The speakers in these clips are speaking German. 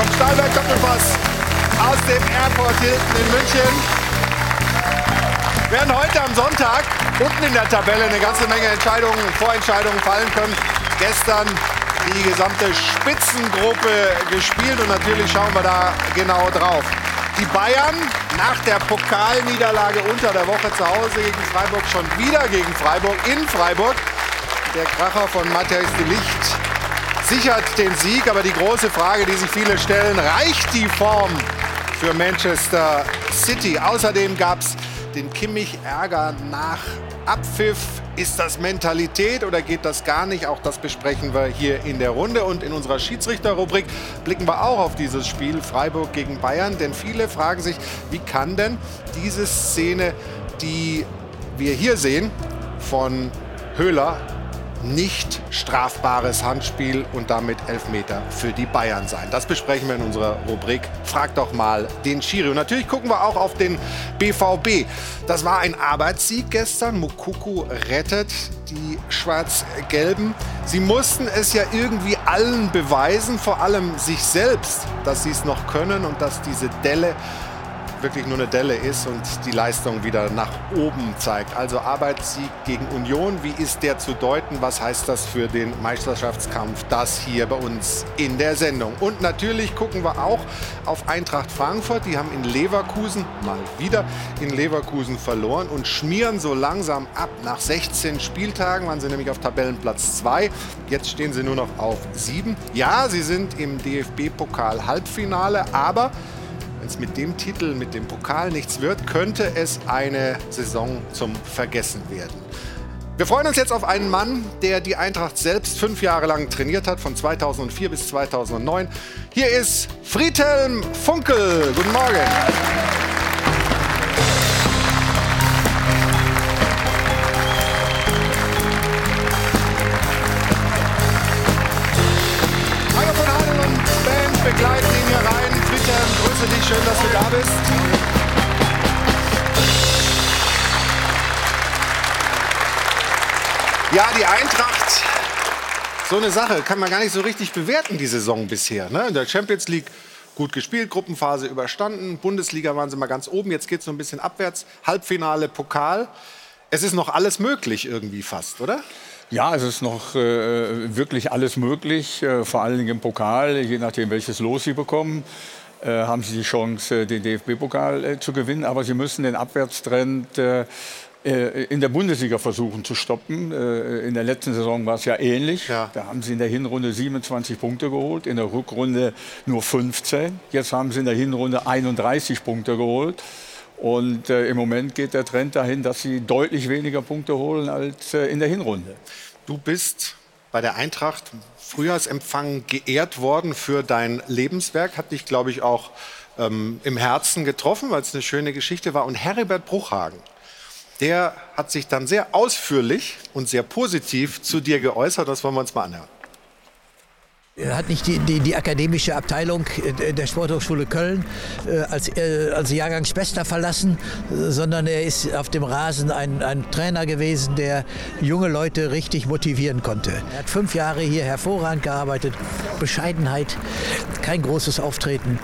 vom Stahlberg Doppelpass aus dem Airport Hilton in München. Werden heute am Sonntag unten in der Tabelle eine ganze Menge Entscheidungen, Vorentscheidungen fallen können. Gestern die gesamte Spitzengruppe gespielt und natürlich schauen wir da genau drauf. Die Bayern nach der Pokalniederlage unter der Woche zu Hause gegen Freiburg schon wieder gegen Freiburg in Freiburg. Der Kracher von Matthias de Licht sichert den Sieg, aber die große Frage, die sich viele stellen, reicht die Form für Manchester City? Außerdem gab es den Kimmich-Ärger nach Abpfiff. Ist das Mentalität oder geht das gar nicht? Auch das besprechen wir hier in der Runde. Und in unserer Schiedsrichterrubrik blicken wir auch auf dieses Spiel Freiburg gegen Bayern. Denn viele fragen sich, wie kann denn diese Szene, die wir hier sehen, von Höhler nicht strafbares Handspiel und damit Elfmeter für die Bayern sein. Das besprechen wir in unserer Rubrik Frag doch mal den Schiri. Und natürlich gucken wir auch auf den BVB. Das war ein Arbeitssieg gestern. Mukuku rettet die Schwarz-Gelben. Sie mussten es ja irgendwie allen beweisen, vor allem sich selbst, dass sie es noch können und dass diese Delle wirklich nur eine Delle ist und die Leistung wieder nach oben zeigt. Also Arbeitssieg gegen Union, wie ist der zu deuten? Was heißt das für den Meisterschaftskampf? Das hier bei uns in der Sendung. Und natürlich gucken wir auch auf Eintracht Frankfurt. Die haben in Leverkusen mal wieder in Leverkusen verloren und schmieren so langsam ab. Nach 16 Spieltagen waren sie nämlich auf Tabellenplatz 2. Jetzt stehen sie nur noch auf 7. Ja, sie sind im DFB-Pokal-Halbfinale, aber es mit dem Titel, mit dem Pokal nichts wird, könnte es eine Saison zum Vergessen werden. Wir freuen uns jetzt auf einen Mann, der die Eintracht selbst fünf Jahre lang trainiert hat, von 2004 bis 2009. Hier ist Friedhelm Funkel. Guten Morgen. Da bist. Ja, die Eintracht, so eine Sache, kann man gar nicht so richtig bewerten, die Saison bisher. Ne? In der Champions League gut gespielt, Gruppenphase überstanden, Bundesliga waren sie mal ganz oben, jetzt geht es so ein bisschen abwärts, Halbfinale, Pokal. Es ist noch alles möglich irgendwie fast, oder? Ja, es ist noch äh, wirklich alles möglich, äh, vor allen Dingen im Pokal, je nachdem, welches Los Sie bekommen. Äh, haben Sie die Chance, äh, den DFB-Pokal äh, zu gewinnen. Aber Sie müssen den Abwärtstrend in der Bundesliga versuchen zu stoppen. In der letzten Saison war es ja ähnlich. Ja. Da haben sie in der Hinrunde 27 Punkte geholt, in der Rückrunde nur 15. Jetzt haben sie in der Hinrunde 31 Punkte geholt. Und im Moment geht der Trend dahin, dass sie deutlich weniger Punkte holen als in der Hinrunde. Du bist bei der Eintracht Frühjahrsempfang geehrt worden für dein Lebenswerk. Hat dich, glaube ich, auch ähm, im Herzen getroffen, weil es eine schöne Geschichte war. Und Heribert Bruchhagen, der hat sich dann sehr ausführlich und sehr positiv zu dir geäußert. Das wollen wir uns mal anhören. Er hat nicht die, die, die akademische Abteilung äh, der Sporthochschule Köln äh, als, äh, als Jahrgangsbester verlassen, sondern er ist auf dem Rasen ein, ein Trainer gewesen, der junge Leute richtig motivieren konnte. Er hat fünf Jahre hier hervorragend gearbeitet, Bescheidenheit, kein großes Auftreten,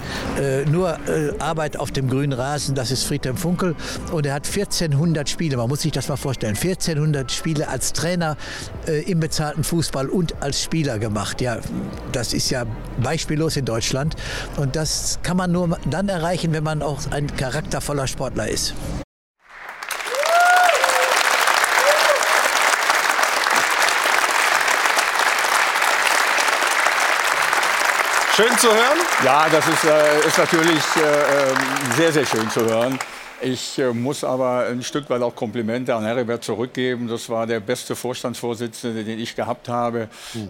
nur Arbeit auf dem grünen Rasen, das ist Friedhelm Funkel. Und er hat 1400 Spiele, man muss sich das mal vorstellen, 1400 Spiele als Trainer im bezahlten Fußball und als Spieler gemacht. Ja, das ist ja beispiellos in Deutschland. Und das kann man nur dann erreichen, wenn man auch ein charaktervoller Sportler ist. Schön zu hören. Ja, das ist, äh, ist natürlich äh, ähm, sehr, sehr schön zu hören. Ich äh, muss aber ein Stück weit auch Komplimente an Heribert zurückgeben. Das war der beste Vorstandsvorsitzende, den ich gehabt habe,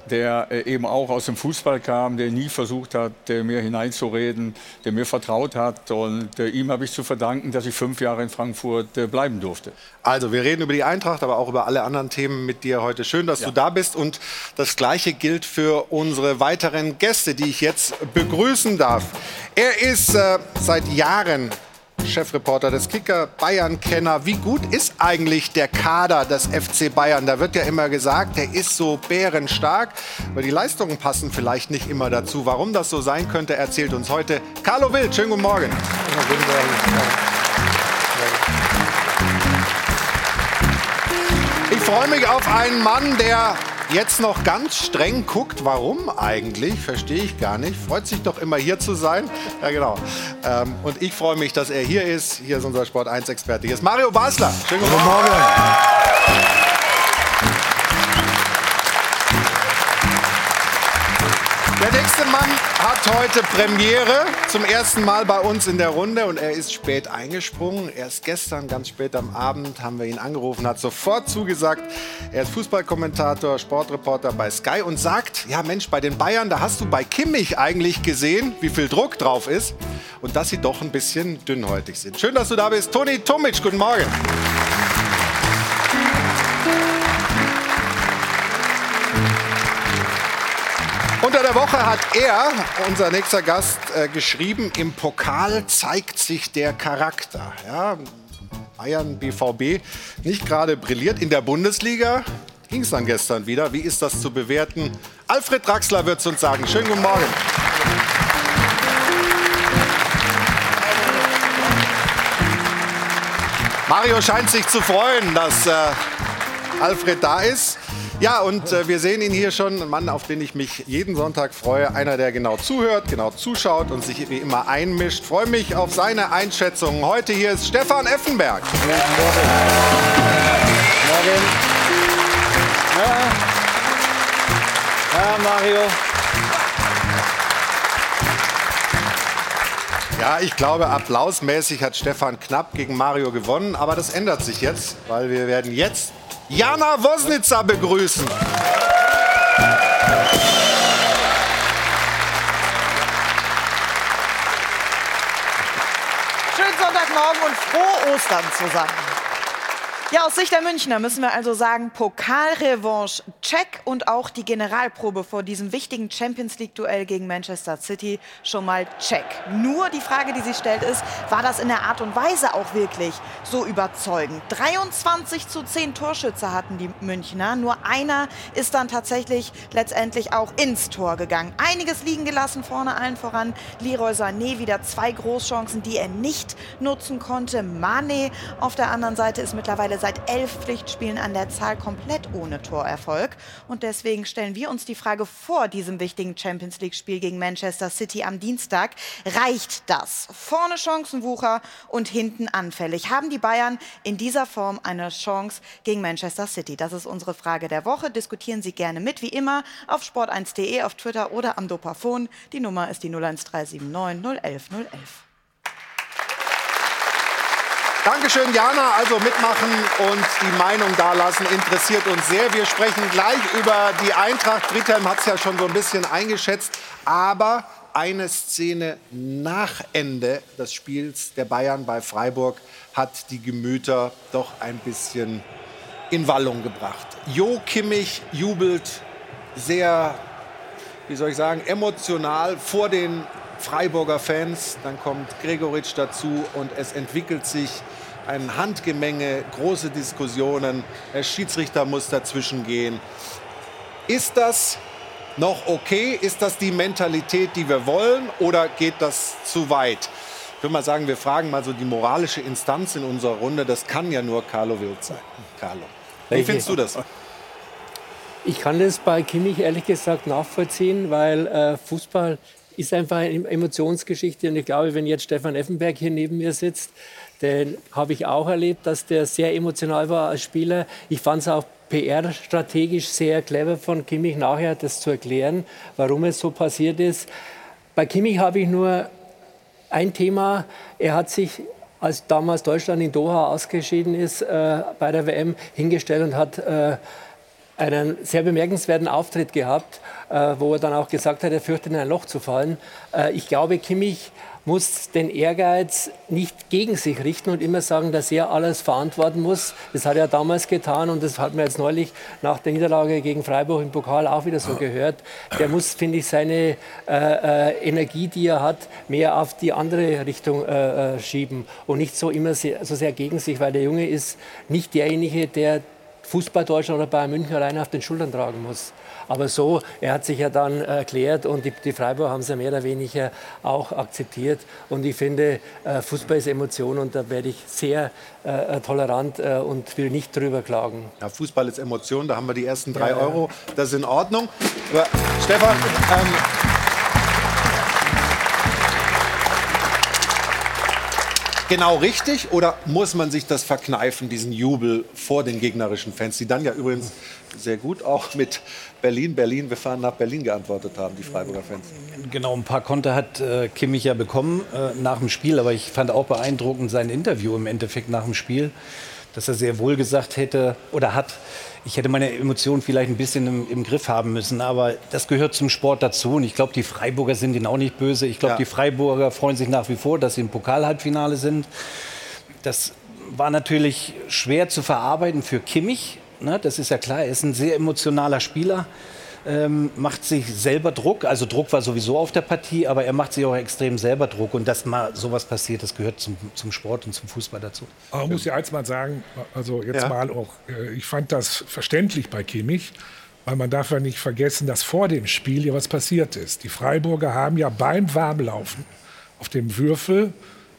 der äh, eben auch aus dem Fußball kam, der nie versucht hat, äh, mir hineinzureden, der mir vertraut hat. Und äh, ihm habe ich zu verdanken, dass ich fünf Jahre in Frankfurt bleiben durfte. Also, wir reden über die Eintracht, aber auch über alle anderen Themen mit dir heute. Schön, dass du da bist. Und das Gleiche gilt für unsere weiteren Gäste, die ich jetzt begrüßen darf. Er ist seit Jahren Chefreporter des Kicker, Bayern-Kenner. Wie gut ist eigentlich der Kader des FC Bayern? Da wird ja immer gesagt, der ist so bärenstark, aber die Leistungen passen vielleicht nicht immer dazu. Warum das so sein könnte, erzählt uns heute Carlo Wild. Schönen guten Morgen. guten Morgen. Ich freue mich auf einen Mann, der jetzt noch ganz streng guckt. Warum eigentlich? Verstehe ich gar nicht. Freut sich doch immer hier zu sein. Ja, genau. Ähm, und ich freue mich, dass er hier ist. Hier ist unser Sport 1-Experte. Hier ist Mario Basler. Schönen guten Morgen. Der nächste Mann hat heute Premiere zum ersten Mal bei uns in der Runde und er ist spät eingesprungen. Erst gestern, ganz spät am Abend, haben wir ihn angerufen, hat sofort zugesagt. Er ist Fußballkommentator, Sportreporter bei Sky und sagt, ja Mensch, bei den Bayern, da hast du bei Kimmich eigentlich gesehen, wie viel Druck drauf ist und dass sie doch ein bisschen dünnhäutig sind. Schön, dass du da bist. Toni Tomic, guten Morgen. Der Woche hat er, unser nächster Gast, äh, geschrieben, im Pokal zeigt sich der Charakter. Ja, Bayern BVB nicht gerade brilliert. In der Bundesliga ging es dann gestern wieder. Wie ist das zu bewerten? Alfred Draxler wird es uns sagen. Schönen guten Morgen. Mario scheint sich zu freuen, dass äh, Alfred da ist. Ja, und äh, wir sehen ihn hier schon, ein Mann, auf den ich mich jeden Sonntag freue. Einer, der genau zuhört, genau zuschaut und sich wie immer einmischt. Freue mich auf seine Einschätzungen. Heute hier ist Stefan Effenberg. Guten Morgen. Morgen. Ja. ja, Mario. Ja, ich glaube, applausmäßig hat Stefan knapp gegen Mario gewonnen. Aber das ändert sich jetzt, weil wir werden jetzt Jana Wosnitzer begrüßen. Schönen Sonntagmorgen und frohe Ostern zusammen. Ja, aus Sicht der Münchner müssen wir also sagen, Pokalrevanche check und auch die Generalprobe vor diesem wichtigen Champions League Duell gegen Manchester City schon mal check. Nur die Frage, die sich stellt, ist, war das in der Art und Weise auch wirklich so überzeugend? 23 zu 10 Torschütze hatten die Münchner, nur einer ist dann tatsächlich letztendlich auch ins Tor gegangen. Einiges liegen gelassen, vorne allen voran Leroy Sané, wieder zwei Großchancen, die er nicht nutzen konnte. Mane auf der anderen Seite ist mittlerweile mittlerweile seit elf Pflichtspielen an der Zahl komplett ohne Torerfolg. Und deswegen stellen wir uns die Frage vor diesem wichtigen Champions League-Spiel gegen Manchester City am Dienstag. Reicht das? Vorne Chancenwucher und hinten anfällig. Haben die Bayern in dieser Form eine Chance gegen Manchester City? Das ist unsere Frage der Woche. Diskutieren Sie gerne mit, wie immer, auf sport1.de, auf Twitter oder am Dopafon. Die Nummer ist die 01379 011 011. Dankeschön, Jana. Also mitmachen und die Meinung dalassen interessiert uns sehr. Wir sprechen gleich über die Eintracht. Friedhelm hat es ja schon so ein bisschen eingeschätzt. Aber eine Szene nach Ende des Spiels der Bayern bei Freiburg hat die Gemüter doch ein bisschen in Wallung gebracht. Jo Kimmich jubelt sehr, wie soll ich sagen, emotional vor den Freiburger Fans. Dann kommt Gregoritsch dazu und es entwickelt sich ein Handgemenge, große Diskussionen. Der Schiedsrichter muss dazwischen gehen. Ist das noch okay? Ist das die Mentalität, die wir wollen? Oder geht das zu weit? Ich würde mal sagen, wir fragen mal so die moralische Instanz in unserer Runde. Das kann ja nur Carlo Wild sein. Carlo, wie findest du das? Ich kann das bei Kimmich ehrlich gesagt nachvollziehen, weil äh, Fußball ist einfach eine Emotionsgeschichte. Und ich glaube, wenn jetzt Stefan Effenberg hier neben mir sitzt, den habe ich auch erlebt, dass der sehr emotional war als Spieler. Ich fand es auch PR-strategisch sehr clever von Kimmich nachher, das zu erklären, warum es so passiert ist. Bei Kimmich habe ich nur ein Thema. Er hat sich, als damals Deutschland in Doha ausgeschieden ist, äh, bei der WM hingestellt und hat äh, einen sehr bemerkenswerten Auftritt gehabt, äh, wo er dann auch gesagt hat, er fürchtet in ein Loch zu fallen. Äh, ich glaube, Kimmich muss den Ehrgeiz nicht gegen sich richten und immer sagen, dass er alles verantworten muss. Das hat er damals getan und das hat man jetzt neulich nach der Niederlage gegen Freiburg im Pokal auch wieder so gehört. Der muss, finde ich, seine äh, äh, Energie, die er hat, mehr auf die andere Richtung äh, äh schieben und nicht so immer sehr, so sehr gegen sich, weil der Junge ist nicht derjenige, der Fußball Deutschland oder Bayern München alleine auf den Schultern tragen muss. Aber so, er hat sich ja dann erklärt und die, die Freiburger haben es ja mehr oder weniger auch akzeptiert. Und ich finde, äh, Fußball ist Emotion und da werde ich sehr äh, tolerant äh, und will nicht drüber klagen. Ja, Fußball ist Emotion, da haben wir die ersten drei ja, Euro, das ist in Ordnung. Aber Stefan, ähm, genau richtig oder muss man sich das verkneifen, diesen Jubel vor den gegnerischen Fans, die dann ja übrigens sehr gut auch mit Berlin, Berlin, wir fahren nach Berlin geantwortet haben, die Freiburger Fans. Genau, ein paar Konter hat äh, Kimmich ja bekommen äh, nach dem Spiel, aber ich fand auch beeindruckend sein Interview im Endeffekt nach dem Spiel, dass er sehr wohl gesagt hätte oder hat, ich hätte meine Emotionen vielleicht ein bisschen im, im, Griff haben müssen, aber das gehört zum Sport dazu. Und ich glaube, die Freiburger sind ihnen auch nicht böse. Ich glaube, ja. die Freiburger freuen sich nach wie vor, dass sie im Pokalhalbfinale sind. Das war natürlich schwer zu verarbeiten für Kimmich. Ne? Das ist ja klar, er ist ein sehr emotionaler Spieler ähm, macht sich selber Druck. Also Druck war sowieso auf der Partie, aber er macht sich auch extrem selber Druck. Und dass mal sowas passiert, das gehört zum, zum Sport und zum Fußball dazu. Aber man muss ja eins mal sagen, also jetzt ja. mal auch, äh, ich fand das verständlich bei Kimmich. Weil man darf ja nicht vergessen, dass vor dem Spiel ja was passiert ist. Die Freiburger haben ja beim Warmlaufen auf dem Würfel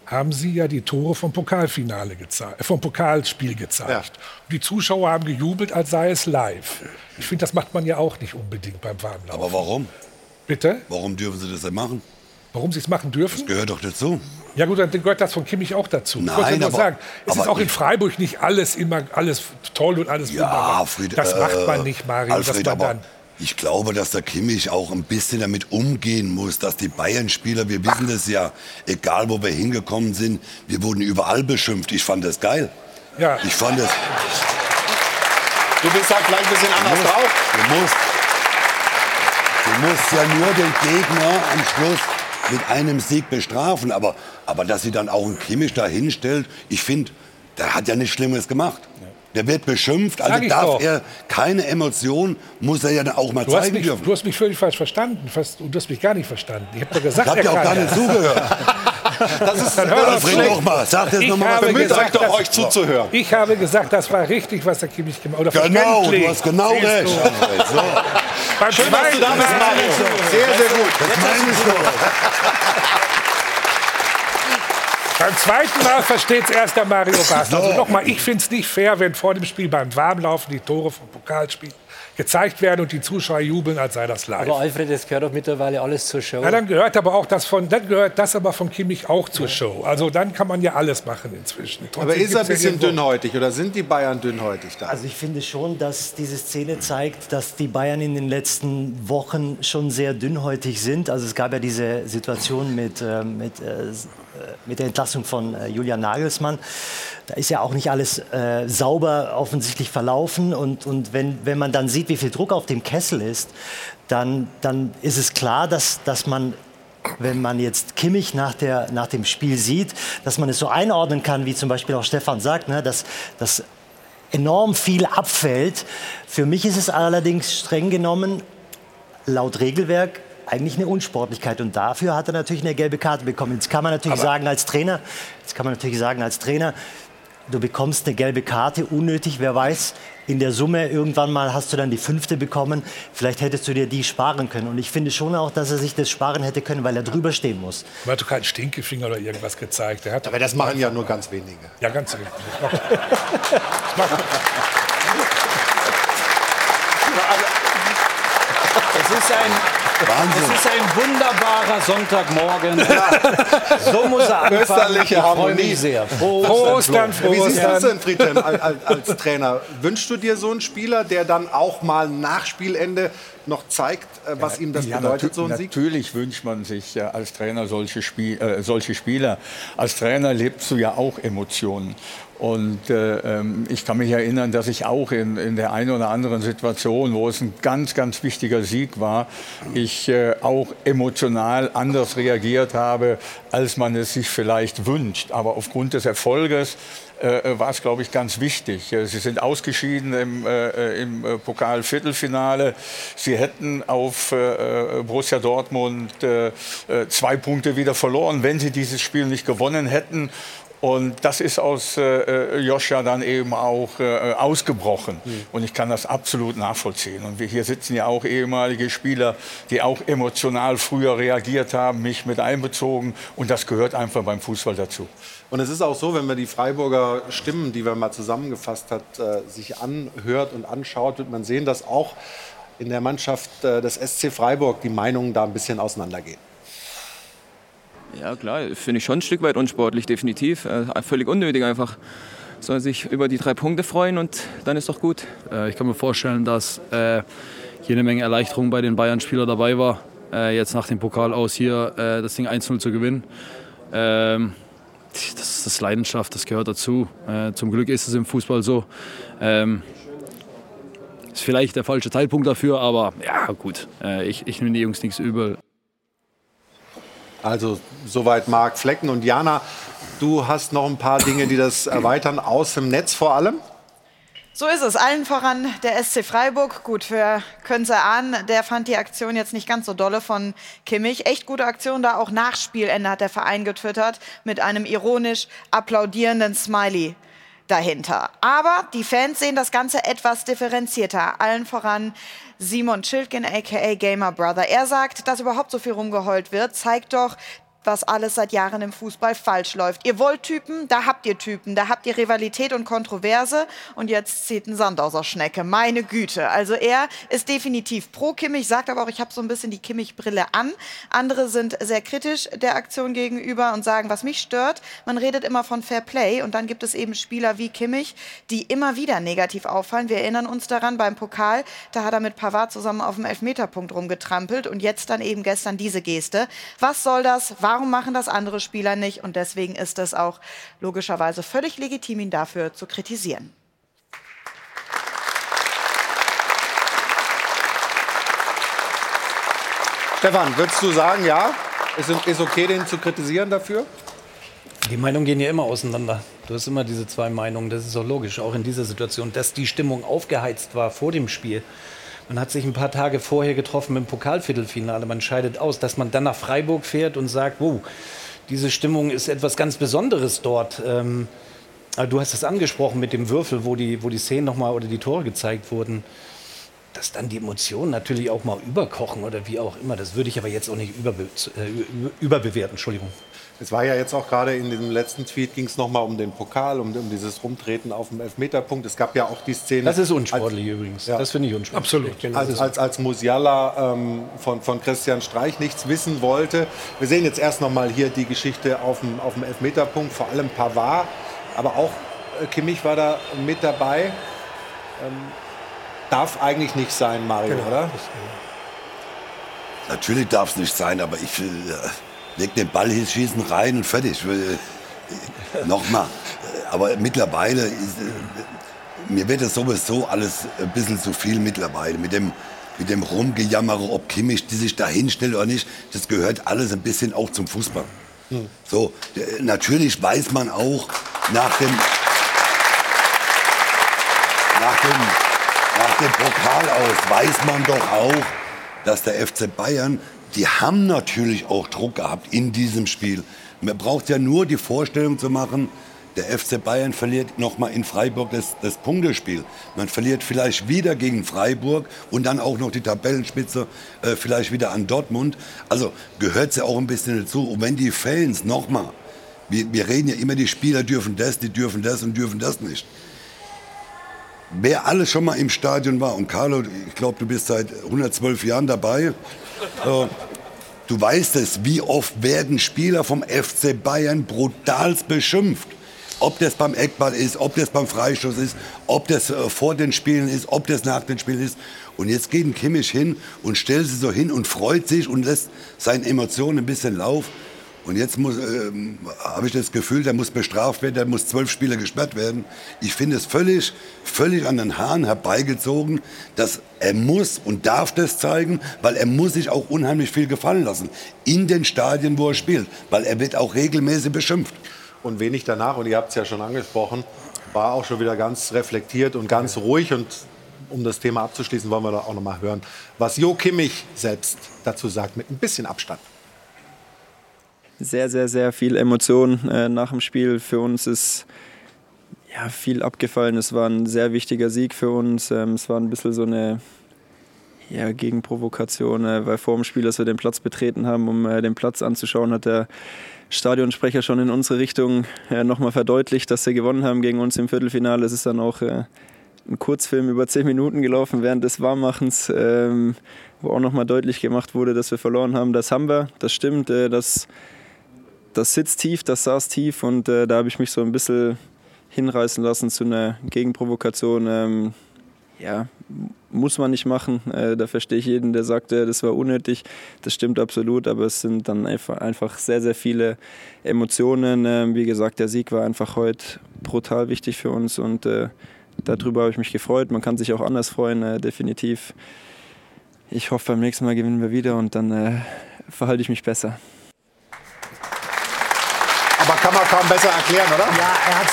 haben sie ja die Tore vom Pokalfinale gezeigt, äh, vom Pokalspiel gezeigt. Ja. Die Zuschauer haben gejubelt, als sei es live. Ich finde, das macht man ja auch nicht unbedingt beim Warmlaufen. Aber warum? Bitte? Warum dürfen sie das denn machen? Warum sie es machen dürfen? Das gehört doch dazu. Ja gut, dann gehört das von Kimmich auch dazu. Nein, ich aber, sagen, es ist auch in Freiburg nicht alles immer alles toll und alles ja, Fried, Das äh, macht man nicht, Mario. Alfred, dass man dann ich glaube, dass der Kimmich auch ein bisschen damit umgehen muss, dass die Bayern-Spieler, wir wissen das ja, egal wo wir hingekommen sind, wir wurden überall beschimpft. Ich fand das geil. Ja. Ich fand das. Du bist halt vielleicht ein bisschen anders musst, drauf. Du musst, du musst ja nur den Gegner am Schluss mit einem Sieg bestrafen. Aber, aber dass sie dann auch einen Kimmich da hinstellt, ich finde, der hat ja nichts Schlimmes gemacht. Der wird beschimpft, also darf doch. er keine Emotion, muss er ja dann auch mal du zeigen mich, dürfen. Du hast mich völlig falsch verstanden. Fast, du hast mich gar nicht verstanden. Ich habe doch gesagt, ich habe ja auch gar nicht zugehört. das ist dann hör Bring doch mal, sag das nochmal. Bemüht euch doch, euch zuzuhören. Ich habe gesagt, das war richtig, was der Kimmich gemacht hat. Genau, du hast genau Siehst recht. So. Beim Schön, dass du da bist, Mario. Sehr, sehr gut. Das meine ich doch. Beim zweiten Mal versteht es erst der Mario Basler. Also nochmal, ich finde es nicht fair, wenn vor dem Spiel beim Warmlaufen die Tore vom Pokalspiel gezeigt werden und die Zuschauer jubeln, als sei das live. Aber Alfred, das gehört doch mittlerweile alles zur Show. Ja, dann gehört aber auch das von, dann gehört das aber von Kimmich auch zur Show. Also dann kann man ja alles machen inzwischen. Trotzdem aber ist er ein bisschen dünnhäutig oder sind die Bayern dünnhäutig da? Also ich finde schon, dass diese Szene zeigt, dass die Bayern in den letzten Wochen schon sehr dünnhäutig sind. Also es gab ja diese Situation mit, äh, mit, äh, mit der Entlassung von äh, Julian Nagelsmann. Da ist ja auch nicht alles äh, sauber offensichtlich verlaufen. Und, und wenn, wenn man dann sieht, wie viel Druck auf dem Kessel ist, dann, dann ist es klar, dass, dass man wenn man jetzt Kimmich nach, der, nach dem Spiel sieht, dass man es so einordnen kann, wie zum Beispiel auch Stefan sagt, ne, dass, dass enorm viel abfällt. Für mich ist es allerdings streng genommen laut Regelwerk eigentlich eine Unsportlichkeit und dafür hat er natürlich eine gelbe Karte bekommen. Jetzt kann man natürlich Aber sagen als Trainer, jetzt kann man natürlich sagen als Trainer, du bekommst eine gelbe Karte, unnötig, wer weiß, in der Summe irgendwann mal hast du dann die fünfte bekommen, vielleicht hättest du dir die sparen können. Und ich finde schon auch, dass er sich das sparen hätte können, weil er drüber stehen muss. Er hat doch keinen Stinkefinger oder irgendwas gezeigt. Er hat Aber das machen ja nur ganz wenige. Ja, ganz wenige. Es ist ein Wahnsinn. Es ist ein wunderbarer Sonntagmorgen. Ja. So muss er anfangen. Österliche Harmonie. sehr. Frohe Ostern, frohe Wie siehst du das denn, Friedhelm, als, als Trainer? Wünschst du dir so einen Spieler, der dann auch mal nach Spielende noch zeigt, äh, was ihm das Ja, bedeutet, so ein Sieg? Natürlich wünscht man sich ja als Trainer solche, Spiel, äh, solche Spieler. Als Trainer lebst du ja auch Emotionen. Und äh, ähm, ich kann mich erinnern, dass ich auch in, in der einen oder anderen Situation, wo es ein ganz, ganz wichtiger Sieg war, ich äh, auch emotional anders reagiert habe, als man es sich vielleicht wünscht. Aber aufgrund des Erfolges äh, war es, glaube ich, ganz wichtig. Äh, Sie sind ausgeschieden im, äh, im äh, Pokal-Viertelfinale. Sie hätten auf äh, äh, Borussia Dortmund äh, äh, zwei Punkte wieder verloren, wenn sie dieses Spiel nicht gewonnen hätten. Und das ist aus äh, äh, Joscha dann eben auch äh, ausgebrochen. Und ich kann das absolut nachvollziehen. Und wir hier sitzen ja auch ehemalige Spieler, die auch emotional früher reagiert haben, mich mit einbezogen. Und das gehört einfach beim Fußball dazu. Und es ist auch so, wenn man die Freiburger Stimmen, die man mal zusammengefasst hat, äh, sich anhört und anschaut, wird man sehen, dass auch in der Mannschaft äh, des SC Freiburg die Meinungen da ein bisschen auseinandergehen. Ja, klar, finde ich schon ein Stück weit unsportlich, definitiv. Äh, völlig unnötig einfach. Soll sich über die drei Punkte freuen und dann ist doch gut. Äh, ich kann mir vorstellen, dass äh, eine Menge Erleichterung bei den Bayern-Spielern dabei war, äh, jetzt nach dem Pokal aus hier äh, das Ding 1-0 zu gewinnen. Ähm, das, ist Leidenschaft, das gehört dazu. Äh, zum Glück ist es im Fußball so. Ähm, ist vielleicht der falsche Zeitpunkt dafür, aber ja, gut. Ich, ich nehme die Jungs nichts übel. Also soweit Marc Flecken und Jana, du hast noch ein paar Dinge, die das erweitern, aus dem Netz vor allem. So ist es. Allen voran der SC Freiburg. Gut, wir können es erahnen, der fand die Aktion jetzt nicht ganz so dolle von Kimmich. Echt gute Aktion da. Auch nach Spielende hat der Verein getwittert mit einem ironisch applaudierenden Smiley dahinter. Aber die Fans sehen das Ganze etwas differenzierter. Allen voran Simon Schildgen, aka Gamer Brother. Er sagt, dass überhaupt so viel rumgeheult wird, zeigt doch, was alles seit Jahren im Fußball falsch läuft. Ihr wollt Typen, da habt ihr Typen, da habt ihr Rivalität und Kontroverse und jetzt zieht ein Sand aus der Schnecke. Meine Güte. Also er ist definitiv pro Kimmich, sagt aber auch, ich habe so ein bisschen die Kimmich-Brille an. Andere sind sehr kritisch der Aktion gegenüber und sagen, was mich stört, man redet immer von Fair Play und dann gibt es eben Spieler wie Kimmich, die immer wieder negativ auffallen. Wir erinnern uns daran beim Pokal, da hat er mit Pavard zusammen auf dem Elfmeterpunkt rumgetrampelt und jetzt dann eben gestern diese Geste. Was soll das? Warum machen das andere Spieler nicht? Und deswegen ist es auch logischerweise völlig legitim, ihn dafür zu kritisieren. Stefan, würdest du sagen, ja, ist, ist okay, den zu kritisieren dafür? Die Meinungen gehen ja immer auseinander. Du hast immer diese zwei Meinungen. Das ist auch logisch, auch in dieser Situation, dass die Stimmung aufgeheizt war vor dem Spiel. Man hat sich ein paar Tage vorher getroffen im Pokalviertelfinale. Man scheidet aus, dass man dann nach Freiburg fährt und sagt, wow, diese Stimmung ist etwas ganz Besonderes dort. Ähm, du hast es angesprochen mit dem Würfel, wo die, wo die Szenen nochmal oder die Tore gezeigt wurden. Dass dann die Emotionen natürlich auch mal überkochen oder wie auch immer. Das würde ich aber jetzt auch nicht überbe äh, überbewerten. Entschuldigung. Es war ja jetzt auch gerade in diesem letzten Tweet ging es nochmal um den Pokal, um, um, dieses Rumtreten auf dem Elfmeterpunkt. Es gab ja auch die Szene. Das ist unsportlich als, übrigens. Ja. Das finde ich unsportlich. Absolut. Als, als, als Musiala ähm, von, von Christian Streich nichts wissen wollte. Wir sehen jetzt erst nochmal hier die Geschichte auf dem, auf dem Elfmeterpunkt, vor allem Pavard, aber auch äh, Kimmich war da mit dabei. Ähm, darf eigentlich nicht sein, Mario, genau. oder? Natürlich darf es nicht sein, aber ich will. Äh leg den Ball hier, schießen rein und fertig. Äh, Nochmal. Aber mittlerweile, ist, äh, mir wird das sowieso alles ein bisschen zu viel mittlerweile. Mit dem, mit dem Rumgejammere, ob Kimmich die sich da hinstellt oder nicht, das gehört alles ein bisschen auch zum Fußball. Hm. So, natürlich weiß man auch nach dem, nach dem, nach dem Pokal aus, weiß man doch auch, dass der FC Bayern die haben natürlich auch Druck gehabt in diesem Spiel. Man braucht ja nur die Vorstellung zu machen, der FC Bayern verliert nochmal in Freiburg das, das Punktespiel. Man verliert vielleicht wieder gegen Freiburg und dann auch noch die Tabellenspitze äh, vielleicht wieder an Dortmund. Also gehört es ja auch ein bisschen dazu. Und wenn die Fans nochmal, wir, wir reden ja immer, die Spieler dürfen das, die dürfen das und dürfen das nicht. Wer alles schon mal im Stadion war, und Carlo, ich glaube, du bist seit 112 Jahren dabei, äh, du weißt es, wie oft werden Spieler vom FC Bayern brutalst beschimpft. Ob das beim Eckball ist, ob das beim Freistoß ist, ob das äh, vor den Spielen ist, ob das nach den Spielen ist. Und jetzt geht ein Kimmich hin und stellt sich so hin und freut sich und lässt seinen Emotionen ein bisschen Lauf. Und jetzt ähm, habe ich das Gefühl, der muss bestraft werden, der muss zwölf Spiele gesperrt werden. Ich finde es völlig, völlig an den Haaren herbeigezogen, dass er muss und darf das zeigen, weil er muss sich auch unheimlich viel gefallen lassen in den Stadien, wo er spielt, weil er wird auch regelmäßig beschimpft. Und wenig danach, und ihr habt es ja schon angesprochen, war auch schon wieder ganz reflektiert und ganz ruhig. Und um das Thema abzuschließen, wollen wir da auch noch mal hören, was Jo Kimmich selbst dazu sagt, mit ein bisschen Abstand sehr, sehr, sehr viel Emotion äh, nach dem Spiel. Für uns ist ja, viel abgefallen. Es war ein sehr wichtiger Sieg für uns. Ähm, es war ein bisschen so eine ja, Gegenprovokation, äh, weil vor dem Spiel, als wir den Platz betreten haben, um äh, den Platz anzuschauen, hat der Stadionsprecher schon in unsere Richtung äh, nochmal verdeutlicht, dass sie gewonnen haben gegen uns im Viertelfinale. Es ist dann auch äh, ein Kurzfilm über zehn Minuten gelaufen während des Warmmachens, ähm, wo auch nochmal deutlich gemacht wurde, dass wir verloren haben. Das haben wir, das stimmt. Äh, das das sitzt tief, das saß tief und äh, da habe ich mich so ein bisschen hinreißen lassen zu einer Gegenprovokation. Ähm, ja, muss man nicht machen. Äh, da verstehe ich jeden, der sagt, äh, das war unnötig. Das stimmt absolut, aber es sind dann einfach, einfach sehr, sehr viele Emotionen. Ähm, wie gesagt, der Sieg war einfach heute brutal wichtig für uns und äh, darüber habe ich mich gefreut. Man kann sich auch anders freuen, äh, definitiv. Ich hoffe, beim nächsten Mal gewinnen wir wieder und dann äh, verhalte ich mich besser. Aber kann man kaum besser erklären, oder? Ja, er hat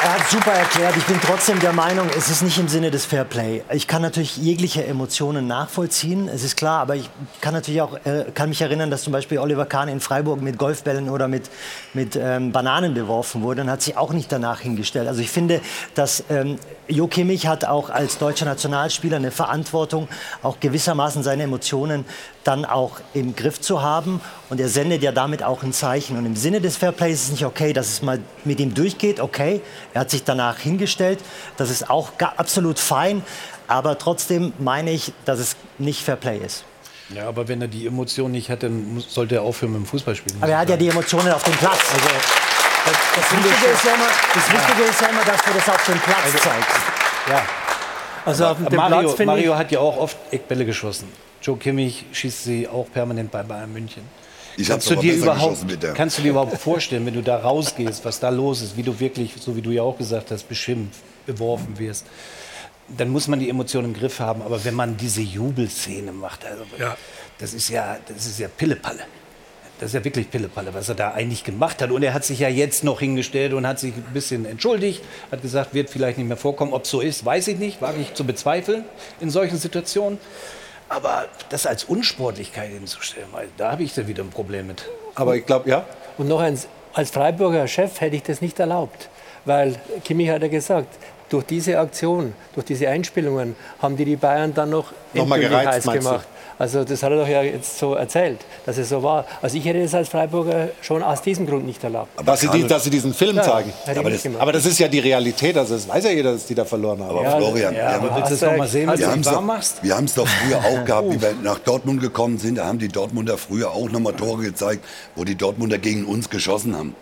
er hat super erklärt. Ich bin trotzdem der Meinung, es ist nicht im Sinne des Fairplay. Ich kann natürlich jegliche Emotionen nachvollziehen, es ist klar, aber ich kann natürlich auch äh, kann mich erinnern, dass zum Beispiel Oliver Kahn in Freiburg mit Golfbällen oder mit, mit ähm, Bananen beworfen wurde und hat sich auch nicht danach hingestellt. Also ich finde, dass ähm, Jo Kimmich hat auch als deutscher Nationalspieler eine Verantwortung, auch gewissermaßen seine Emotionen dann auch im Griff zu haben. Und er sendet ja damit auch ein Zeichen. Und im Sinne des Fairplays ist es nicht okay, dass es mal mit ihm durchgeht. Okay, er hat sich danach hingestellt. Das ist auch absolut fein. Aber trotzdem meine ich, dass es nicht Fairplay ist. Ja, aber wenn er die Emotionen nicht hat, dann sollte er aufhören mit dem Fußballspielen. Aber er hat ja die Emotionen auf dem Platz. Also, das, das, Wichtige ist ja immer, das Wichtige ist ja immer, dass du das auf dem Platz also, zeigst. Ja. Also auf dem Mario, Platz, Mario hat ja auch oft Eckbälle geschossen. Joe Kimmich schießt sie auch permanent bei Bayern München. Ich kannst, du dir überhaupt, kannst du dir überhaupt vorstellen, wenn du da rausgehst, was da los ist, wie du wirklich, so wie du ja auch gesagt hast, beschimpft, beworfen wirst? Dann muss man die Emotionen im Griff haben. Aber wenn man diese Jubelszene macht, also, ja. das ist ja, das ist ja Pillepalle. Das ist ja wirklich Pillepalle, was er da eigentlich gemacht hat. Und er hat sich ja jetzt noch hingestellt und hat sich ein bisschen entschuldigt, hat gesagt, wird vielleicht nicht mehr vorkommen. Ob es so ist, weiß ich nicht, wage ich zu bezweifeln in solchen Situationen. Aber das als Unsportlichkeit hinzustellen, da habe ich dann wieder ein Problem mit. Aber ich glaube, ja. Und noch eins, als Freiburger Chef hätte ich das nicht erlaubt. Weil Kimmich hat ja gesagt, durch diese Aktion, durch diese Einspielungen haben die die Bayern dann noch, noch gereizt, heiß gemacht. Also das hat er doch ja jetzt so erzählt, dass es so war. Also ich hätte es als Freiburger schon aus diesem Grund nicht erlaubt. Aber dass, sie, die, dass sie diesen Film ja, zeigen. Aber das, aber das, ist ja die Realität, also das weiß ja jeder, dass die da verloren haben. Aber ja, Florian, ja, aber willst du es noch mal sehen, wie du warm machst? Wir haben es doch früher auch gehabt, wie wir nach Dortmund gekommen sind, da haben die Dortmunder früher auch noch mal Tore gezeigt, wo die Dortmunder gegen uns geschossen haben.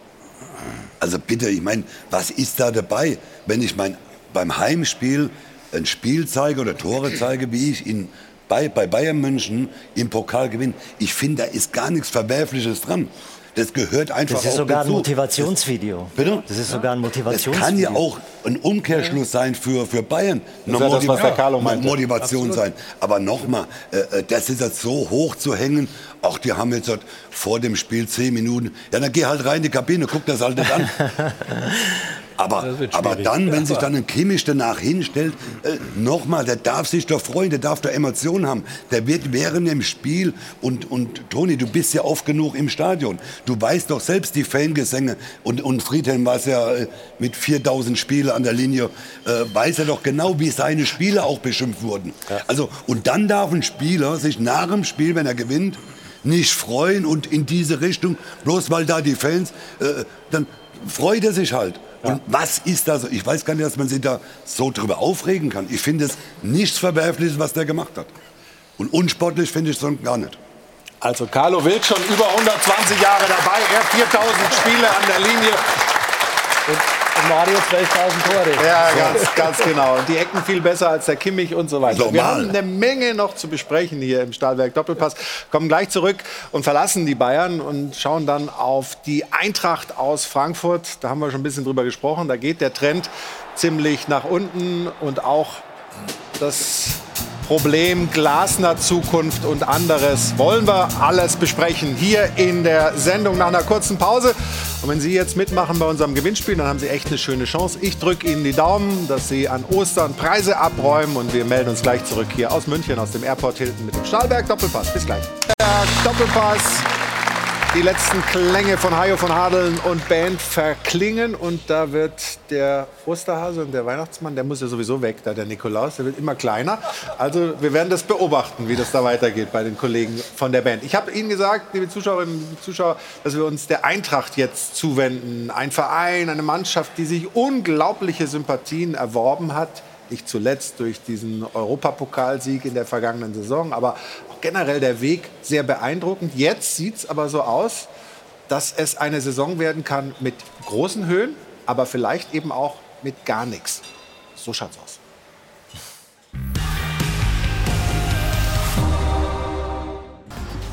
Also bitte, ich meine, was ist da dabei, wenn ich mein, beim Heimspiel ein Spiel zeige oder Tore zeige, wie ich in bei, bei Bayern München im Pokal gewinnen. Ich finde, da ist gar nichts Verwerfliches dran. Das gehört einfach Das ist sogar dazu. ein Motivationsvideo. Das, bitte? Das ist sogar ein Motivationsvideo. Das kann ja auch ein Umkehrschluss sein für, für Bayern. Das Eine Motiv das, Motivation Absolut. sein. Aber nochmal, äh, äh, das ist jetzt so hoch zu hängen. Ach, die haben jetzt vor dem Spiel zehn Minuten. Ja, dann geh halt rein in die Kabine, guck das halt nicht an. Aber, aber dann, wenn sich dann ein Kimmich danach hinstellt, äh, nochmal, der darf sich doch freuen, der darf doch Emotionen haben. Der wird während dem Spiel, und, und Toni, du bist ja oft genug im Stadion, du weißt doch selbst die Fangesänge, und, und Friedhelm war es ja äh, mit 4000 Spielen an der Linie, äh, weiß er doch genau, wie seine Spiele auch beschimpft wurden. Ja. Also, und dann darf ein Spieler sich nach dem Spiel, wenn er gewinnt, nicht freuen und in diese Richtung, bloß weil da die Fans, äh, dann freut er sich halt. Und was ist da so? Ich weiß gar nicht, dass man sich da so drüber aufregen kann. Ich finde es nichts Verwerfliches, was der gemacht hat. Und unsportlich finde ich es gar nicht. Also Carlo Wild schon über 120 Jahre dabei, er 4000 Spiele an der Linie. Und Mario 12.000 Tore. Ja, ganz, ganz genau. Und die Ecken viel besser als der Kimmich und so weiter. Normal. Wir haben eine Menge noch zu besprechen hier im Stahlwerk Doppelpass. Kommen gleich zurück und verlassen die Bayern und schauen dann auf die Eintracht aus Frankfurt. Da haben wir schon ein bisschen drüber gesprochen. Da geht der Trend ziemlich nach unten und auch das Problem Glasner Zukunft und anderes wollen wir alles besprechen hier in der Sendung nach einer kurzen Pause. Und wenn Sie jetzt mitmachen bei unserem Gewinnspiel, dann haben Sie echt eine schöne Chance. Ich drücke Ihnen die Daumen, dass Sie an Ostern Preise abräumen und wir melden uns gleich zurück hier aus München, aus dem Airport Hilton mit dem Stahlberg Doppelpass. Bis gleich. Doppelpass. Die letzten Klänge von Hajo von Hadeln und Band verklingen und da wird der Osterhase und der Weihnachtsmann, der muss ja sowieso weg, da der Nikolaus, der wird immer kleiner. Also wir werden das beobachten, wie das da weitergeht bei den Kollegen von der Band. Ich habe Ihnen gesagt, liebe Zuschauerinnen und Zuschauer, dass wir uns der Eintracht jetzt zuwenden. Ein Verein, eine Mannschaft, die sich unglaubliche Sympathien erworben hat. Nicht zuletzt durch diesen Europapokalsieg in der vergangenen Saison, aber auch generell der Weg sehr beeindruckend. Jetzt sieht es aber so aus, dass es eine Saison werden kann mit großen Höhen, aber vielleicht eben auch mit gar nichts. So schaut's aus.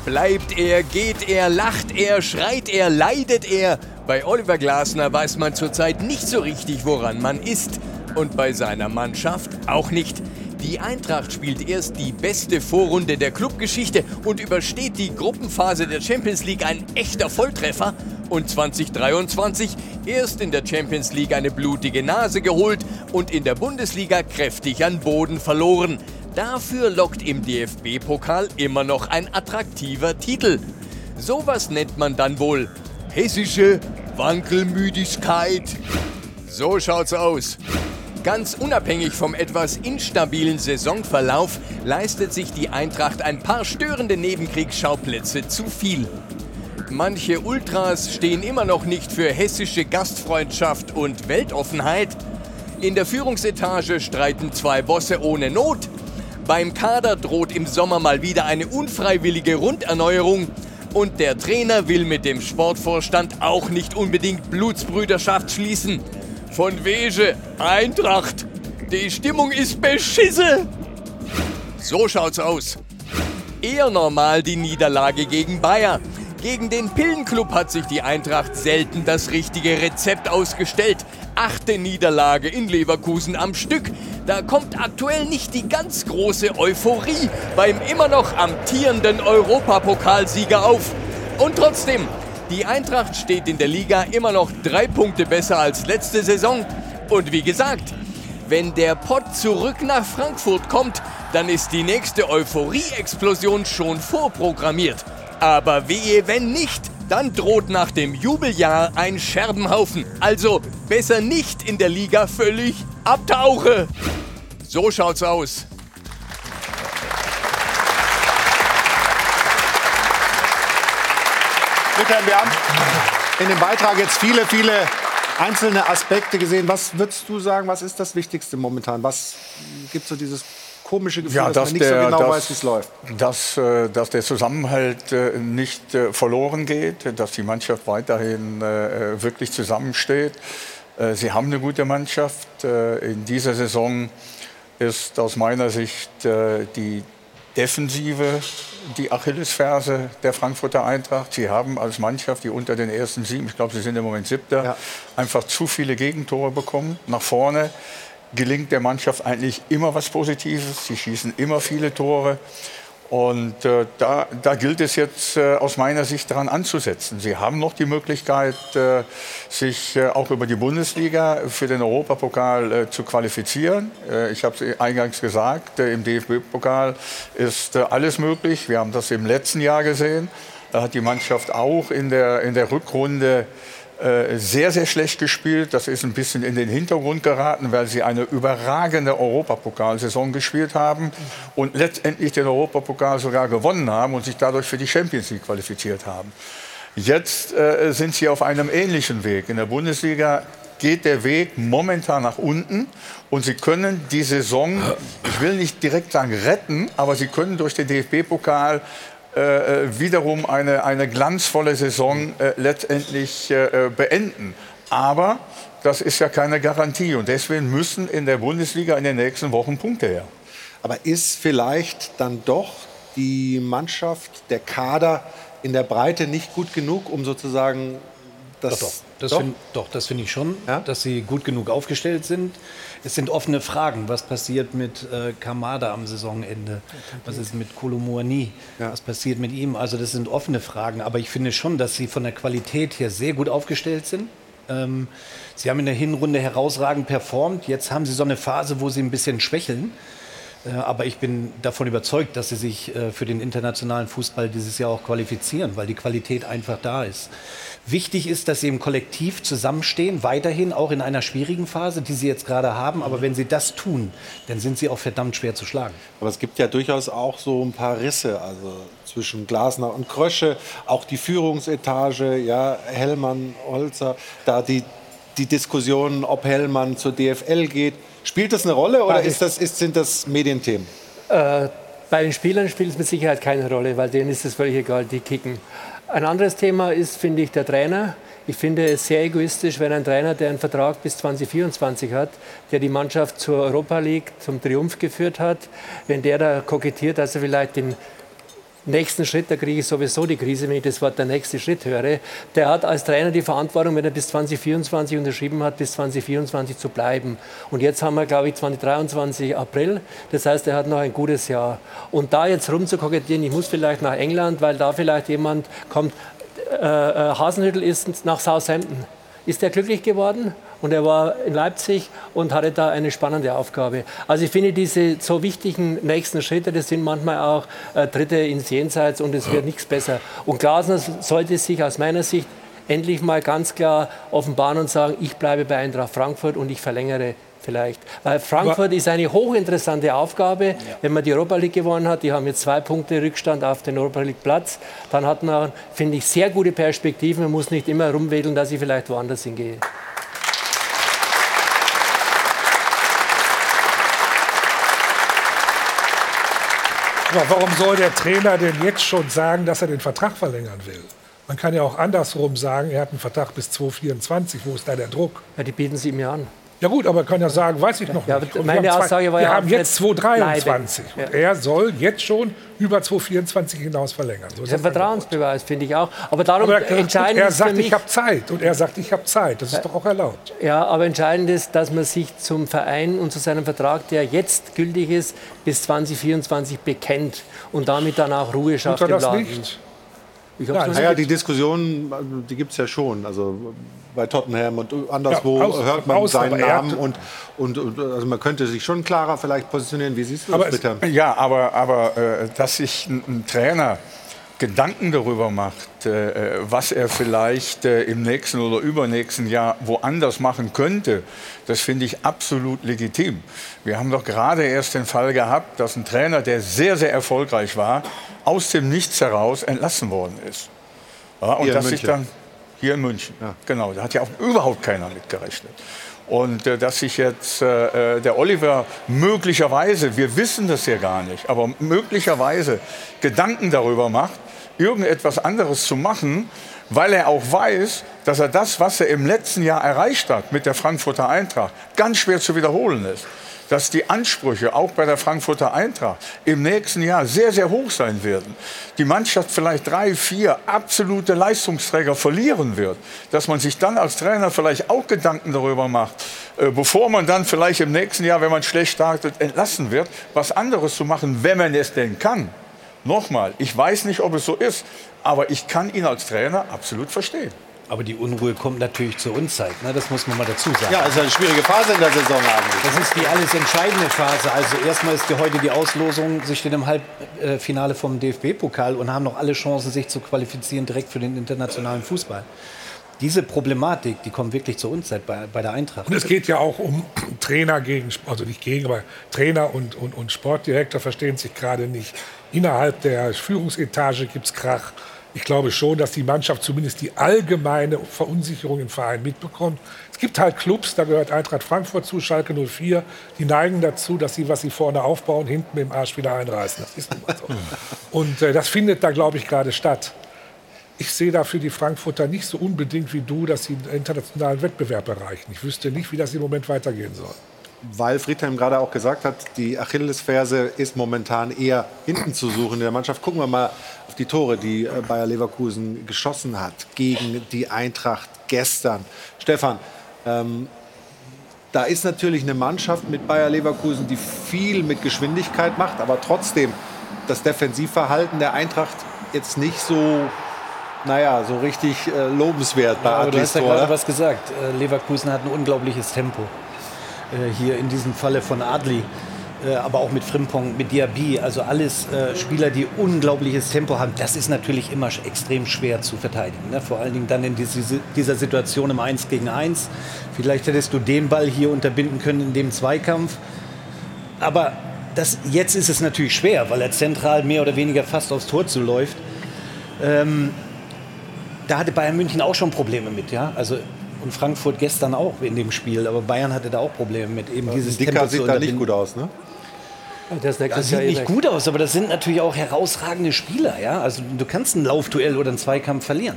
Bleibt er, geht er, lacht er, schreit er, leidet er. Bei Oliver Glasner weiß man zurzeit nicht so richtig, woran man ist. Und bei seiner Mannschaft auch nicht. Die Eintracht spielt erst die beste Vorrunde der Clubgeschichte und übersteht die Gruppenphase der Champions League ein echter Volltreffer. Und 2023 erst in der Champions League eine blutige Nase geholt und in der Bundesliga kräftig an Boden verloren. Dafür lockt im DFB-Pokal immer noch ein attraktiver Titel. Sowas nennt man dann wohl hessische Wankelmüdigkeit. So schaut's aus. Ganz unabhängig vom etwas instabilen Saisonverlauf leistet sich die Eintracht ein paar störende Nebenkriegsschauplätze zu viel. Manche Ultras stehen immer noch nicht für hessische Gastfreundschaft und Weltoffenheit. In der Führungsetage streiten zwei Bosse ohne Not. Beim Kader droht im Sommer mal wieder eine unfreiwillige Runderneuerung. Und der Trainer will mit dem Sportvorstand auch nicht unbedingt Blutsbrüderschaft schließen. Von Wege, Eintracht. Die Stimmung ist beschisse. So schaut's aus. Eher normal die Niederlage gegen Bayern. Gegen den Pillenclub hat sich die Eintracht selten das richtige Rezept ausgestellt. Achte Niederlage in Leverkusen am Stück. Da kommt aktuell nicht die ganz große Euphorie beim immer noch amtierenden Europapokalsieger auf. Und trotzdem, die Eintracht steht in der Liga immer noch drei Punkte besser als letzte Saison. Und wie gesagt, wenn der Pott zurück nach Frankfurt kommt, dann ist die nächste Euphorie-Explosion schon vorprogrammiert. Aber wehe, wenn nicht, dann droht nach dem Jubeljahr ein Scherbenhaufen. Also besser nicht in der Liga völlig abtauche. So schaut's aus. Michael, wir haben in dem Beitrag jetzt viele, viele einzelne Aspekte gesehen. Was würdest du sagen, was ist das Wichtigste momentan? Was gibt so dieses komische Gefühl, Ja, dass, dass man nicht der- so genau dass- weiß, wie es läuft? Dass, äh, dass der Zusammenhalt äh, nicht äh, verloren geht, dass die Mannschaft weiterhin wirklich zusammensteht. Sie haben eine gute Mannschaft. In dieser Saison ist aus meiner Sicht die Defensive die Achillesferse der Frankfurter Eintracht. Sie haben als Mannschaft, die unter den ersten sieben, ich glaube, sie sind im Moment siebter, einfach zu viele Gegentore bekommen. Nach vorne gelingt der Mannschaft eigentlich immer was Positives. Sie schießen immer viele Tore. Und äh, da, da gilt es jetzt äh, aus meiner Sicht daran anzusetzen. Sie haben noch die Möglichkeit, äh, sich äh, auch über die Bundesliga für den Europapokal äh, zu qualifizieren. Äh, ich habe es eingangs gesagt, äh, im DFB-Pokal ist äh, alles möglich. Wir haben das im letzten Jahr gesehen. Da hat die Mannschaft auch in der, in der Rückrunde äh, sehr, sehr schlecht gespielt. Das ist ein bisschen in den Hintergrund geraten, weil sie eine überragende Europapokalsaison gespielt haben und letztendlich den Europapokal sogar gewonnen haben und sich dadurch für die Champions League qualifiziert haben. Jetzt äh, sind sie auf einem ähnlichen Weg. In der Bundesliga geht der Weg momentan nach unten und sie können die Saison, ich will nicht direkt sagen retten, aber sie können durch den DFB-Pokal äh, wiederum eine, eine glanzvolle Saison äh, letztendlich äh, beenden. Aber das ist ja keine Garantie. Und deswegen müssen in der Bundesliga in den nächsten Wochen Punkte her. Aber ist vielleicht dann doch die Mannschaft, der Kader in der Breite nicht gut genug, um sozusagen das. Doch, doch. Das finde find ich schon, ja? dass sie gut genug aufgestellt sind. Es sind offene Fragen. Was passiert mit äh, Kamada am Saisonende? Was ist mit Kolomouani? Ja. Was passiert mit ihm? Also das sind offene Fragen. Aber ich finde schon, dass sie von der Qualität her sehr gut aufgestellt sind. Ähm, sie haben in der Hinrunde herausragend performt. Jetzt haben sie so eine Phase, wo sie ein bisschen schwächeln. Äh, aber ich bin davon überzeugt, dass sie sich äh, für den internationalen Fußball dieses Jahr auch qualifizieren, weil die Qualität einfach da ist. Wichtig ist, dass sie im Kollektiv zusammenstehen, weiterhin auch in einer schwierigen Phase, die sie jetzt gerade haben. Aber wenn sie das tun, dann sind sie auch verdammt schwer zu schlagen. Aber es gibt ja durchaus auch so ein paar Risse, also zwischen Glasner und Krösche, auch die Führungsetage, ja, Hellmann, Holzer, da die, die Diskussion, ob Hellmann zur DFL geht. Spielt das eine Rolle oder ist das, ist, sind das Medienthemen? Äh, bei den Spielern spielt es mit Sicherheit keine Rolle, weil denen ist es völlig egal, die kicken. Ein anderes Thema ist, finde ich, der Trainer. Ich finde es sehr egoistisch, wenn ein Trainer, der einen Vertrag bis 2024 hat, der die Mannschaft zur Europa League zum Triumph geführt hat, wenn der da kokettiert, dass er vielleicht den nächsten Schritt, da kriege ich sowieso die Krise, wenn ich das Wort der nächste Schritt höre. Der hat als Trainer die Verantwortung, wenn er bis 2024 unterschrieben hat, bis 2024 zu bleiben. Und jetzt haben wir, glaube ich, 2023 April. Das heißt, er hat noch ein gutes Jahr. Und da jetzt rumzukokettieren, ich muss vielleicht nach England, weil da vielleicht jemand kommt, äh, äh, Hasenhüttel ist nach Southampton. Ist er glücklich geworden? Und er war in Leipzig und hatte da eine spannende Aufgabe. Also ich finde diese so wichtigen nächsten Schritte, das sind manchmal auch äh, Tritte ins Jenseits und es wird nichts besser. Und Glasner sollte sich aus meiner Sicht endlich mal ganz klar offenbaren und sagen, ich bleibe bei Eintracht Frankfurt und ich verlängere vielleicht. Weil Frankfurt ist eine hochinteressante Aufgabe, ja. wenn man die Europa League gewonnen hat. Die haben jetzt zwei Punkte Rückstand auf den Europa League Platz. Dann hat man, finde ich, sehr gute Perspektiven. Man muss nicht immer rumwedeln, dass ich vielleicht woanders hingehe. Aber warum soll der Trainer denn jetzt schon sagen, dass er den Vertrag verlängern will? Man kann ja auch andersrum sagen, er hat einen Vertrag bis 2024. Wo ist da der Druck? Ja, die bieten sie ihm ja an. Ja gut, aber kann ja sagen, weiß ich noch ja, nicht. Und meine Aussage war wir ja, haben jetzt 2023 ja. und er soll jetzt schon über 2024 hinaus verlängern. So das ist ein Vertrauensbeweis, finde ich auch. Aber darum aber er, entscheidend er sagt, ich habe Zeit und er sagt, ich habe Zeit. Das ist doch auch erlaubt. Ja, aber entscheidend ist, dass man sich zum Verein und zu seinem Vertrag, der jetzt gültig ist, bis 2024 bekennt und damit dann auch Ruhe schafft Tut er das nicht? Ich ja, naja, die Diskussion, die gibt es ja schon. Also bei Tottenham und anderswo ja, aus, hört man aus, seinen Namen und, und, und, also man könnte sich schon klarer vielleicht positionieren. Wie siehst du aber das bitte? Ja, aber, aber äh, dass sich ein, ein, Trainer Gedanken darüber macht, äh, was er vielleicht äh, im nächsten oder übernächsten Jahr woanders machen könnte, das finde ich absolut legitim. Wir haben doch gerade erst den Fall gehabt, dass ein Trainer, der sehr, sehr erfolgreich war, aus dem Nichts heraus entlassen worden ist. Ja, und dass sich dann hier in München, ja. genau, da hat ja auch überhaupt keiner mitgerechnet. Und äh, dass sich jetzt äh, äh, der Oliver möglicherweise, wir wissen das ja gar nicht, aber möglicherweise Gedanken darüber macht, irgendetwas anderes zu machen, weil er auch weiß, dass er das, was er im letzten Jahr erreicht hat mit der Frankfurter Eintracht, ganz schwer zu wiederholen ist dass die Ansprüche auch bei der Frankfurter Eintracht im nächsten Jahr sehr, sehr hoch sein werden. Die Mannschaft vielleicht drei, vier absolute Leistungsträger verlieren wird. Dass man sich dann als Trainer vielleicht auch Gedanken darüber macht, äh, bevor man dann vielleicht im nächsten Jahr, wenn man schlecht startet, entlassen wird, was anderes zu machen, wenn man es denn kann. Nochmal, ich weiß nicht, ob es so ist, aber ich kann ihn als Trainer absolut verstehen. Aber die Unruhe kommt natürlich zur Unzeit, ne? das muss man mal dazu sagen. Ja, also eine schwierige Phase in der Saison eigentlich. Das ist die alles entscheidende Phase. Also erstmal ist heute die Auslosung, sie stehen im Halbfinale vom DFB-Pokal und haben noch alle Chancen, sich zu qualifizieren direkt für den internationalen Fußball. Diese Problematik, die kommt wirklich zur Unzeit bei, bei der Eintracht. Und es geht ja auch um Trainer gegen, also nicht gegen, aber Trainer und, und, und Sportdirektor verstehen sich gerade nicht. Innerhalb der Führungsetage gibt es Krach ich glaube schon, dass die Mannschaft zumindest die allgemeine Verunsicherung im Verein mitbekommt. Es gibt halt Clubs, da gehört Eintracht Frankfurt zu, Schalke 04, die neigen dazu, dass sie, was sie vorne aufbauen, hinten mit dem Arsch wieder einreißen. Das ist nun mal so. Und äh, das findet da, glaube ich, gerade statt. ich sehe da für die Frankfurter nicht so unbedingt wie du, dass sie einen internationalen Wettbewerb erreichen. Ich wüsste nicht, wie das im Moment weitergehen soll. Weil Friedhelm gerade auch gesagt hat, die Achillesferse ist momentan eher hinten zu suchen in der Mannschaft. Gucken wir mal auf die Tore, die äh, Bayer Leverkusen geschossen hat gegen die Eintracht gestern. Stefan, ähm, da ist natürlich eine Mannschaft mit Bayer Leverkusen, die viel mit Geschwindigkeit macht, aber trotzdem das Defensivverhalten der Eintracht jetzt nicht so naja, so richtig äh, lobenswert bei ja, aber Du hast ja gerade was gesagt. Äh, Leverkusen hat ein unglaubliches Tempo. Äh, hier in diesem Falle von Adli, äh, aber auch mit Frimpong, mit Diaby. Also alles äh, Spieler, die unglaubliches Tempo haben. Das ist natürlich immer extrem schwer zu verteidigen. Ne? Vor allen Dingen dann in diese, dieser Situation im 1 gegen 1. Vielleicht hättest du den Ball hier unterbinden können in dem Zweikampf. Aber das, jetzt ist es natürlich schwer, weil er zentral mehr oder weniger fast aufs Tor zuläuft. Ähm, da hatte Bayern München auch schon Probleme mit, ja. Also und Frankfurt gestern auch in dem Spiel, aber Bayern hatte da auch Probleme mit eben dieses Dicker Tempo sieht zu da nicht gut aus, ne? Das, Das sieht nicht gut aus, aber das sind natürlich auch herausragende Spieler, ja. Also du kannst ein Laufduell oder einen Zweikampf verlieren.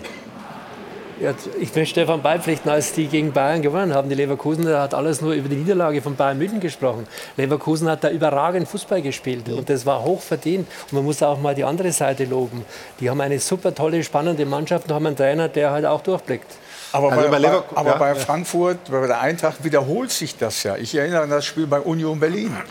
Ja, ich will Stefan beipflichten, als die gegen Bayern gewonnen haben. Die Leverkusen da hat alles nur über die Niederlage von Bayern München gesprochen. Leverkusen hat da überragend Fußball gespielt und das war hoch verdient. Und man muss auch mal die andere Seite loben. Die haben eine super tolle, spannende Mannschaft und haben einen Trainer, der halt auch durchblickt. Aber, Also bei, bei aber ja. bei Frankfurt, bei der Eintracht wiederholt sich das ja. Ich erinnere an das Spiel bei Union Berlin.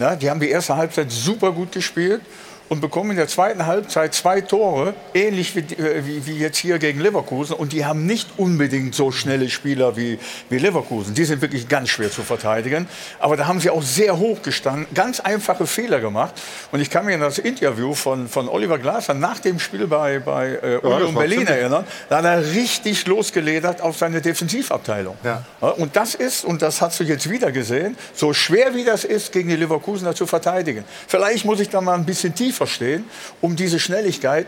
Ja, die haben die erste Halbzeit super gut gespielt und bekommen in der zweiten Halbzeit zwei Tore, ähnlich wie, äh, wie, wie jetzt hier gegen Leverkusen. Und die haben nicht unbedingt so schnelle Spieler wie, wie Leverkusen. Die sind wirklich ganz schwer zu verteidigen. Aber da haben sie auch sehr hoch gestanden, ganz einfache Fehler gemacht. Und ich kann an das Interview von, von Oliver Glasner nach dem Spiel bei, bei äh, Union war Berlin erinnern. Da hat er richtig losgeledert auf seine Defensivabteilung. Ja. und das ist, und das hast du jetzt wieder gesehen, so schwer wie das ist, gegen die Leverkusener zu verteidigen. Vielleicht muss ich da mal ein bisschen tiefer stehen, um diese Schnelligkeit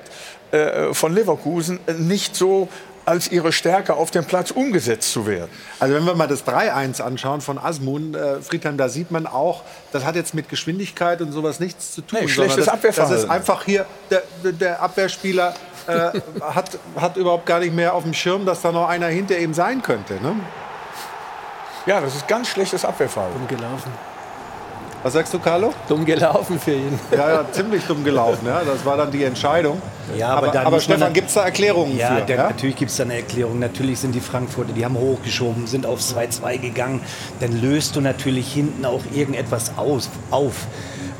äh, von Leverkusen äh, nicht so als ihre Stärke auf dem Platz umgesetzt zu werden. Also wenn wir mal das 3-1 anschauen von Asmun, äh, Friedhelm, da sieht man auch, das hat jetzt mit Geschwindigkeit und sowas nichts zu tun. Nee, schlechtes das, das ist einfach hier, der, der Abwehrspieler äh, hat, hat überhaupt gar nicht mehr auf dem Schirm, dass da noch einer hinter ihm sein könnte. Ne? Ja, das ist ganz schlechtes Abwehrverhalten. Dumm gelaufen. Was sagst du, Carlo? Dumm gelaufen für ihn. Ja, ja, ziemlich dumm gelaufen. Ja. Das war dann die Entscheidung. Ja, aber aber, aber Stefan, gibt es da Erklärungen Ja, für? der, ja? natürlich gibt es da eine Erklärung. Natürlich sind die Frankfurter, die haben hochgeschoben, sind auf 2-2 gegangen. Dann löst du natürlich hinten auch irgendetwas aus, auf.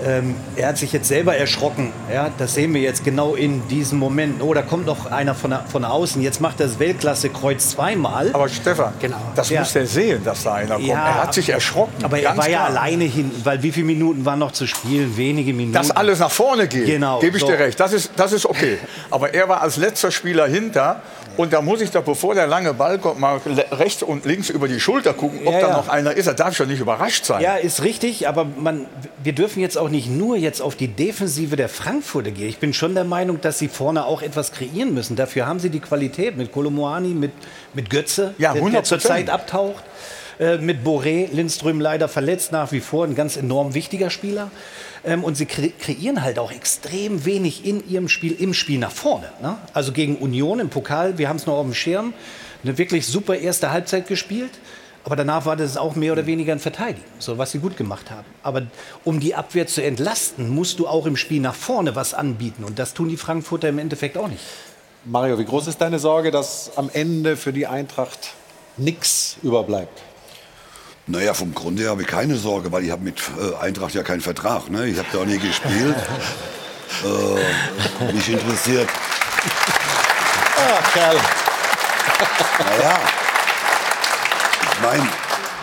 Ähm, er hat sich jetzt selber erschrocken. Ja, das sehen wir jetzt genau in diesem Moment. Oh, da kommt noch einer von, von außen. Jetzt macht er das Weltklasse-Kreuz zweimal. Aber Stefan, Genau. das Ja. muss er sehen, dass da einer kommt. Ja, er hat sich erschrocken. Aber er war ja klar. alleine hinten, weil wie viele Minuten waren noch zu spielen? Wenige Minuten. Dass alles nach vorne geht, Genau, gebe ich so. dir recht. Das ist, das ist okay. Aber er war als letzter Spieler hinter. Und da muss ich doch, bevor der lange Ball kommt, mal rechts und links über die Schulter gucken, ob Ja, da ja. noch einer ist. Da darf ich doch nicht überrascht sein. Ja, ist richtig, aber man, wir dürfen jetzt auch nicht nur jetzt auf die Defensive der Frankfurter gehen. Ich bin schon der Meinung, dass sie vorne auch etwas kreieren müssen. Dafür haben sie die Qualität mit Kolomoani, mit, mit Götze, Ja, der, der 100%. zurzeit abtaucht. Äh, mit Boré, Lindström leider verletzt nach wie vor, ein ganz enorm wichtiger Spieler. Ähm, und sie kre kreieren halt auch extrem wenig in ihrem Spiel, im Spiel nach vorne. Ne? Also gegen Union im Pokal, wir haben es noch auf dem Schirm, eine wirklich super erste Halbzeit gespielt. Aber danach war das auch mehr oder weniger ein Verteidigen, so was sie gut gemacht haben. Aber um die Abwehr zu entlasten, musst du auch im Spiel nach vorne was anbieten. Und das tun die Frankfurter im Endeffekt auch nicht. Mario, wie groß ist deine Sorge, dass am Ende für die Eintracht nichts überbleibt? Naja, vom Grunde her habe ich keine Sorge, weil ich habe mit äh, Eintracht ja keinen Vertrag. Ne? Ich habe da auch nie gespielt. äh, mich interessiert. Ah, Kerl. Naja, ich meine,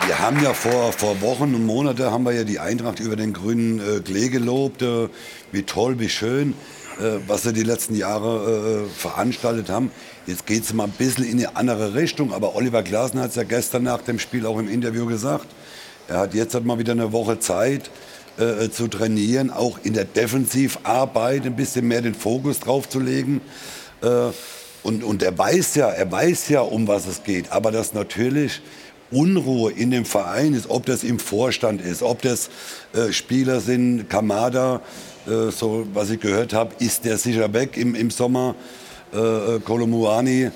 wir haben ja vor, vor Wochen und Monaten haben wir ja die Eintracht über den grünen äh, Klee gelobt. Äh, wie toll, wie schön, äh, was sie die letzten Jahre äh, veranstaltet haben. Jetzt geht es mal ein bisschen in eine andere Richtung. Aber Oliver Glasner hat es ja gestern nach dem Spiel auch im Interview gesagt. Er hat jetzt halt mal wieder eine Woche Zeit äh, zu trainieren, auch in der Defensivarbeit ein bisschen mehr den Fokus drauf zu legen. Äh, und, und er weiß ja, er weiß ja, um was es geht. Aber dass natürlich Unruhe in dem Verein ist, ob das im Vorstand ist, ob das äh, Spieler sind, Kamada, äh, so was ich gehört habe, ist der sicher weg im, im Sommer. Äh, Kolomuani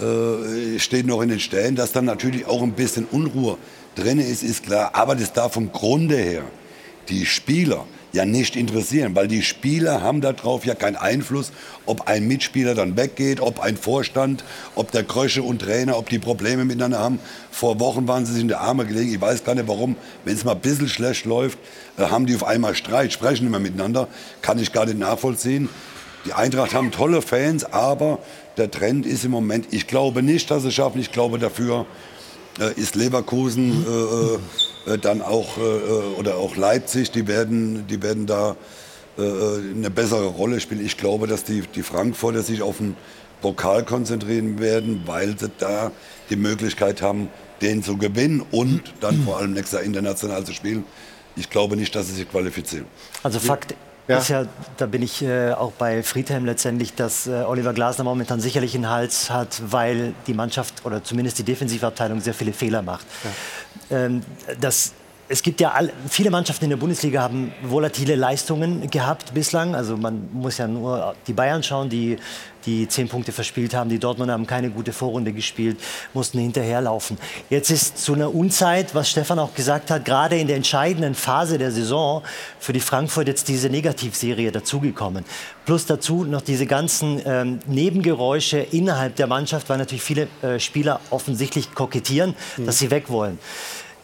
äh, steht noch in den Stellen, dass dann natürlich auch ein bisschen Unruhe drin ist, ist klar. Aber das darf vom Grunde her die Spieler ja nicht interessieren, weil die Spieler haben darauf ja keinen Einfluss, ob ein Mitspieler dann weggeht, ob ein Vorstand, ob der Krösche und Trainer, ob die Probleme miteinander haben. Vor Wochen waren sie sich in der Arme gelegen. Ich weiß gar nicht warum. Wenn es mal ein bisschen schlecht läuft, äh, haben die auf einmal Streit, sprechen immer miteinander. Kann ich gar nicht nachvollziehen. Die Eintracht haben tolle Fans, aber der Trend ist im Moment, ich glaube nicht, dass sie es schaffen. Ich glaube dafür äh, ist Leverkusen äh, äh, dann auch, äh, äh, oder auch Leipzig, die werden, die werden da äh, eine bessere Rolle spielen. Ich glaube, dass die, die Frankfurter sich auf den Pokal konzentrieren werden, weil sie da die Möglichkeit haben, den zu gewinnen und dann vor allem nächstes Jahr international zu spielen. Ich glaube nicht, dass sie sich qualifizieren. Also Fakt ja. ist ja, da bin ich äh, auch bei Friedhelm letztendlich, dass äh, Oliver Glasner momentan sicherlich einen Hals hat, weil die Mannschaft oder zumindest die Defensivabteilung sehr viele Fehler macht. Ja. Ähm, das es gibt ja all, viele Mannschaften in der Bundesliga haben volatile Leistungen gehabt bislang. Also man muss ja nur die Bayern schauen, die die zehn Punkte verspielt haben. Die Dortmund haben keine gute Vorrunde gespielt, mussten hinterherlaufen. Jetzt ist zu einer Unzeit, was Stefan auch gesagt hat, gerade in der entscheidenden Phase der Saison für die Frankfurt jetzt diese Negativserie dazugekommen. Plus dazu noch diese ganzen ähm, Nebengeräusche innerhalb der Mannschaft, weil natürlich viele äh, Spieler offensichtlich kokettieren, mhm. dass sie weg wollen.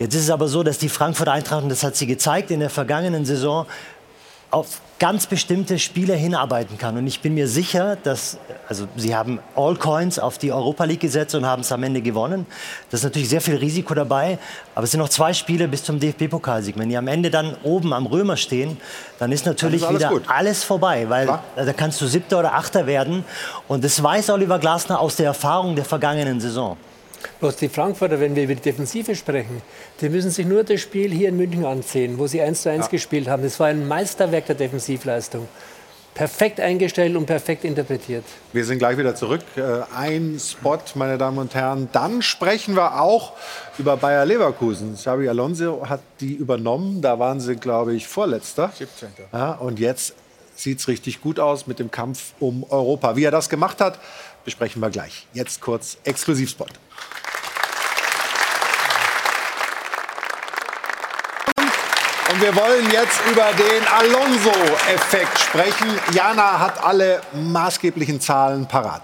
Jetzt ist es aber so, dass die Frankfurter Eintracht, und das hat sie gezeigt in der vergangenen Saison, auf ganz bestimmte Spieler hinarbeiten kann. Und ich bin mir sicher, dass, also sie haben All Coins auf die Europa League gesetzt und haben es am Ende gewonnen. Das ist natürlich sehr viel Risiko dabei, aber es sind noch zwei Spiele bis zum DFB-Pokalsieg. Wenn die am Ende dann oben am Römer stehen, dann ist natürlich dann ist alles wieder gut. alles vorbei, weil Klar. da kannst du Siebter oder Achter werden. Und das weiß Oliver Glasner aus der Erfahrung der vergangenen Saison. Bloß die Frankfurter, wenn wir über die Defensive sprechen, die müssen sich nur das Spiel hier in München ansehen, wo sie 1 zu 1 ja. gespielt haben. Das war ein Meisterwerk der Defensivleistung. Perfekt eingestellt und perfekt interpretiert. Wir sind gleich wieder zurück. Äh, ein Spot, meine Damen und Herren. Dann sprechen wir auch über Bayer Leverkusen. Xabi Alonso hat die übernommen. Da waren sie, glaube ich, Vorletzter. 17. Ja, und jetzt sieht es richtig gut aus mit dem Kampf um Europa. Wie er das gemacht hat, besprechen wir gleich. Jetzt kurz Exklusivspot. Wir wollen jetzt über den Alonso-Effekt sprechen. Jana hat alle maßgeblichen Zahlen parat.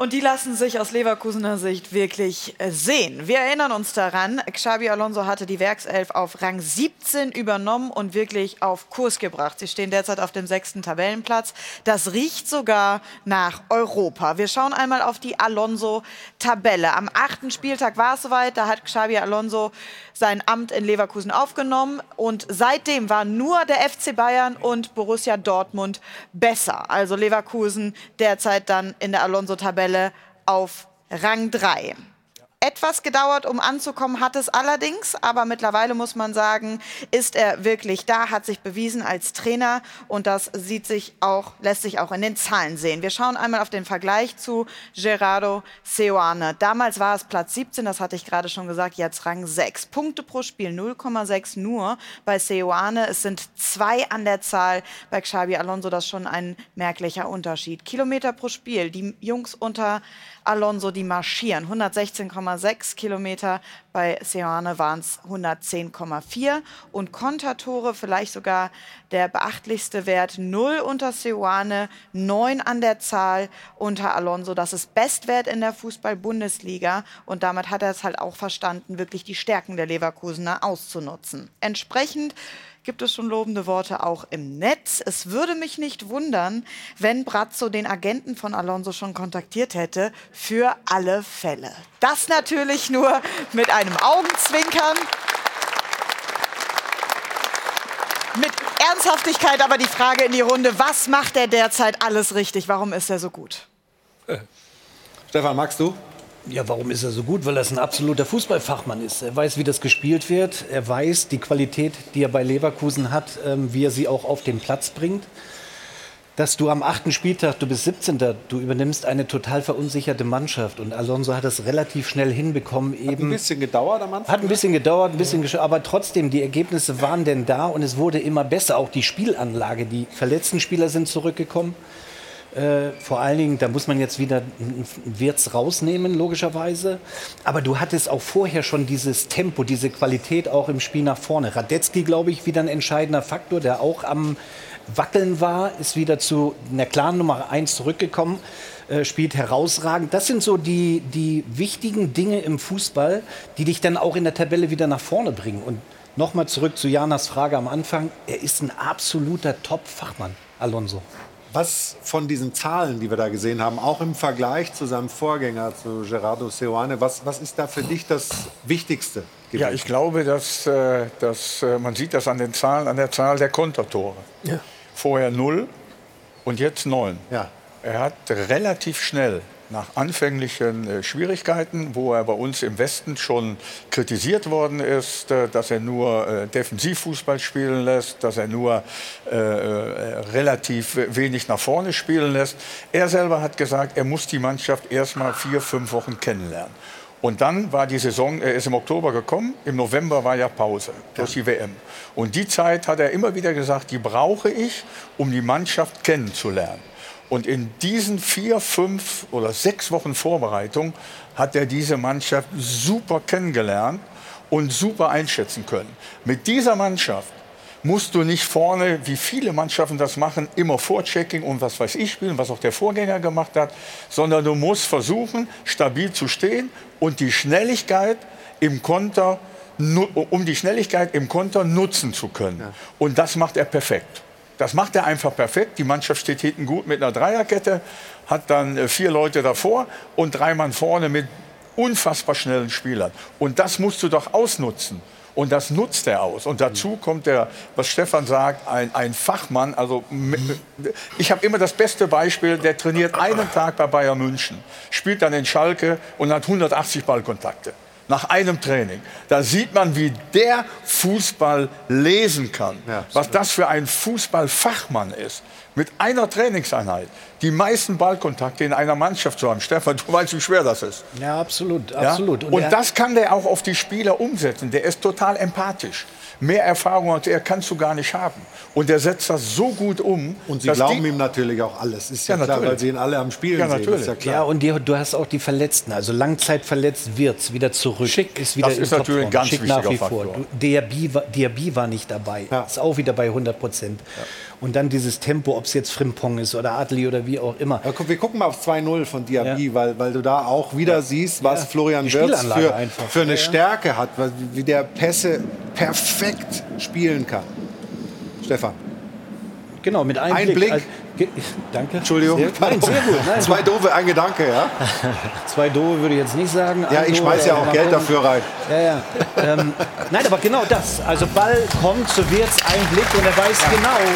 Und die lassen sich aus Leverkusener Sicht wirklich äh, sehen. Wir erinnern uns daran, Xabi Alonso hatte die Werkself auf Rang 17 übernommen und wirklich auf Kurs gebracht. Sie stehen derzeit auf dem sechsten Tabellenplatz. Das riecht sogar nach Europa. Wir schauen einmal auf die Alonso-Tabelle. Am achten Spieltag war es soweit. Da hat Xabi Alonso sein Amt in Leverkusen aufgenommen. Und seitdem waren nur der FC Bayern und Borussia Dortmund besser. Also Leverkusen derzeit dann in der Alonso-Tabelle Tabelle auf Rang 3. Etwas gedauert, um anzukommen, hat es allerdings, aber mittlerweile muss man sagen, ist er wirklich da, hat sich bewiesen als Trainer und das sieht sich auch, lässt sich auch in den Zahlen sehen. Wir schauen einmal auf den Vergleich zu Gerardo Seoane. Damals war es Platz 17, das hatte ich gerade schon gesagt, jetzt Rang 6. Punkte pro Spiel 0,6 nur bei Seoane. Es sind zwei an der Zahl bei Xabi Alonso, das ist schon ein merklicher Unterschied. Kilometer pro Spiel, die Jungs unter Alonso, die marschieren. 116,6 Kilometer, bei Seoane waren es 110,4 und Kontertore vielleicht sogar der beachtlichste Wert, 0 unter Seoane, 9 an der Zahl unter Alonso. Das ist Bestwert in der Fußball-Bundesliga und damit hat er es halt auch verstanden, wirklich die Stärken der Leverkusener auszunutzen. Entsprechend gibt es schon lobende Worte auch im Netz. Es würde mich nicht wundern, wenn Brazzo den Agenten von Alonso schon kontaktiert hätte, für alle Fälle. Das natürlich nur mit einem Augenzwinkern. Mit Ernsthaftigkeit aber die Frage in die Runde, was macht er derzeit alles richtig? Warum ist er so gut? Stefan, magst du? Ja, warum ist er so gut? Weil er ein absoluter Fußballfachmann ist. Er weiß, wie das gespielt wird. Er weiß die Qualität, die er bei Leverkusen hat, ähm, wie er sie auch auf den Platz bringt. Dass du am achten Spieltag, du bist 17. Du übernimmst eine total verunsicherte Mannschaft. Und Alonso hat das relativ schnell hinbekommen. Eben, hat ein bisschen gedauert am Anfang? Hat ein bisschen gedauert, ein bisschen ja. aber trotzdem, die Ergebnisse waren denn da und es wurde immer besser. Auch die Spielanlage, die verletzten Spieler sind zurückgekommen. Äh, vor allen Dingen, da muss man jetzt wieder Wirts rausnehmen, logischerweise. Aber du hattest auch vorher schon dieses Tempo, diese Qualität auch im Spiel nach vorne. Radetzky, glaube ich, wieder ein entscheidender Faktor, der auch am Wackeln war, ist wieder zu einer klaren Nummer 1 zurückgekommen, äh, spielt herausragend. Das sind so die, die wichtigen Dinge im Fußball, die dich dann auch in der Tabelle wieder nach vorne bringen. Und nochmal zurück zu Janas Frage am Anfang. Er ist ein absoluter Top-Fachmann, Alonso. Was von diesen Zahlen, die wir da gesehen haben, auch im Vergleich zu seinem Vorgänger, zu Gerardo Seoane, was, was ist da für dich das Wichtigste? Gewesen? Ja, ich glaube, dass, äh, dass äh, man sieht das an den Zahlen, an der Zahl der Kontertore. Ja. Vorher null und jetzt neun. Ja. Er hat relativ schnell nach anfänglichen äh, Schwierigkeiten, wo er bei uns im Westen schon kritisiert worden ist, äh, dass er nur äh, Defensivfußball spielen lässt, dass er nur äh, relativ wenig nach vorne spielen lässt. Er selber hat gesagt, er muss die Mannschaft erst mal vier, fünf Wochen kennenlernen. Und dann war die Saison, er ist im Oktober gekommen, im November war ja Pause durch die WM. Und die Zeit hat er immer wieder gesagt, die brauche ich, um die Mannschaft kennenzulernen. Und in diesen vier, fünf oder sechs Wochen Vorbereitung hat er diese Mannschaft super kennengelernt und super einschätzen können. Mit dieser Mannschaft musst du nicht vorne, wie viele Mannschaften das machen, immer Vorchecking und was weiß ich spielen, was auch der Vorgänger gemacht hat, sondern du musst versuchen, stabil zu stehen und die Schnelligkeit im Konter, um die Schnelligkeit im Konter nutzen zu können. Und das macht er perfekt. Das macht er einfach perfekt. Die Mannschaft steht hinten gut mit einer Dreierkette, hat dann äh, vier Leute davor und drei Mann vorne mit unfassbar schnellen Spielern. Und das musst du doch ausnutzen. Und das nutzt er aus. Und dazu kommt der, was Stefan sagt, ein, ein Fachmann. Also ich habe immer das beste Beispiel, der trainiert einen Tag bei Bayern München, spielt dann in Schalke und hat 180 Ballkontakte nach einem Training. Da sieht man, wie der Fußball lesen kann. Ja, was das für ein Fußballfachmann ist. Mit einer Trainingseinheit die meisten Ballkontakte in einer Mannschaft zu haben. Stefan, du weißt, wie schwer das ist. Ja, absolut. absolut. Ja? Und, Und das kann der auch auf die Spieler umsetzen. Der ist total empathisch. Mehr Erfahrung als er kannst du gar nicht haben. Und er setzt das so gut um. Und sie glauben ihm natürlich auch alles. Ist ja, ja klar, natürlich. weil sie ihn alle am Spielen ja, natürlich. sehen. Ja, ja, und die, du hast auch die Verletzten. Also langzeitverletzt wird wieder zurück. Schick ist wieder das ist natürlich ein ganz Schick wichtiger nach wie Faktor. vor. Diaby, Diaby war nicht dabei. Ja. Ist auch wieder bei 100 Prozent. Und dann dieses Tempo, ob es jetzt Frimpong ist oder Adli oder wie auch immer. Ja, wir gucken mal auf 2-0 von Diaby, ja. weil, weil du da auch wieder ja. siehst, was Florian Wirtz für, für eine Stärke hat, wie der Pässe perfekt spielen kann. Stefan. Genau, mit einem ein Blick. Blick. Also, danke. Entschuldigung. Sehr, nein, sehr gut. Nein, Zwei doofe, ein Gedanke, ja? Zwei doofe würde ich jetzt nicht sagen. Ja, ich schmeiße ja auch Geld dafür rein. Ja, ja. ähm, nein, aber genau das. Also Ball kommt, so wird's ein Blick und er weiß ja. genau.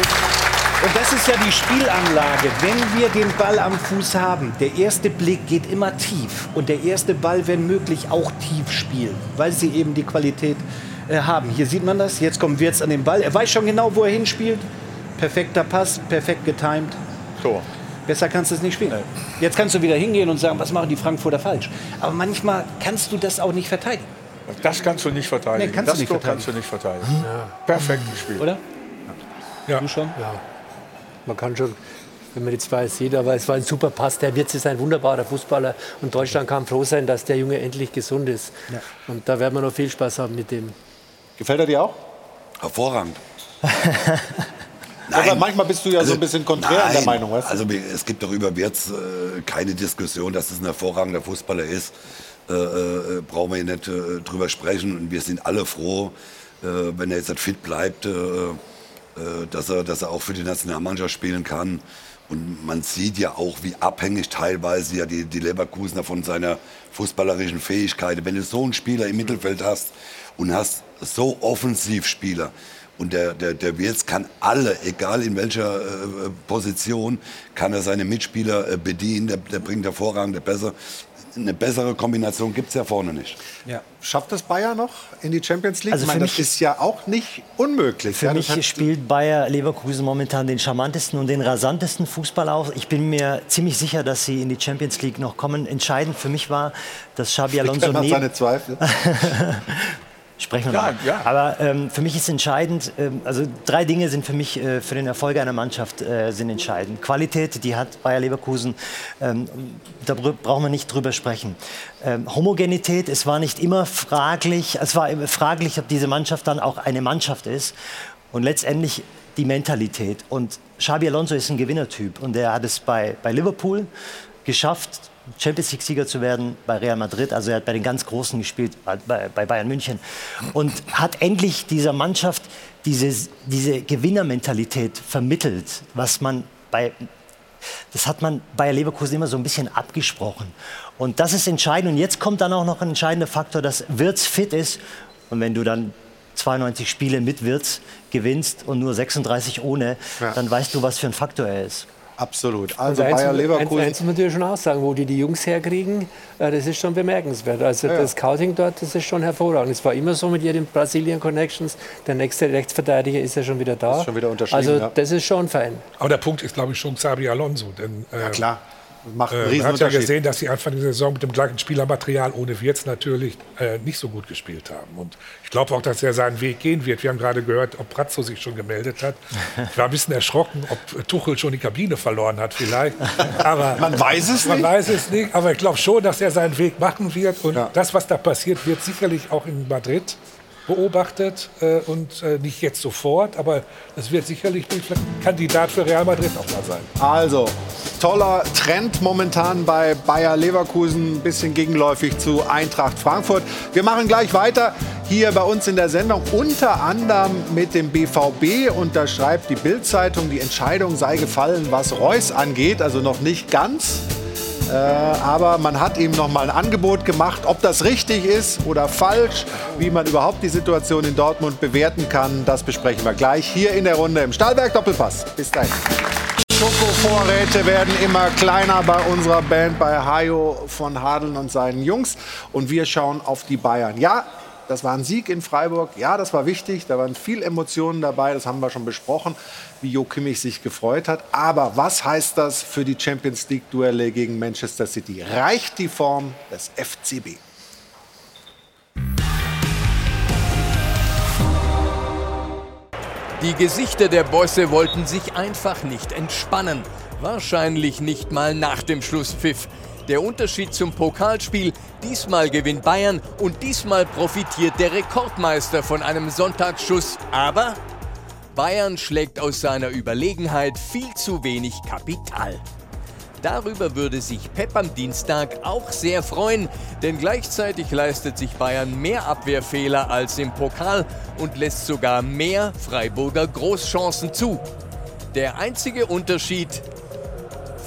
Und das ist ja die Spielanlage. Wenn wir den Ball am Fuß haben, der erste Blick geht immer tief. Und der erste Ball, wenn möglich, auch tief spielen, weil sie eben die Qualität äh, haben. Hier sieht man das. Jetzt kommt Wirtz an den Ball. Er weiß schon genau, wo er hinspielt. Perfekter Pass, perfekt getimed. Tor. Besser kannst du es nicht spielen. Jetzt kannst du wieder hingehen und sagen, was machen die Frankfurter falsch. Aber manchmal kannst du das auch nicht verteidigen. Das kannst du nicht verteidigen. Nee, kannst das du nicht Tor kannst du nicht verteidigen. Ja. Perfekt gespielt. Oder? Ja. Du schon? Ja. Man kann schon, wenn man die zwei sieht, aber es war ein super Pass. Der Wirtz ist ein wunderbarer Fußballer und Deutschland kann froh sein, dass der Junge endlich gesund ist. Ja. Und da werden wir noch viel Spaß haben mit dem. Gefällt er dir auch? Hervorragend. Nein. Aber manchmal bist du ja also, so ein bisschen konträr nein, der Meinung. Weißt du? Also es gibt doch über Wirtz äh, keine Diskussion, dass es ein hervorragender Fußballer ist. Äh, äh, brauchen wir hier nicht äh, drüber sprechen. Und wir sind alle froh, äh, wenn er jetzt fit bleibt, äh, dass, er, dass er auch für die Nationalmannschaft spielen kann. Und man sieht ja auch, wie abhängig teilweise ja die, die Leverkusener von seiner fußballerischen Fähigkeit. Wenn du so einen Spieler im Mittelfeld hast und hast so Offensivspieler, und der, der, der Wirtz kann alle, egal in welcher äh, Position, kann er seine Mitspieler äh, bedienen. Der, der bringt hervorragende Pässe. Eine bessere Kombination gibt es ja vorne nicht. Ja. Schafft das Bayern noch in die Champions League? Also ich meine, das ist ja auch nicht unmöglich. Für ja, mich spielt Bayer Leverkusen momentan den charmantesten und den rasantesten Fußball auf. Ich bin mir ziemlich sicher, dass sie in die Champions League noch kommen. Entscheidend für mich war, dass Xabi Alonso neben... sprechen wir Ja, mal. ja. Aber ähm, für mich ist entscheidend, ähm, also drei Dinge sind für mich äh, für den Erfolg einer Mannschaft äh, sind entscheidend. Qualität, die hat Bayer Leverkusen, ähm, da brauchen wir nicht drüber sprechen. Ähm, Homogenität, es war nicht immer fraglich, es war fraglich, ob diese Mannschaft dann auch eine Mannschaft ist. Und letztendlich die Mentalität. Und Xabi Alonso ist ein Gewinnertyp und er hat es bei, bei Liverpool geschafft, Champions League-Sieger zu werden bei Real Madrid. Also er hat bei den ganz Großen gespielt, bei, Bayern München. Und hat endlich dieser Mannschaft diese, diese Gewinnermentalität vermittelt, was man bei das hat man bei Leverkusen immer so ein bisschen abgesprochen. Und das ist entscheidend. Und jetzt kommt dann auch noch ein entscheidender Faktor, dass Wirtz fit ist. Und wenn du dann 92 Spiele mit Wirtz gewinnst und nur 36 ohne, Ja. dann weißt du, was für ein Faktor er ist. Absolut. Also eins, eins, eins muss man natürlich schon auch sagen, wo die die Jungs herkriegen, äh, das ist schon bemerkenswert. Also Ja, ja. das Scouting dort, das ist schon hervorragend. Es war immer so mit ihren Brasilien Connections. Der nächste Rechtsverteidiger ist ja schon wieder da. Ist schon wieder unterschrieben, Also ja. das ist schon fein. Aber der Punkt ist, glaube ich, schon Xabi Alonso. Denn, äh, klar. Macht einen Äh, man hat ja gesehen, dass sie Anfang der Saison mit dem gleichen Spielermaterial ohne Wirtz natürlich äh, nicht so gut gespielt haben. Und ich glaube auch, dass er seinen Weg gehen wird. Wir haben gerade gehört, ob Brazzo sich schon gemeldet hat. Ich war ein bisschen erschrocken, ob Tuchel schon die Kabine verloren hat vielleicht. Aber Man weiß es man nicht. weiß es nicht. Aber ich glaube schon, dass er seinen Weg machen wird. Und das, was da passiert, wird sicherlich auch in Madrid beobachtet äh, und äh, nicht jetzt sofort, aber es wird sicherlich ein Kandidat für Real Madrid auch mal sein. Also, toller Trend momentan bei Bayer Leverkusen, ein bisschen gegenläufig zu Eintracht Frankfurt. Wir machen gleich weiter hier bei uns in der Sendung, unter anderem mit dem BVB. Und da schreibt die Bild-Zeitung, die Entscheidung sei gefallen, was Reus angeht, also noch nicht ganz. Äh, aber man hat ihm noch mal ein Angebot gemacht. Ob das richtig ist oder falsch, wie man überhaupt die Situation in Dortmund bewerten kann, das besprechen wir gleich hier in der Runde im Stahlberg Doppelpass. Bis dahin. Schokovorräte werden immer kleiner bei unserer Band, bei Hajo von Hadeln und seinen Jungs. Und wir schauen auf die Bayern. Ja, das war ein Sieg in Freiburg. Ja, das war wichtig. Da waren viel Emotionen dabei. Das haben wir schon besprochen, wie Jo Kimmich sich gefreut hat. Aber was heißt das für die Champions League-Duelle gegen Manchester City? Reicht die Form des FCB? Die Gesichter der Bosse wollten sich einfach nicht entspannen. Wahrscheinlich nicht mal nach dem Schlusspfiff. Der Unterschied zum Pokalspiel, diesmal gewinnt Bayern und diesmal profitiert der Rekordmeister von einem Sonntagsschuss. Aber Bayern schlägt aus seiner Überlegenheit viel zu wenig Kapital. Darüber würde sich Pep am Dienstag auch sehr freuen, denn gleichzeitig leistet sich Bayern mehr Abwehrfehler als im Pokal und lässt sogar mehr Freiburger Großchancen zu. Der einzige Unterschied,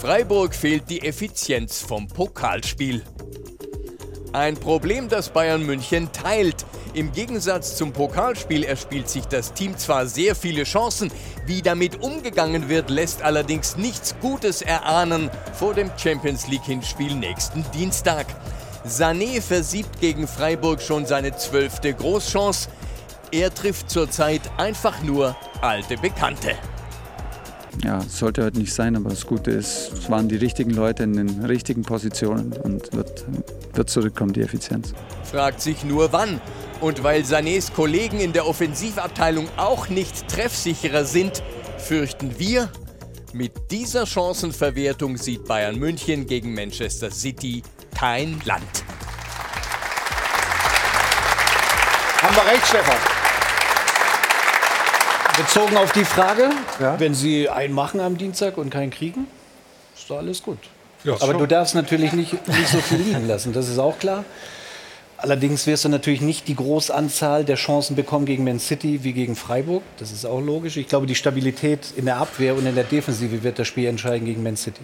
Freiburg fehlt die Effizienz vom Pokalspiel. Ein Problem, das Bayern München teilt. Im Gegensatz zum Pokalspiel erspielt sich das Team zwar sehr viele Chancen, wie damit umgegangen wird, lässt allerdings nichts Gutes erahnen vor dem Champions League Hinspiel nächsten Dienstag. Sané versiebt gegen Freiburg schon seine zwölfte Großchance. Er trifft zurzeit einfach nur alte Bekannte. Ja, sollte heute nicht sein, aber das Gute ist, es waren die richtigen Leute in den richtigen Positionen und wird, wird zurückkommen, die Effizienz. fragt sich nur wann. Und weil Sanés Kollegen in der Offensivabteilung auch nicht treffsicherer sind, fürchten wir, mit dieser Chancenverwertung sieht Bayern München gegen Manchester City kein Land. Haben wir recht, Stefan? Bezogen auf die Frage, wenn Sie einen machen am Dienstag und keinen kriegen, ist doch alles gut. Ja, Aber schon. du darfst natürlich nicht, nicht so viel liegen lassen, das ist auch klar. Allerdings wirst du natürlich nicht die Großanzahl der Chancen bekommen gegen Man City wie gegen Freiburg. Das ist auch logisch. Ich glaube, die Stabilität in der Abwehr und in der Defensive wird das Spiel entscheiden gegen Man City.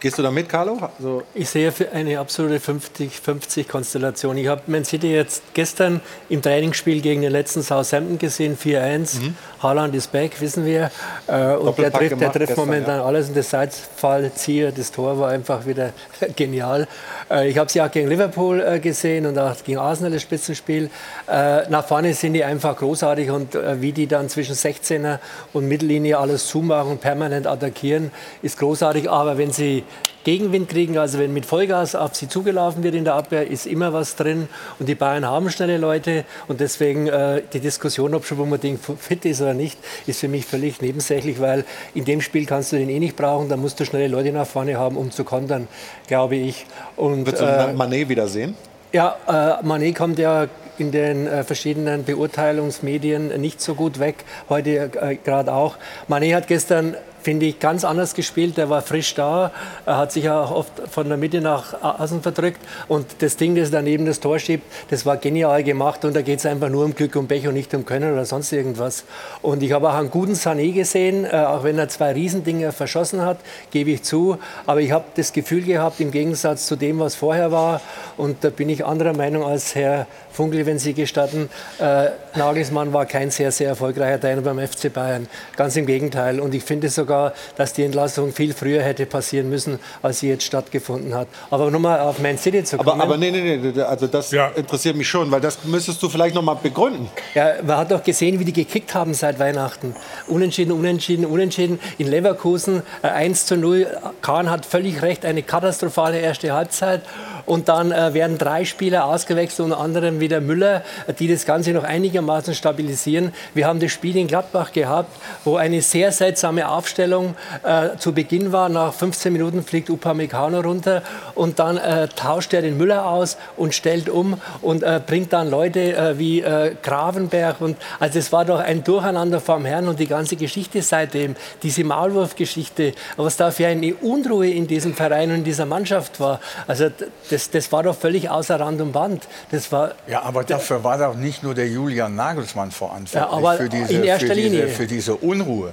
Gehst du da mit, Carlo? Also Ich sehe eine absolute 50-50-Konstellation. Ich habe Man City jetzt gestern im Trainingsspiel gegen den letzten Southampton gesehen, 4-1. Haaland ist back, wissen wir. Äh, und der Mhm. Trifft, der trifft gestern, momentan ja. alles. Und das Seitfallzieher, das Tor war einfach wieder genial. Äh, ich habe sie auch gegen Liverpool äh, gesehen und auch gegen Arsenal das Spitzenspiel. Nach vorne sind die einfach großartig und wie die dann zwischen 16er und Mittellinie alles zumachen und permanent attackieren, ist großartig. Aber wenn sie Gegenwind kriegen. Also wenn mit Vollgas auf sie zugelaufen wird in der Abwehr, ist immer was drin. Und die Bayern haben schnelle Leute. Und deswegen äh, die Diskussion, ob Choupo-Moting fit ist oder nicht, ist für mich völlig nebensächlich, weil in dem Spiel kannst du den eh nicht brauchen. Da musst du schnelle Leute nach vorne haben, um zu kontern, glaube ich. Und, Wird äh, Mané wiedersehen? Ja, äh, Mané kommt ja in den äh, verschiedenen Beurteilungsmedien nicht so gut weg. Heute äh, gerade auch. Mané hat gestern finde ich, ganz anders gespielt. Der war frisch da, er hat sich auch oft von der Mitte nach außen verdrückt. Und das Ding, das daneben das Tor schiebt, das war genial gemacht. Und da geht es einfach nur um Glück und Pech und nicht um Können oder sonst irgendwas. Und ich habe auch einen guten Sané gesehen, äh, auch wenn er zwei Riesendinger verschossen hat, gebe ich zu. Aber ich habe das Gefühl gehabt, im Gegensatz zu dem, was vorher war, und da bin ich anderer Meinung als Herr Funkel, wenn Sie gestatten, äh, Nagelsmann war kein sehr, sehr erfolgreicher Trainer beim FC Bayern. Ganz im Gegenteil. Und ich finde sogar, dass die Entlassung viel früher hätte passieren müssen, als sie jetzt stattgefunden hat. Aber nochmal auf Man City zu kommen. Aber, aber nee, nee, nee, also das ja. interessiert mich schon, weil das müsstest du vielleicht nochmal begründen. Ja, man hat doch gesehen, wie die gekickt haben seit Weihnachten. Unentschieden, unentschieden, unentschieden. In Leverkusen äh, 1 zu 0. Kahn hat völlig recht, eine katastrophale erste Halbzeit. Und dann äh, werden drei Spieler ausgewechselt, unter anderem wieder Müller, die das Ganze noch einigermaßen stabilisieren. Wir haben das Spiel in Gladbach gehabt, wo eine sehr seltsame Aufstellung äh, zu Beginn war. Nach 15 Minuten fliegt Upamecano runter und dann äh, tauscht er den Müller aus und stellt um und äh, bringt dann Leute äh, wie äh, Gravenberg. Und, also es war doch ein Durcheinander vom Herrn und die ganze Geschichte seitdem, diese Maulwurf-Geschichte, was da für eine Unruhe in diesem Verein und in dieser Mannschaft war. Also das das, das war doch völlig außer Rand und Band. Das war, ja, aber dafür war doch nicht nur der Julian Nagelsmann verantwortlich ja, für, diese, in erster für, diese, Linie. für diese Unruhe.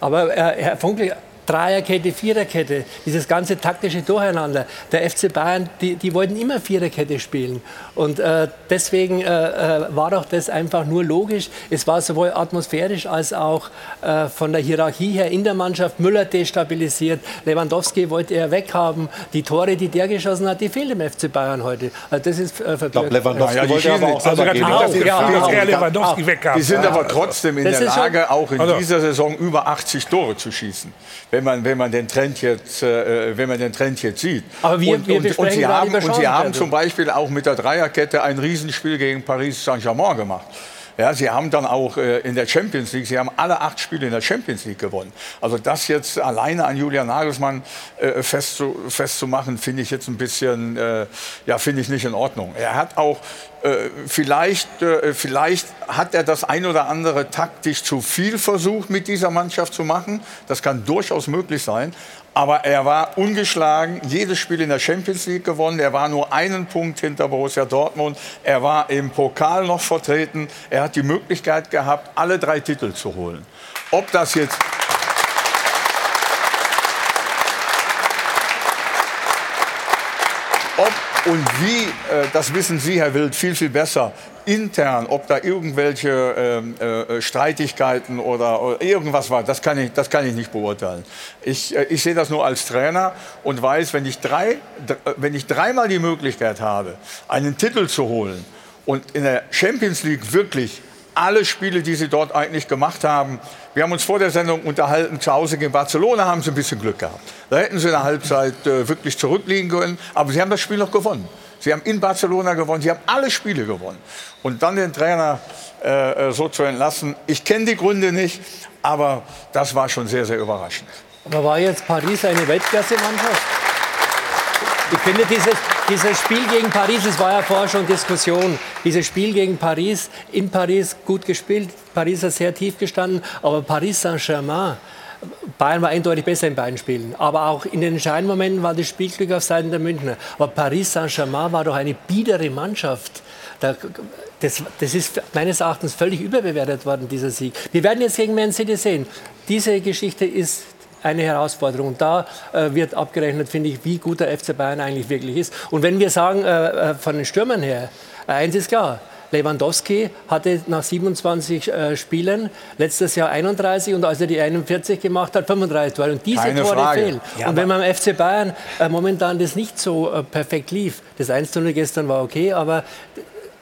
Aber äh, Herr Funkel, Dreierkette, Viererkette, dieses ganze taktische Durcheinander. Der FC Bayern, die, die wollten immer Viererkette spielen. Und äh, deswegen äh, äh, war doch das einfach nur logisch. Es war sowohl atmosphärisch als auch äh, von der Hierarchie her in der Mannschaft. Müller destabilisiert, Lewandowski wollte er weghaben. Die Tore, die der geschossen hat, die fehlen im FC Bayern heute. Also das ist äh, Ich glaube, Lewandowski ja, ja, wollte aber auch also gehen. Auch, ja, ja, Lewandowski weghaben. Die sind aber trotzdem in das der Lage, auch in also. dieser Saison über 80 Tore zu schießen wenn man, wenn man, den, Trend jetzt, äh, wenn man den Trend jetzt sieht. Aber wir, und, wir und, und Sie haben, und Sie haben zum Beispiel auch mit der Dreierkette ein Riesenspiel gegen Paris Saint-Germain gemacht. Ja, sie haben dann auch äh, in der Champions League, sie haben alle acht Spiele in der Champions League gewonnen. Also das jetzt alleine an Julian Nagelsmann äh, festzu, festzumachen, finde ich jetzt ein bisschen, äh, ja, finde ich nicht in Ordnung. Er hat auch vielleicht, vielleicht hat er das ein oder andere taktisch zu viel versucht mit dieser Mannschaft zu machen. Das kann durchaus möglich sein. Aber er war ungeschlagen, jedes Spiel in der Champions League gewonnen. Er war nur einen Punkt hinter Borussia Dortmund. Er war im Pokal noch vertreten. Er hat die Möglichkeit gehabt, alle drei Titel zu holen. Ob das jetzt ob und wie, äh, das wissen Sie, Herr Wild, viel, viel besser intern, ob da irgendwelche ähm, äh, Streitigkeiten oder, oder, irgendwas war, das kann ich, das kann ich nicht beurteilen. Ich, äh, ich sehe das nur als Trainer und weiß, wenn ich, drei, wenn ich dreimal die Möglichkeit habe, einen Titel zu holen und in der Champions League wirklich alle Spiele, die sie dort eigentlich gemacht haben. Wir haben uns vor der Sendung unterhalten, zu Hause gegen Barcelona haben sie ein bisschen Glück gehabt. Da hätten sie in der Halbzeit äh, wirklich zurückliegen können, aber sie haben das Spiel noch gewonnen. Sie haben in Barcelona gewonnen, sie haben alle Spiele gewonnen. Und dann den Trainer äh, äh so zu entlassen, ich kenne die Gründe nicht, aber das war schon sehr, sehr überraschend. Aber war jetzt Paris eine Weltklasse-Mannschaft? Ich finde, dieses, dieses Spiel gegen Paris, es war ja vorher schon Diskussion, dieses Spiel gegen Paris, in Paris gut gespielt, Paris hat sehr tief gestanden, aber Paris Saint-Germain, Bayern war eindeutig besser in beiden Spielen. Aber auch in den entscheidenden Momenten war das Spielglück auf Seiten der Münchner. Aber Paris Saint-Germain war doch eine biedere Mannschaft. das, das, ist meines Erachtens völlig überbewertet worden, dieser Sieg. Wir werden jetzt gegen Man City sehen. Diese Geschichte ist eine Herausforderung. Und da äh, wird abgerechnet, finde ich, wie gut der FC Bayern eigentlich wirklich ist. Und wenn wir sagen, äh, äh von den Stürmern her, eins ist klar, Lewandowski hatte nach 27 äh, Spielen letztes Jahr 31 und als er die 41 gemacht hat, 35 Tore. Und diese Keine Tore Frage. fehlen. Ja, und wenn man im FC Bayern äh, momentan das nicht so äh, perfekt lief, das 1 0 gestern war okay, aber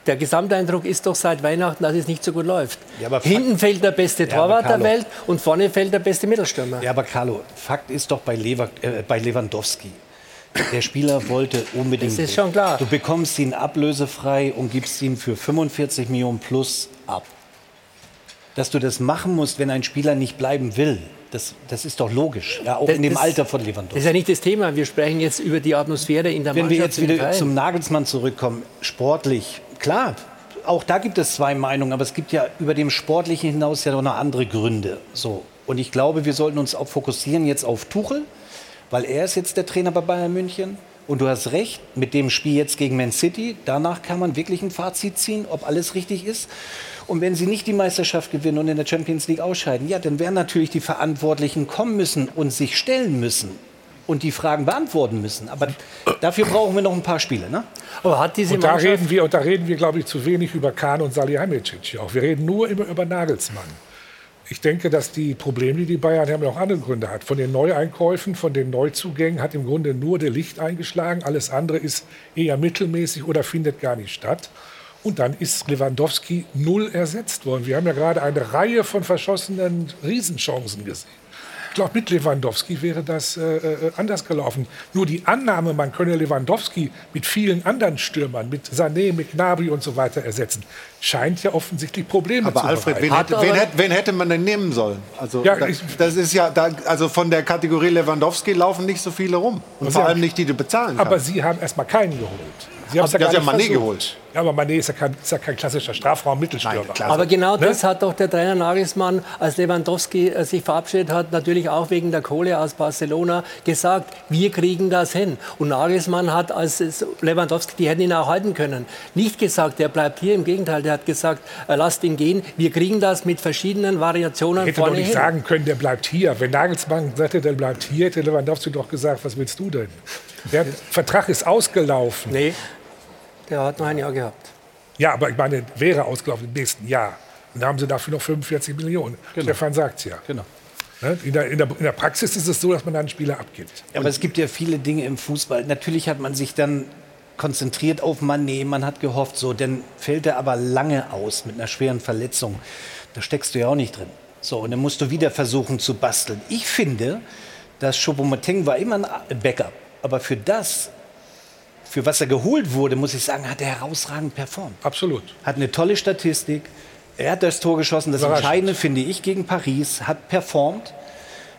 der Gesamteindruck ist doch seit Weihnachten, dass es nicht so gut läuft. Ja, Hinten fällt der beste Torwart ja, der Welt und vorne fällt der beste Mittelstürmer. Ja, aber Carlo, Fakt ist doch bei, Lever, äh, bei Lewandowski. Der Spieler wollte unbedingt. Das ist schon klar. Du bekommst ihn ablösefrei und gibst ihn für 45 Millionen plus ab. Dass du das machen musst, wenn ein Spieler nicht bleiben will, das, das ist doch logisch, ja, auch das, in dem Alter von Lewandowski. Das ist ja nicht das Thema. Wir sprechen jetzt über die Atmosphäre in der Wenn Mannschaft. Wenn wir jetzt wieder zum Nagelsmann zurückkommen, sportlich, klar, auch da gibt es zwei Meinungen, aber es gibt ja über dem Sportlichen hinaus ja noch andere Gründe. So. Und ich glaube, wir sollten uns auch fokussieren jetzt auf Tuchel, weil er ist jetzt der Trainer bei Bayern München. Und du hast recht, mit dem Spiel jetzt gegen Man City, danach kann man wirklich ein Fazit ziehen, ob alles richtig ist. Und wenn sie nicht die Meisterschaft gewinnen und in der Champions League ausscheiden, ja, dann werden natürlich die Verantwortlichen kommen müssen und sich stellen müssen und die Fragen beantworten müssen. Aber dafür brauchen wir noch ein paar Spiele. Ne? Aber hat diese und da reden wir, und da reden wir, glaube ich, zu wenig über Kahn und Salihamidzic. Auch. Wir reden nur immer über Nagelsmann. Ich denke, dass die Probleme, die die Bayern haben, auch andere Gründe hat. Von den Neueinkäufen, von den Neuzugängen hat im Grunde nur der Licht eingeschlagen. Alles andere ist eher mittelmäßig oder findet gar nicht statt. Und dann ist Lewandowski null ersetzt worden. Wir haben ja gerade eine Reihe von verschossenen Riesenchancen gesehen. Ich glaube, mit Lewandowski wäre das äh, äh, anders gelaufen. Nur die Annahme, man könne Lewandowski mit vielen anderen Stürmern, mit Sané, mit Gnabry und so weiter ersetzen, scheint ja offensichtlich Probleme aber zu Alfred, wen hätte, wen, hätte, wen hätte, man denn nehmen sollen? Also, ja, das, das, ist ja, da, also von der Kategorie Lewandowski laufen nicht so viele rum. Und vor allem nicht, die du bezahlen kannst. Aber Sie haben erst mal keinen geholt. Sie haben ja, ja Mané geholt. Ja, aber Mané ist ja kein, ist ja kein klassischer Strafraum-Mittelstürmer. Aber genau ne? das hat doch der Trainer Nagelsmann, als Lewandowski äh, sich verabschiedet hat, natürlich auch wegen der Kohle aus Barcelona, gesagt, wir kriegen das hin. Und Nagelsmann hat, als Lewandowski, die hätten ihn auch halten können, nicht gesagt, der bleibt hier. Im Gegenteil, der hat gesagt, äh, lasst ihn gehen. Wir kriegen das mit verschiedenen Variationen hätte vorne doch nicht hin. sagen können, der bleibt hier. Wenn Nagelsmann sagte, der bleibt hier, hätte Lewandowski doch gesagt, was willst du denn? Der Vertrag ist ausgelaufen. Nee. Der hat noch ein Jahr gehabt. Ja, aber ich meine, wäre ausgelaufen im nächsten Jahr. Und da haben sie dafür noch 45 Millionen. Genau. Stefan sagt es ja. Genau. Ne? In der, in, der, in der, Praxis ist es so, dass man dann einen Spieler abgibt. Ja, aber es gibt ja viele Dinge im Fußball. Natürlich hat man sich dann konzentriert auf Mané, man hat gehofft, so, dann fällt er aber lange aus mit einer schweren Verletzung. Da steckst du ja auch nicht drin. So, und dann musst du wieder versuchen zu basteln. Ich finde, dass Choupo-Moting war immer ein Backup. Aber für das, für was er geholt wurde, muss ich sagen, hat er herausragend performt. Absolut. Hat eine tolle Statistik. Er hat das Tor geschossen. Das Entscheidende finde ich gegen Paris. Hat performt.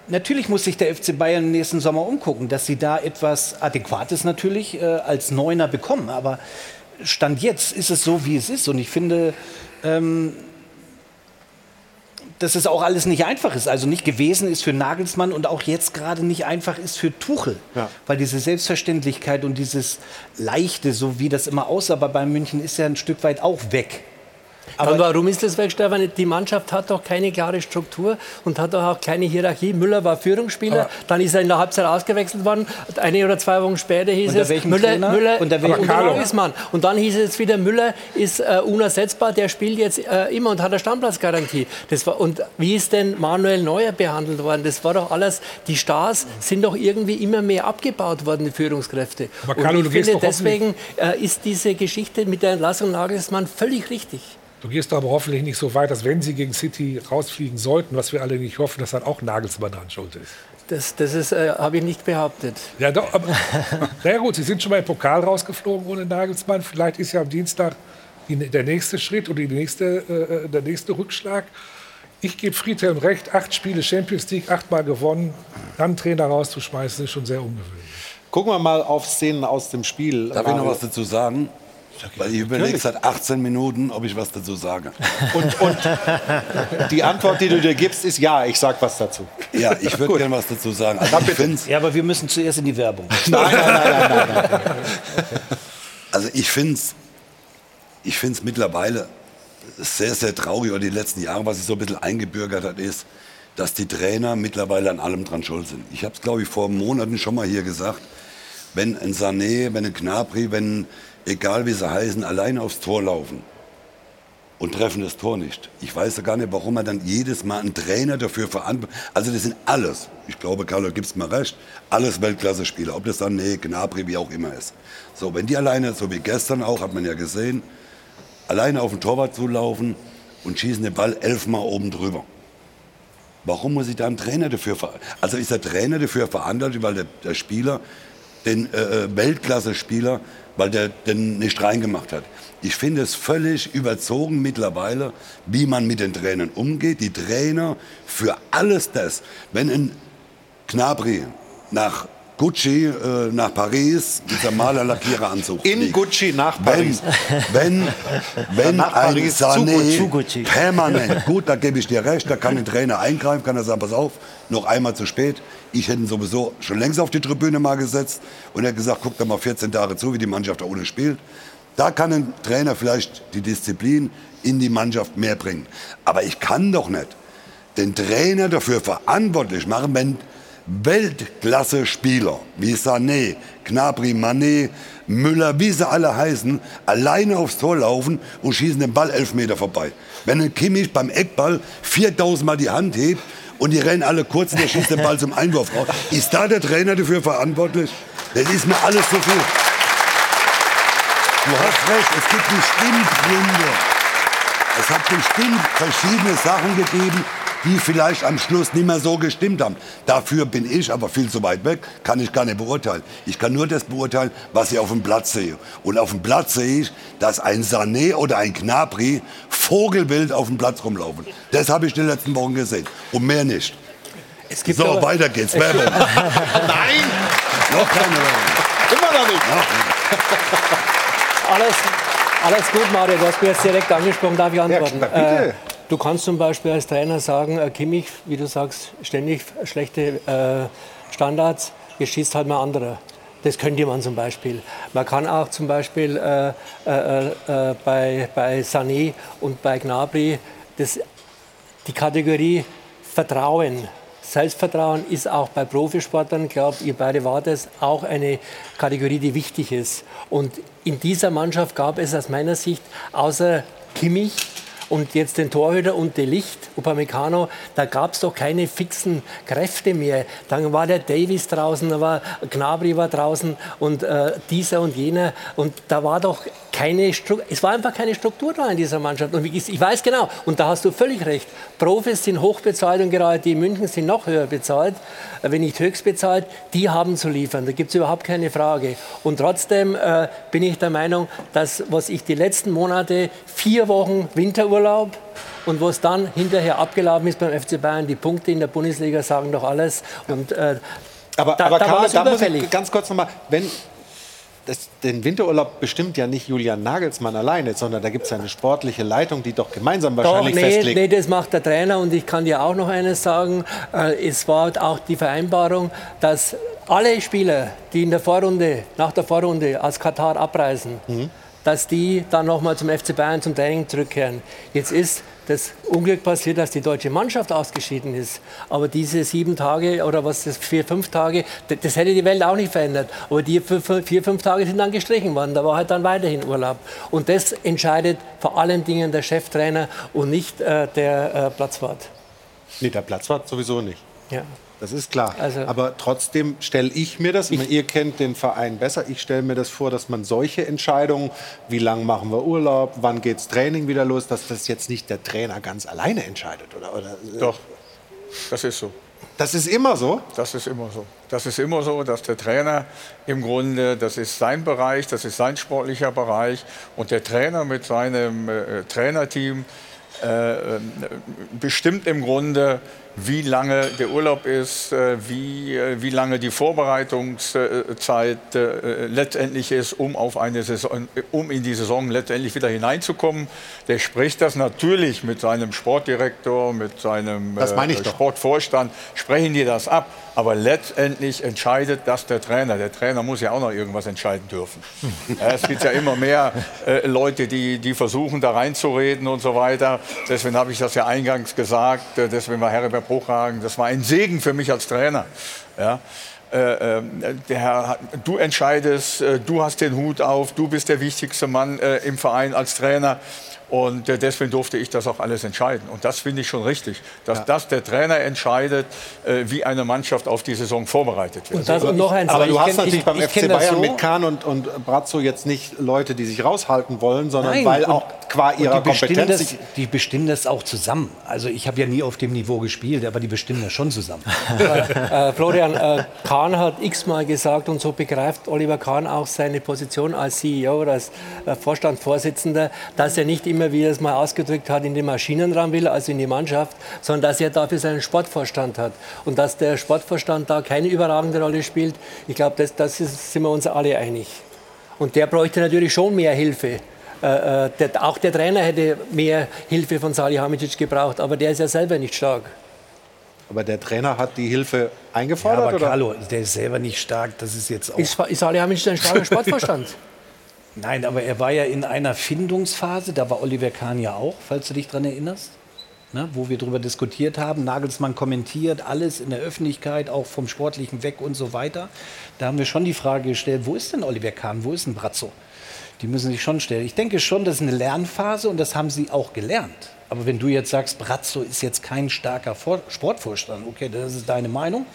Natürlich muss sich der FC Bayern im nächsten Sommer umgucken, dass sie da etwas Adäquates natürlich äh, als Neuner bekommen. Aber Stand jetzt ist es so, wie es ist. Und ich finde, ähm, dass es auch alles nicht einfach ist. Also nicht gewesen ist für Nagelsmann und auch jetzt gerade nicht einfach ist für Tuchel. Ja. Weil diese Selbstverständlichkeit und dieses Leichte, so wie das immer aussah bei Bayern München, ist ja ein Stück weit auch weg. Aber warum ist das weg, Stefan? Die Mannschaft hat doch keine klare Struktur und hat doch auch keine Hierarchie. Müller war Führungsspieler, dann ist er in der Halbzeit ausgewechselt worden. Eine oder zwei Wochen später hieß es Müller, Müller und, und Nagelsmann. Und dann hieß es wieder, Müller ist äh, unersetzbar, der spielt jetzt äh, immer und hat eine Stammpplatzgarantie. Das war, und wie ist denn Manuel Neuer behandelt worden? Das war doch alles, die Stars sind doch irgendwie immer mehr abgebaut worden, die Führungskräfte. Aber Carlo, und ich finde, deswegen äh, ist diese Geschichte mit der Entlassung Nagelsmann völlig richtig. Du gehst aber hoffentlich nicht so weit, dass wenn sie gegen City rausfliegen sollten, was wir alle nicht hoffen, dass dann auch Nagelsmann dran schuld ist. Das, das ist, äh, habe ich nicht behauptet. Ja, doch. Aber, naja gut, Sie sind schon mal im Pokal rausgeflogen ohne Nagelsmann. Vielleicht ist ja am Dienstag die, der nächste Schritt oder die nächste, äh, der nächste Rückschlag. Ich gebe Friedhelm recht, acht Spiele Champions League, achtmal gewonnen. Dann Trainer rauszuschmeißen, ist schon sehr ungewöhnlich. Gucken wir mal auf Szenen aus dem Spiel. Darf ich noch was dazu sagen? Weil ich überlege seit 18 Minuten, ob ich was dazu sage. Und, und die Antwort, die du dir gibst, ist ja, ich sage was dazu. Ja, ich würde gerne was dazu sagen. Also ich ja, aber wir müssen zuerst in die Werbung. Nein, nein, nein, nein, nein, nein. Also ich finde es ich find's mittlerweile sehr, sehr traurig, oder die letzten Jahre, was sich so ein bisschen eingebürgert hat, ist, dass die Trainer mittlerweile an allem dran schuld sind. Ich habe es, glaube ich, vor Monaten schon mal hier gesagt. Wenn ein Sané, wenn ein Gnabry, wenn egal wie sie heißen, allein aufs Tor laufen und treffen das Tor nicht. Ich weiß ja gar nicht, warum man dann jedes Mal einen Trainer dafür verantwortet. Also das sind alles, ich glaube, Carlo gibt es mir recht, alles Weltklasse-Spieler, ob das dann nee, Gnabry, wie auch immer ist. So, wenn die alleine, so wie gestern auch, hat man ja gesehen, alleine auf den Torwart zulaufen und schießen den Ball elfmal oben drüber. Warum muss ich da einen Trainer dafür verantwortlich? Also ist der Trainer dafür verantwortlich, weil der, der Spieler, den äh, äh, Weltklasse-Spieler, weil der den nicht reingemacht hat. Ich finde es völlig überzogen mittlerweile, wie man mit den Trainern umgeht. Die Trainer für alles das, wenn ein Knabri nach Gucci äh, nach Paris, dieser Malerlackiereranzug. In fliegt. Gucci nach Paris. Wenn, wenn, wenn Nach ein Paris Sané zu Gucci. permanent, gut, da gebe ich dir recht, da kann ein Trainer eingreifen, kann er sagen, pass auf, noch einmal zu spät. Ich hätte ihn sowieso schon längst auf die Tribüne mal gesetzt und hat gesagt, guck da mal 14 Tage zu, wie die Mannschaft da ohne spielt. Da kann ein Trainer vielleicht die Disziplin in die Mannschaft mehr bringen. Aber ich kann doch nicht den Trainer dafür verantwortlich machen, wenn Weltklasse-Spieler wie Sané, Gnabry, Mané, Müller, wie sie alle heißen, alleine aufs Tor laufen und schießen den Ball elf Meter vorbei. Wenn ein Kimmich beim Eckball 4000 Mal die Hand hebt und die rennen alle kurz und der schießt den Ball zum Einwurf raus, ist da der Trainer dafür verantwortlich? Das ist mir alles zu viel. Du hast recht, es gibt bestimmt Gründe. Es hat bestimmt verschiedene Sachen gegeben, die vielleicht am Schluss nicht mehr so gestimmt haben. Dafür bin ich aber viel zu weit weg, kann ich gar nicht beurteilen. Ich kann nur das beurteilen, was ich auf dem Platz sehe. Und auf dem Platz sehe ich, dass ein Sané oder ein Gnabry vogelwild auf dem Platz rumlaufen. Das habe ich die letzten Wochen gesehen. Und mehr nicht. gibt so, aber- weiter geht's. Werbung. Nein! Noch keine Werbung. Immer noch nicht. Alles, alles gut, Mario. Du hast mich jetzt direkt angesprochen. Darf ich antworten? Ja, bitte. Äh, du kannst zum Beispiel als Trainer sagen, äh, Kimmich, wie du sagst, ständig schlechte äh, Standards, jetzt schießt halt mal anderer. Das könnte man zum Beispiel. Man kann auch zum Beispiel äh, äh, äh, bei, bei Sané und bei Gnabry das, die Kategorie Vertrauen. Selbstvertrauen ist auch bei Profisportlern, glaube, ihr beide wart es, auch eine Kategorie, die wichtig ist. Und in dieser Mannschaft gab es aus meiner Sicht außer Kimmich und jetzt den Torhüter und De Licht, Upamecano, da gab es doch keine fixen Kräfte mehr. Dann war der Davis draußen, da war Gnabry war draußen und äh, dieser und jener und da war doch keine Struktur, es war einfach keine Struktur da in dieser Mannschaft. Und ich weiß genau, und da hast du völlig recht, Profis sind hochbezahlt und gerade die in München sind noch höher bezahlt, äh, wenn nicht höchst bezahlt, die haben zu liefern, da gibt es überhaupt keine Frage. Und trotzdem äh, bin ich der Meinung, dass was ich die letzten Monate, vier Wochen Winterurlaub, und was dann hinterher abgelaufen ist beim FC Bayern, die Punkte in der Bundesliga sagen doch alles. Und, äh, Aber, da, aber da es da muss ich ganz kurz nochmal, wenn das, den Winterurlaub bestimmt ja nicht Julian Nagelsmann alleine, sondern da gibt es eine sportliche Leitung, die doch gemeinsam Doch, wahrscheinlich nee, festlegt. nee, das macht der Trainer und ich kann dir auch noch eines sagen. Äh, es war auch die Vereinbarung, dass alle Spieler, die in der Vorrunde, nach der Vorrunde aus Katar abreisen, dass die dann nochmal zum FC Bayern zum Training zurückkehren. Jetzt ist das Unglück passiert, dass die deutsche Mannschaft ausgeschieden ist. Aber diese sieben Tage oder was das vier, fünf Tage, das, das hätte die Welt auch nicht verändert. Aber die vier, fünf Tage sind dann gestrichen worden. Da war halt dann weiterhin Urlaub. Und das entscheidet vor allen Dingen der Cheftrainer und nicht äh, der äh, Platzwart. Nee, der Platzwart sowieso nicht. Ja. Das ist klar. Also- Aber trotzdem stelle ich mir das, ich ihr kennt den Verein besser, ich stelle mir das vor, dass man solche Entscheidungen, wie lange machen wir Urlaub, wann geht's Training wieder los, dass das jetzt nicht der Trainer ganz alleine entscheidet. Oder, oder, Doch, das ist so. Das ist immer so? Das ist immer so. Das ist immer so, dass der Trainer im Grunde, das ist sein Bereich, das ist sein sportlicher Bereich und der Trainer mit seinem äh, Trainerteam äh, äh, bestimmt im Grunde, wie lange der Urlaub ist, äh, wie, äh, wie lange die Vorbereitungszeit äh, letztendlich ist, um, auf eine Saison, um in die Saison letztendlich wieder hineinzukommen. Der spricht das natürlich mit seinem Sportdirektor, mit seinem. Sportvorstand, sprechen die das ab. Aber letztendlich entscheidet das der Trainer. Der Trainer muss ja auch noch irgendwas entscheiden dürfen. Es gibt ja immer mehr äh, Leute, die, die versuchen, da reinzureden und so weiter. Deswegen habe ich das ja eingangs gesagt. Deswegen war Herbert Bruchhagen, das war ein Segen für mich als Trainer. Ja. Äh, äh, der Herr, du entscheidest, äh, du hast den Hut auf, du bist der wichtigste Mann äh, im Verein als Trainer. Und äh, deswegen durfte ich das auch alles entscheiden. Und das finde ich schon richtig, dass ja. das der Trainer entscheidet, äh, wie eine Mannschaft auf die Saison vorbereitet wird. Und das und noch eins. Aber du hast kenn, natürlich ich, beim ich FC Bayern so. mit Kahn und, und Brazzo jetzt nicht Leute, die sich raushalten wollen, sondern Nein, weil auch qua ihrer die Kompetenz. Das, die bestimmen das auch zusammen. Also ich habe ja nie auf dem Niveau gespielt, aber die bestimmen das schon zusammen. äh, Florian, äh, Kahn hat x-mal gesagt und so begreift Oliver Kahn auch seine Position als CEO oder als äh, Vorstandsvorsitzender, dass er nicht immer immer, wie er es mal ausgedrückt hat, in den Maschinenraum will, also in die Mannschaft, sondern dass er dafür seinen Sportvorstand hat. Und dass der Sportvorstand da keine überragende Rolle spielt, ich glaube, das, das ist, sind wir uns alle einig. Und der bräuchte natürlich schon mehr Hilfe. Äh, äh, der, auch der Trainer hätte mehr Hilfe von Salihamidzic gebraucht, aber der ist ja selber nicht stark. Aber der Trainer hat die Hilfe eingefordert? Ja, aber oder? Carlo, der ist selber nicht stark. Das ist jetzt auch. Ist, ist Salihamidzic ein starker Sportvorstand? Nein, aber er war ja in einer Findungsphase, da war Oliver Kahn ja auch, falls du dich daran erinnerst. Ne, wo wir darüber diskutiert haben. Nagelsmann kommentiert alles in der Öffentlichkeit, auch vom Sportlichen weg und so weiter. Da haben wir schon die Frage gestellt, wo ist denn Oliver Kahn, wo ist denn Brazzo? Die müssen sich schon stellen. Ich denke schon, das ist eine Lernphase und das haben sie auch gelernt. Aber wenn du jetzt sagst, Brazzo ist jetzt kein starker Sportvorstand, okay, das ist deine Meinung.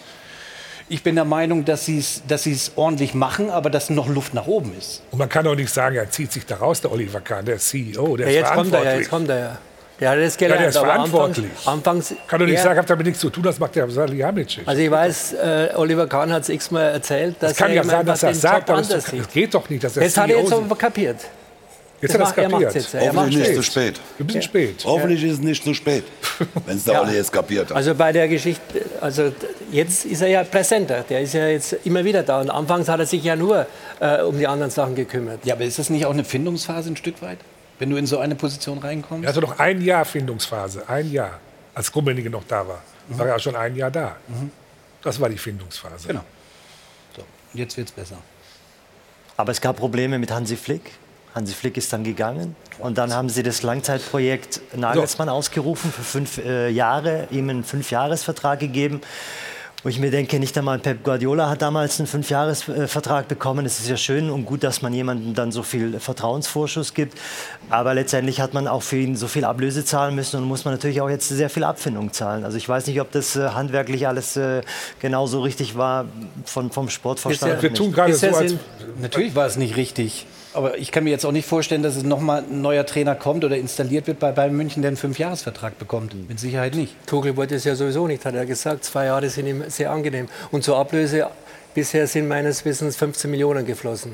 Ich bin der Meinung, dass sie es dass ordentlich machen, aber dass noch Luft nach oben ist. Und man kann auch nicht sagen, er zieht sich da raus, der Oliver Kahn, der CEO, der ja, ist jetzt kommt er ja, jetzt kommt er ja. Der hat das gelernt. Ja, der ist verantwortlich. Anfangs, anfangs kann doch nicht sagen, hat damit nichts zu tun, das macht der Salihamidzic. Also ich weiß, äh, Oliver Kahn hat es x-mal erzählt, dass das kann er ja sein, dass er sagt, aber das geht doch nicht, dass er Das hat er jetzt aber kapiert. Jetzt hat er es kapiert. Jetzt, ja. Hoffentlich nicht zu spät. Wir sind spät. Hoffentlich ist es nicht zu spät, wenn es der ja. Olli jetzt kapiert hat. Also bei der Geschichte, also jetzt ist er ja präsenter. Der ist ja jetzt immer wieder da. Und anfangs hat er sich ja nur äh, um die anderen Sachen gekümmert. Ja, aber ist das nicht auch eine Findungsphase ein Stück weit? Wenn du in so eine Position reinkommst? Er hatte noch ein Jahr Findungsphase. Ein Jahr. Als Rummenigge noch da war. Mhm. War er schon ein Jahr da. Mhm. Das war die Findungsphase. Genau. So, jetzt wird es besser. Aber es gab Probleme mit Hansi Flick. Hansi Flick ist dann gegangen und dann haben sie das Langzeitprojekt Nagelsmann ausgerufen für fünf äh, Jahre, ihm einen Fünfjahresvertrag gegeben. Wo ich mir denke, nicht einmal Pep Guardiola hat damals einen Fünfjahresvertrag bekommen. Es ist ja schön und gut, dass man jemandem dann so viel Vertrauensvorschuss gibt. Aber letztendlich hat man auch für ihn so viel Ablöse zahlen müssen und muss man natürlich auch jetzt sehr viel Abfindung zahlen. Also ich weiß nicht, ob das äh, handwerklich alles äh, genauso richtig war von, vom Sportvorstand. Wir tun gerade so, als Natürlich war es nicht richtig. Aber ich kann mir jetzt auch nicht vorstellen, dass es nochmal ein neuer Trainer kommt oder installiert wird bei Bayern München, der einen Fünfjahresvertrag bekommt. Mit Sicherheit nicht. Tuchel wollte es ja sowieso nicht, hat er gesagt. Zwei Jahre sind ihm sehr angenehm. Und zur Ablöse, bisher sind meines Wissens 15 Millionen geflossen.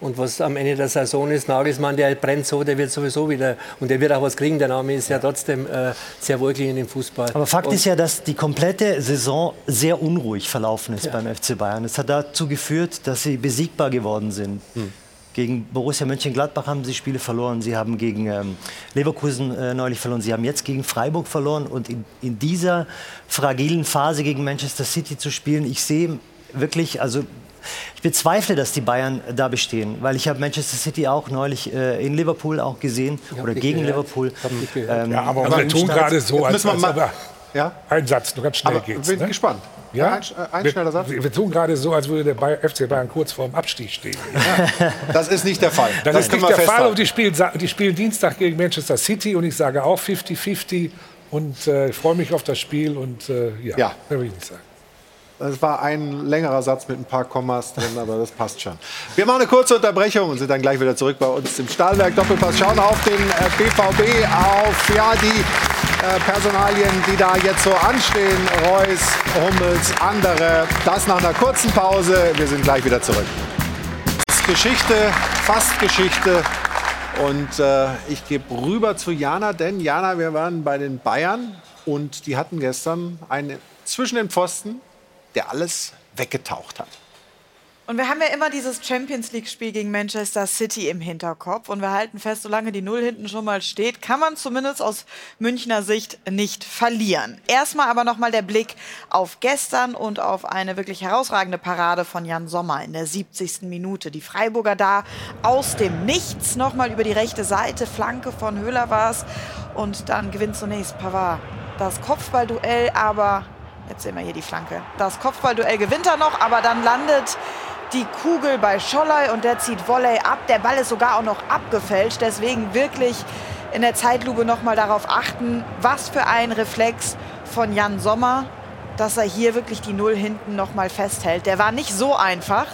Und was am Ende der Saison ist, Nagelsmann, der brennt so, der wird sowieso wieder, und der wird auch was kriegen. Der Name ist ja trotzdem äh, sehr wohlklingend im Fußball. Aber Fakt und ist ja, dass die komplette Saison sehr unruhig verlaufen ist ja. beim FC Bayern. Es hat dazu geführt, dass sie besiegbar geworden sind. Hm. Gegen Borussia Mönchengladbach haben sie Spiele verloren. Sie haben gegen ähm, Leverkusen äh, neulich verloren. Sie haben jetzt gegen Freiburg verloren. Und in, in, dieser fragilen Phase gegen Manchester City zu spielen, ich sehe wirklich, also ich bezweifle, dass die Bayern da bestehen, weil ich habe Manchester City auch neulich äh, in Liverpool auch gesehen oder gegen gehört. Liverpool. Ähm, ja, aber wir tun gerade so, als, als aber, ja? ein Satz, nur ganz schnell aber geht's. Bin ne? gespannt. Ja? Ein, ein wir, schneller Satz. Wir, tun gerade so, als würde der FC Bayern kurz vor dem Abstieg stehen. Ja. Das ist nicht der Fall. Das, das ist nicht der Fall. Und die spielen, die spielen Dienstag gegen Manchester City und ich sage auch 50-50 und äh, freue mich auf das Spiel und äh, ja, ja. will ich nicht sagen. Das war ein längerer Satz mit ein paar Kommas drin, aber das passt schon. Wir machen eine kurze Unterbrechung und sind dann gleich wieder zurück bei uns im Stahlwerk Doppelpass. Schauen auf den BVB, äh, auf ja, die Personalien, die da jetzt so anstehen. Reus, Hummels, andere. Das nach einer kurzen Pause. Wir sind gleich wieder zurück. Geschichte, fast Geschichte. Und äh, ich gebe rüber zu Jana, denn Jana, wir waren bei den Bayern und die hatten gestern einen zwischen den Pfosten der alles weggetaucht hat. Und wir haben ja immer dieses Champions League-Spiel gegen Manchester City im Hinterkopf. Und wir halten fest, solange die Null hinten schon mal steht, kann man zumindest aus Münchner Sicht nicht verlieren. Erstmal aber nochmal der Blick auf gestern und auf eine wirklich herausragende Parade von Jan Sommer in der 70. Minute. Die Freiburger da aus dem Nichts nochmal über die rechte Seite. Flanke von Höhler war es. Und dann gewinnt zunächst Pavard das Kopfballduell, aber Jetzt sehen wir hier die Flanke. Das Kopfballduell gewinnt er noch, aber dann landet die Kugel bei Scholley und der zieht Volley ab. Der Ball ist sogar auch noch abgefälscht. Deswegen wirklich in der Zeitlupe noch mal darauf achten, was für ein Reflex von Jan Sommer, dass er hier wirklich die Null hinten noch mal festhält. Der war nicht so einfach.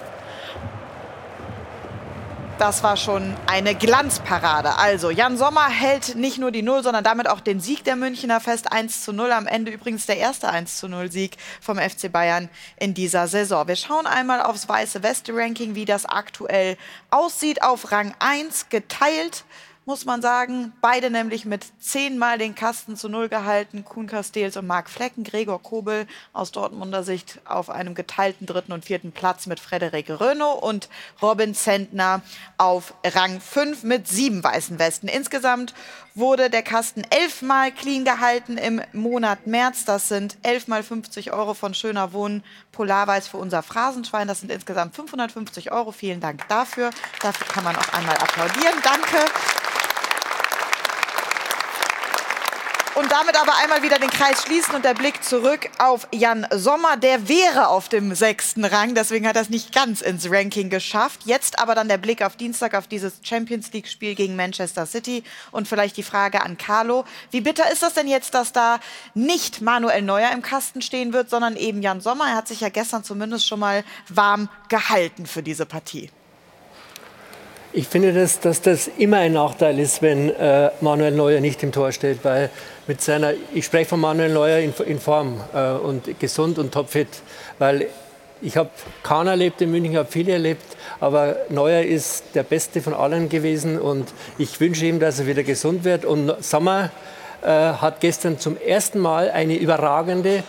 Das war schon eine Glanzparade. Also, Jan Sommer hält nicht nur die Null, sondern damit auch den Sieg der Münchner fest. 1 zu 0. Am Ende übrigens der erste 1 zu 0 Sieg vom FC Bayern in dieser Saison. Wir schauen einmal aufs weiße Weste-Ranking, wie das aktuell aussieht. Auf Rang 1 geteilt muss man sagen. Beide nämlich mit zehnmal den Kasten zu Null gehalten. Kuhn Castells und Marc Flecken. Gregor Kobel aus Dortmunder Sicht auf einem geteilten dritten und vierten Platz mit Frederik Renault und Robin Zentner auf Rang 5 mit sieben weißen Westen. Insgesamt wurde der Kasten elfmal clean gehalten im Monat März. Das sind elfmal 50 Euro von Schöner Wohnen Polarweiß für unser Phrasenschwein. Das sind insgesamt 550 Euro. Vielen Dank dafür. Dafür kann man auch einmal applaudieren. Danke. Und damit aber einmal wieder den Kreis schließen und der Blick zurück auf Jan Sommer. Der wäre auf dem sechsten Rang, deswegen hat er es nicht ganz ins Ranking geschafft. Jetzt aber dann der Blick auf Dienstag auf dieses Champions League-Spiel gegen Manchester City und vielleicht die Frage an Carlo. Wie bitter ist das denn jetzt, dass da nicht Manuel Neuer im Kasten stehen wird, sondern eben Jan Sommer? Er hat sich ja gestern zumindest schon mal warm gehalten für diese Partie. Ich finde, dass, dass das immer ein Nachteil ist, wenn äh, Manuel Neuer nicht im Tor steht, weil mit seiner, ich spreche von Manuel Neuer in, in Form äh, und gesund und topfit, weil ich habe Kahn erlebt in München, habe viele erlebt, aber Neuer ist der Beste von allen gewesen und ich wünsche ihm, dass er wieder gesund wird. Und Sommer äh, hat gestern zum ersten Mal eine überragende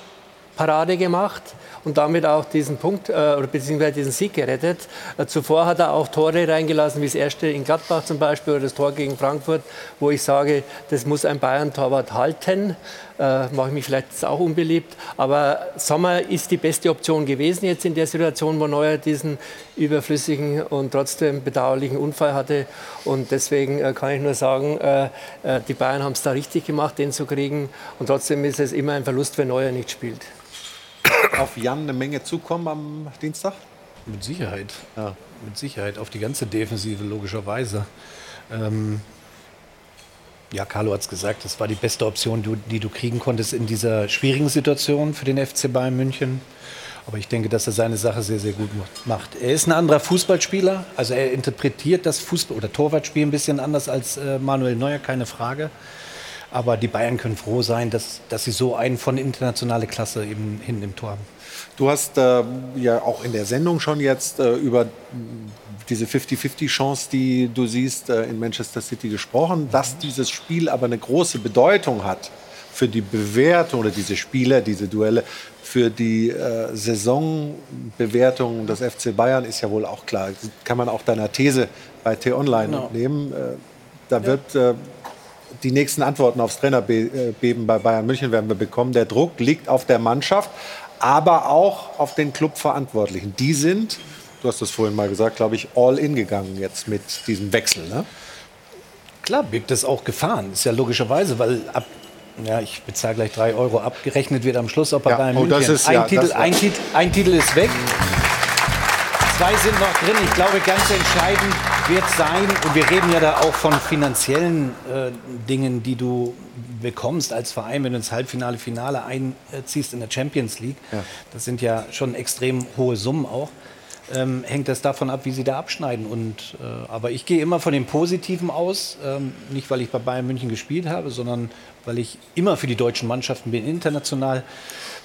Parade gemacht und damit auch diesen Punkt äh, oder beziehungsweise diesen Sieg gerettet. Äh, zuvor hat er auch Tore reingelassen, wie das erste in Gladbach zum Beispiel oder das Tor gegen Frankfurt, wo ich sage, das muss ein Bayern-Torwart halten. Äh, mache ich mich vielleicht auch unbeliebt, aber Sommer ist die beste Option gewesen jetzt in der Situation, wo Neuer diesen überflüssigen und trotzdem bedauerlichen Unfall hatte. Und deswegen äh, kann ich nur sagen, äh, äh die Bayern haben es da richtig gemacht, den zu kriegen. Und trotzdem ist es immer ein Verlust, wenn Neuer nicht spielt auf Jan eine Menge zukommen am Dienstag? Mit Sicherheit. Ja. Mit Sicherheit. Auf die ganze Defensive, logischerweise. Ähm, ja, Carlo hat es gesagt, das war die beste Option, die, die du kriegen konntest in dieser schwierigen Situation für den FC Bayern München. Aber ich denke, dass er seine Sache sehr, sehr gut macht. Er ist ein anderer Fußballspieler, also er interpretiert das Fußball- oder Torwartspiel ein bisschen anders als äh, Manuel Neuer, keine Frage. Aber die Bayern können froh sein, dass, dass sie so einen von internationaler Klasse eben hinten im Tor haben. Du hast äh, ja auch in der Sendung schon jetzt äh, über diese 50-50-Chance, die du siehst, äh, in Manchester City gesprochen. Dass dieses Spiel aber eine große Bedeutung hat für die Bewertung oder diese Spiele, diese Duelle, für die äh, Saisonbewertung des FC Bayern ist ja wohl auch klar. Das kann man auch deiner These bei T-Online genau. nehmen. Äh, da ja. wird äh, die nächsten Antworten aufs Trainerbeben bei Bayern München werden wir bekommen. Der Druck liegt auf der Mannschaft, aber auch auf den Clubverantwortlichen. Die sind, du hast das vorhin mal gesagt, glaube ich, all in gegangen jetzt mit diesem Wechsel. Ne? Klar, birgt das auch Gefahren. Ist ja logischerweise, weil ab ja, ich bezahle gleich drei Euro abgerechnet wird am Schluss auch bei ja, Bayern oh, München. Ist, ein, ja, Titel, ein, Titel, ein Titel ist weg. Zwei sind noch drin. Ich glaube, ganz entscheidend wird sein, und wir reden ja da auch von finanziellen äh, Dingen, die du bekommst als Verein, wenn du ins Halbfinale, Finale einziehst in der Champions League. Ja. Das sind ja schon extrem hohe Summen auch. Ähm, hängt das davon ab, wie sie da abschneiden. Und, äh, aber ich gehe immer von dem Positiven aus, ähm, nicht weil ich bei Bayern München gespielt habe, sondern weil ich immer für die deutschen Mannschaften bin, international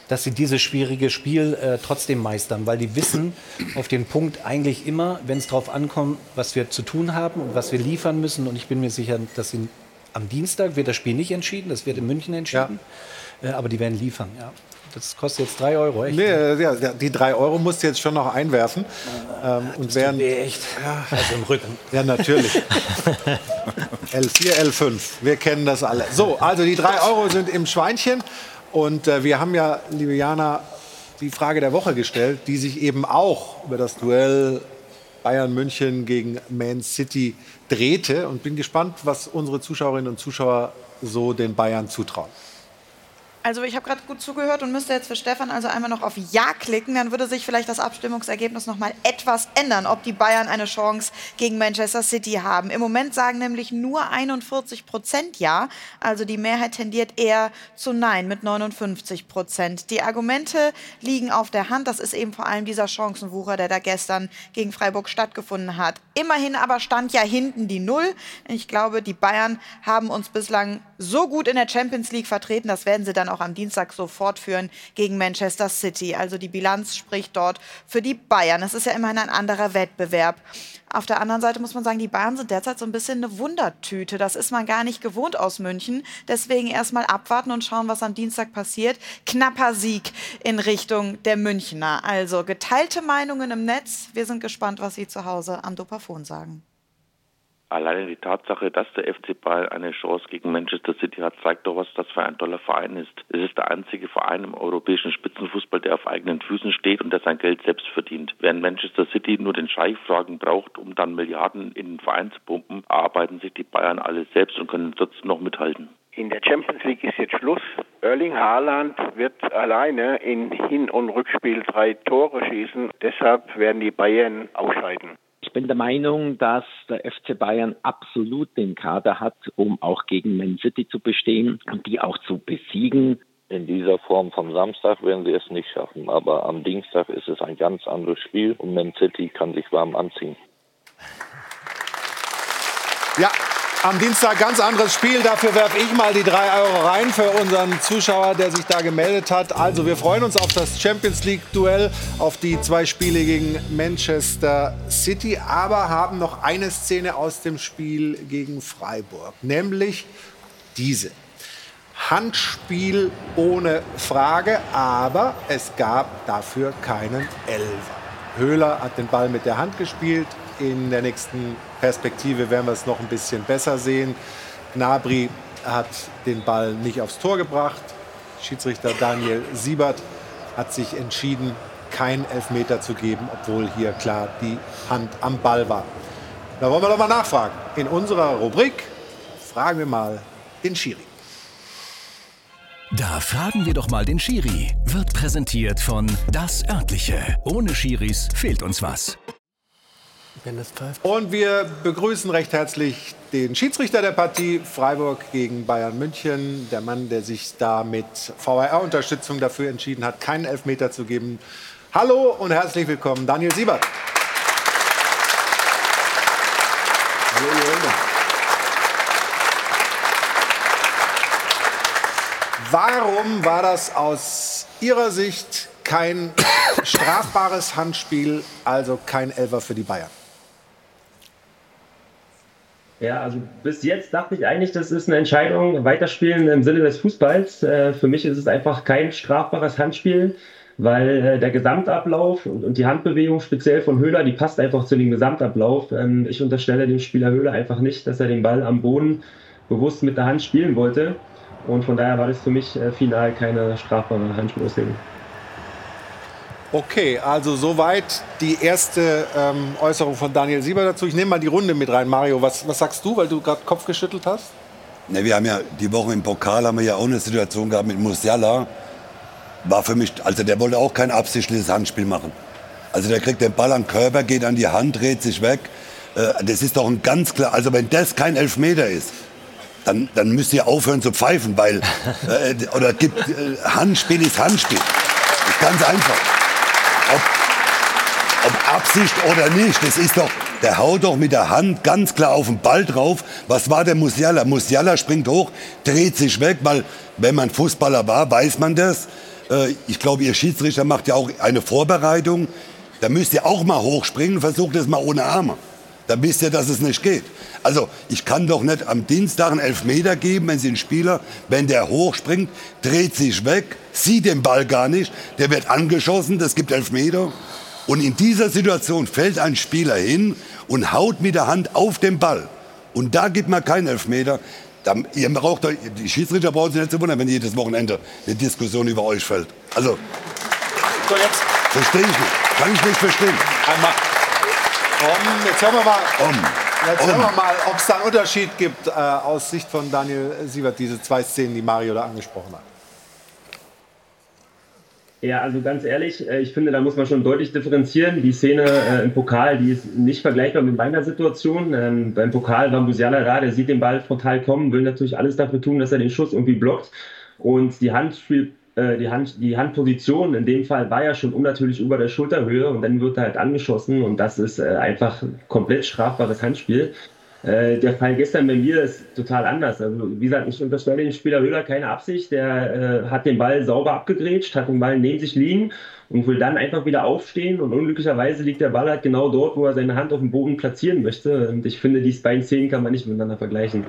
dass sie dieses schwierige Spiel äh, trotzdem meistern, weil die wissen auf den Punkt eigentlich immer, wenn es darauf ankommt, was wir zu tun haben und was wir liefern müssen. Und ich bin mir sicher, dass sie am Dienstag wird das Spiel nicht entschieden, das wird in München entschieden, ja. äh, aber die werden liefern. Ja. Das kostet jetzt drei Euro, echt? Nee, ja, die drei Euro musst du jetzt schon noch einwerfen. Ähm, und während, echt? Ja. Also im Rücken. Ja, natürlich. L4, L5, wir kennen das alle. So, also die drei Euro sind im Schweinchen. Und äh, wir haben ja, liebe Jana, die Frage der Woche gestellt, die sich eben auch über das Duell Bayern München gegen Man City drehte. Und bin gespannt, was unsere Zuschauerinnen und Zuschauer so den Bayern zutrauen. Also ich habe gerade gut zugehört und müsste jetzt für Stefan also einmal noch auf Ja klicken. Dann würde sich vielleicht das Abstimmungsergebnis noch mal etwas ändern, ob die Bayern eine Chance gegen Manchester City haben. Im Moment sagen nämlich nur 41 Prozent Ja. Also die Mehrheit tendiert eher zu Nein mit 59 Prozent. Die Argumente liegen auf der Hand. Das ist eben vor allem dieser Chancenwucher, der da gestern gegen Freiburg stattgefunden hat. Immerhin aber stand ja hinten die Null. Ich glaube, die Bayern haben uns bislang so gut in der Champions League vertreten. Das werden sie dann auch am Dienstag so fortführen gegen Manchester City. Also die Bilanz spricht dort für die Bayern. Es ist ja immerhin ein anderer Wettbewerb. Auf der anderen Seite muss man sagen, die Bayern sind derzeit so ein bisschen eine Wundertüte. Das ist man gar nicht gewohnt aus München. Deswegen erstmal abwarten und schauen, was am Dienstag passiert. Knapper Sieg in Richtung der Münchner. Also geteilte Meinungen im Netz. Wir sind gespannt, was Sie zu Hause am Dopafon sagen. Alleine die Tatsache, dass der FC Bayern eine Chance gegen Manchester City hat, zeigt doch, was das für ein toller Verein ist. Es ist der einzige Verein im europäischen Spitzenfußball, der auf eigenen Füßen steht und der sein Geld selbst verdient. Während Manchester City nur den Scheich fragen braucht, um dann Milliarden in den Verein zu pumpen, arbeiten sich die Bayern alle selbst und können trotzdem noch mithalten. In der Champions League ist jetzt Schluss. Erling Haaland wird alleine in Hin- und Rückspiel drei Tore schießen. Deshalb werden die Bayern ausscheiden. Ich bin der Meinung, dass der FC Bayern absolut den Kader hat, um auch gegen Man City zu bestehen und die auch zu besiegen. In dieser Form vom Samstag werden sie es nicht schaffen, aber am Dienstag ist es ein ganz anderes Spiel und Man City kann sich warm anziehen. Ja, am Dienstag ganz anderes Spiel. Dafür werfe ich mal die drei Euro rein für unseren Zuschauer, der sich da gemeldet hat. Also wir freuen uns auf das Champions League-Duell, auf die zwei Spiele gegen Manchester City, aber haben noch eine Szene aus dem Spiel gegen Freiburg, nämlich diese. Handspiel ohne Frage, aber es gab dafür keinen Elfer. Höhler hat den Ball mit der Hand gespielt, in der nächsten Perspektive werden wir es noch ein bisschen besser sehen. Gnabry hat den Ball nicht aufs Tor gebracht. Schiedsrichter Daniel Siebert hat sich entschieden, keinen Elfmeter zu geben, obwohl hier klar die Hand am Ball war. Da wollen wir doch mal nachfragen. In unserer Rubrik fragen wir mal den Schiri. Da fragen wir doch mal den Schiri. Wird präsentiert von Das Örtliche. Ohne Schiris fehlt uns was. Und wir begrüßen recht herzlich den Schiedsrichter der Partie Freiburg gegen Bayern München. Der Mann, der sich da mit VAR-Unterstützung dafür entschieden hat, keinen Elfmeter zu geben. Hallo und herzlich willkommen, Daniel Siebert. Hallo, Warum war das aus Ihrer Sicht kein strafbares Handspiel, also kein Elfer für die Bayern? Ja, also bis jetzt dachte ich eigentlich, das ist eine Entscheidung, weiterspielen im Sinne des Fußballs. Äh, für mich ist es einfach kein strafbares Handspiel, weil äh, der Gesamtablauf und die Handbewegung speziell von Höhler, die passt einfach zu dem Gesamtablauf. Ähm, ich unterstelle dem Spieler Höhler einfach nicht, dass er den Ball am Boden bewusst mit der Hand spielen wollte. Und von daher war das für mich äh, final keine strafbare Handspielauslegung. Okay, also soweit die erste ähm, Äußerung von Daniel Sieber dazu. Ich nehme mal die Runde mit rein. Mario, was, was sagst du, weil du gerade Kopf geschüttelt hast? Ne, wir haben ja die Woche im Pokal haben wir ja auch eine Situation gehabt mit Musiala. War für mich, also der wollte auch kein absichtliches Handspiel machen. Also der kriegt den Ball an den Körper, geht an die Hand, dreht sich weg. Äh, das ist doch ein ganz klar, also wenn das kein Elfmeter ist, dann, dann müsst ihr aufhören zu pfeifen, weil, äh, oder gibt, äh, Handspiel ist Handspiel. Ist ganz einfach ob, ob Absicht oder nicht, das ist doch, der haut doch mit der Hand ganz klar auf den Ball drauf. Was war der Musiala? Musiala springt hoch, dreht sich weg, weil wenn man Fußballer war, weiß man das. Äh, ich glaube, ihr Schiedsrichter macht ja auch eine Vorbereitung. Da müsst ihr auch mal hochspringen, versucht es mal ohne Arme. Dann wisst ihr, dass es nicht geht. Also ich kann doch nicht am Dienstag einen Elfmeter geben, wenn Sie einen Spieler, wenn der hochspringt, dreht sich weg, sieht den Ball gar nicht, der wird angeschossen, das gibt Elfmeter. Und in dieser Situation fällt ein Spieler hin und haut mit der Hand auf den Ball. Und da gibt man keinen Elfmeter. Da, ihr braucht, die Schiedsrichter brauchen sich nicht zu wundern, wenn jedes Wochenende eine Diskussion über euch fällt. Also, so verstehe ich nicht. Kann ich nicht verstehen. Einmal. Um, jetzt hören wir mal. Um. Jetzt Um. hören wir mal, ob es da einen Unterschied gibt äh, aus Sicht von Daniel Siebert, diese zwei Szenen, die Mario da angesprochen hat. Ja, also ganz ehrlich, äh, ich finde, da muss man schon deutlich differenzieren. Die Szene äh, im Pokal, die ist nicht vergleichbar mit meiner Situation. Ähm, beim Pokal war Musiala da, der sieht den Ball frontal kommen, will natürlich alles dafür tun, dass er den Schuss irgendwie blockt. Und die Handspiel, äh, die, Hand, die Handposition in dem Fall war ja schon unnatürlich über der Schulterhöhe und dann wird er halt angeschossen und das ist äh, einfach komplett strafbares Handspiel. Äh, der Fall gestern bei mir ist total anders. Also, wie gesagt, ich unterstelle dem Spieler Höhler keine Absicht. Der äh, hat den Ball sauber abgegrätscht, hat den Ball neben sich liegen und will dann einfach wieder aufstehen. Und unglücklicherweise liegt der Ball halt genau dort, wo er seine Hand auf dem Boden platzieren möchte. Und ich finde, die beiden Szenen kann man nicht miteinander vergleichen.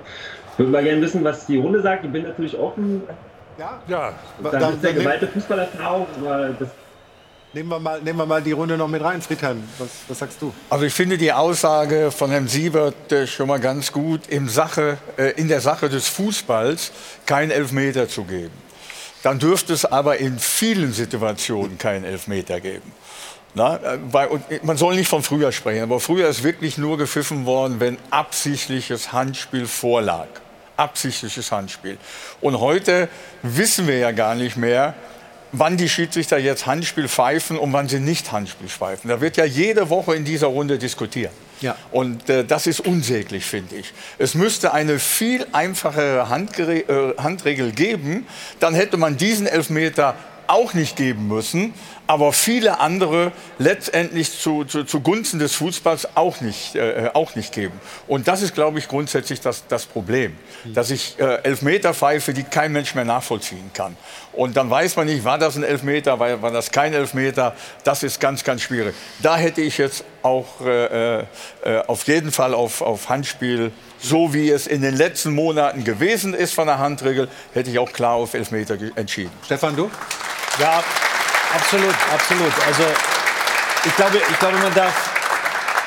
Ich würde mal gerne wissen, was die Runde sagt. Ich bin natürlich offen. Ja, ja. Da, da ist der Fußballerfahrung, aber das Nehmen wir, mal, nehmen wir mal die Runde noch mit rein. Friedhelm, was, was sagst du? Also ich finde die Aussage von Herrn Siebert äh, schon mal ganz gut, im Sache, äh, in der Sache des Fußballs keinen Elfmeter zu geben. Dann dürfte es aber in vielen Situationen keinen Elfmeter geben. Na, äh, bei, man soll nicht von früher sprechen, aber früher ist wirklich nur gepfiffen worden, wenn absichtliches Handspiel vorlag. Absichtliches Handspiel. Und heute wissen wir ja gar nicht mehr, wann die Schiedsrichter jetzt Handspiel pfeifen und wann sie nicht Handspiel pfeifen. Da wird ja jede Woche in dieser Runde diskutiert. Ja. Und äh, das ist unsäglich, finde ich. Es müsste eine viel einfachere Handgere äh, Handregel geben. Dann hätte man diesen Elfmeter auch nicht geben müssen, aber viele andere letztendlich zu, zu, zugunsten des Fußballs auch nicht, äh, auch nicht geben. Und das ist, glaube ich, grundsätzlich das, das Problem, dass ich äh, Elfmeter pfeife, die kein Mensch mehr nachvollziehen kann. Und dann weiß man nicht, war das ein Elfmeter, war, war das kein Elfmeter. Das ist ganz, ganz schwierig. Da hätte ich jetzt auch äh, äh, auf jeden Fall auf, auf Handspiel, so wie es in den letzten Monaten gewesen ist von der Handregel, hätte ich auch klar auf Elfmeter entschieden. Stefan, du? Ja, absolut, absolut. Also ich glaube, ich glaube, man darf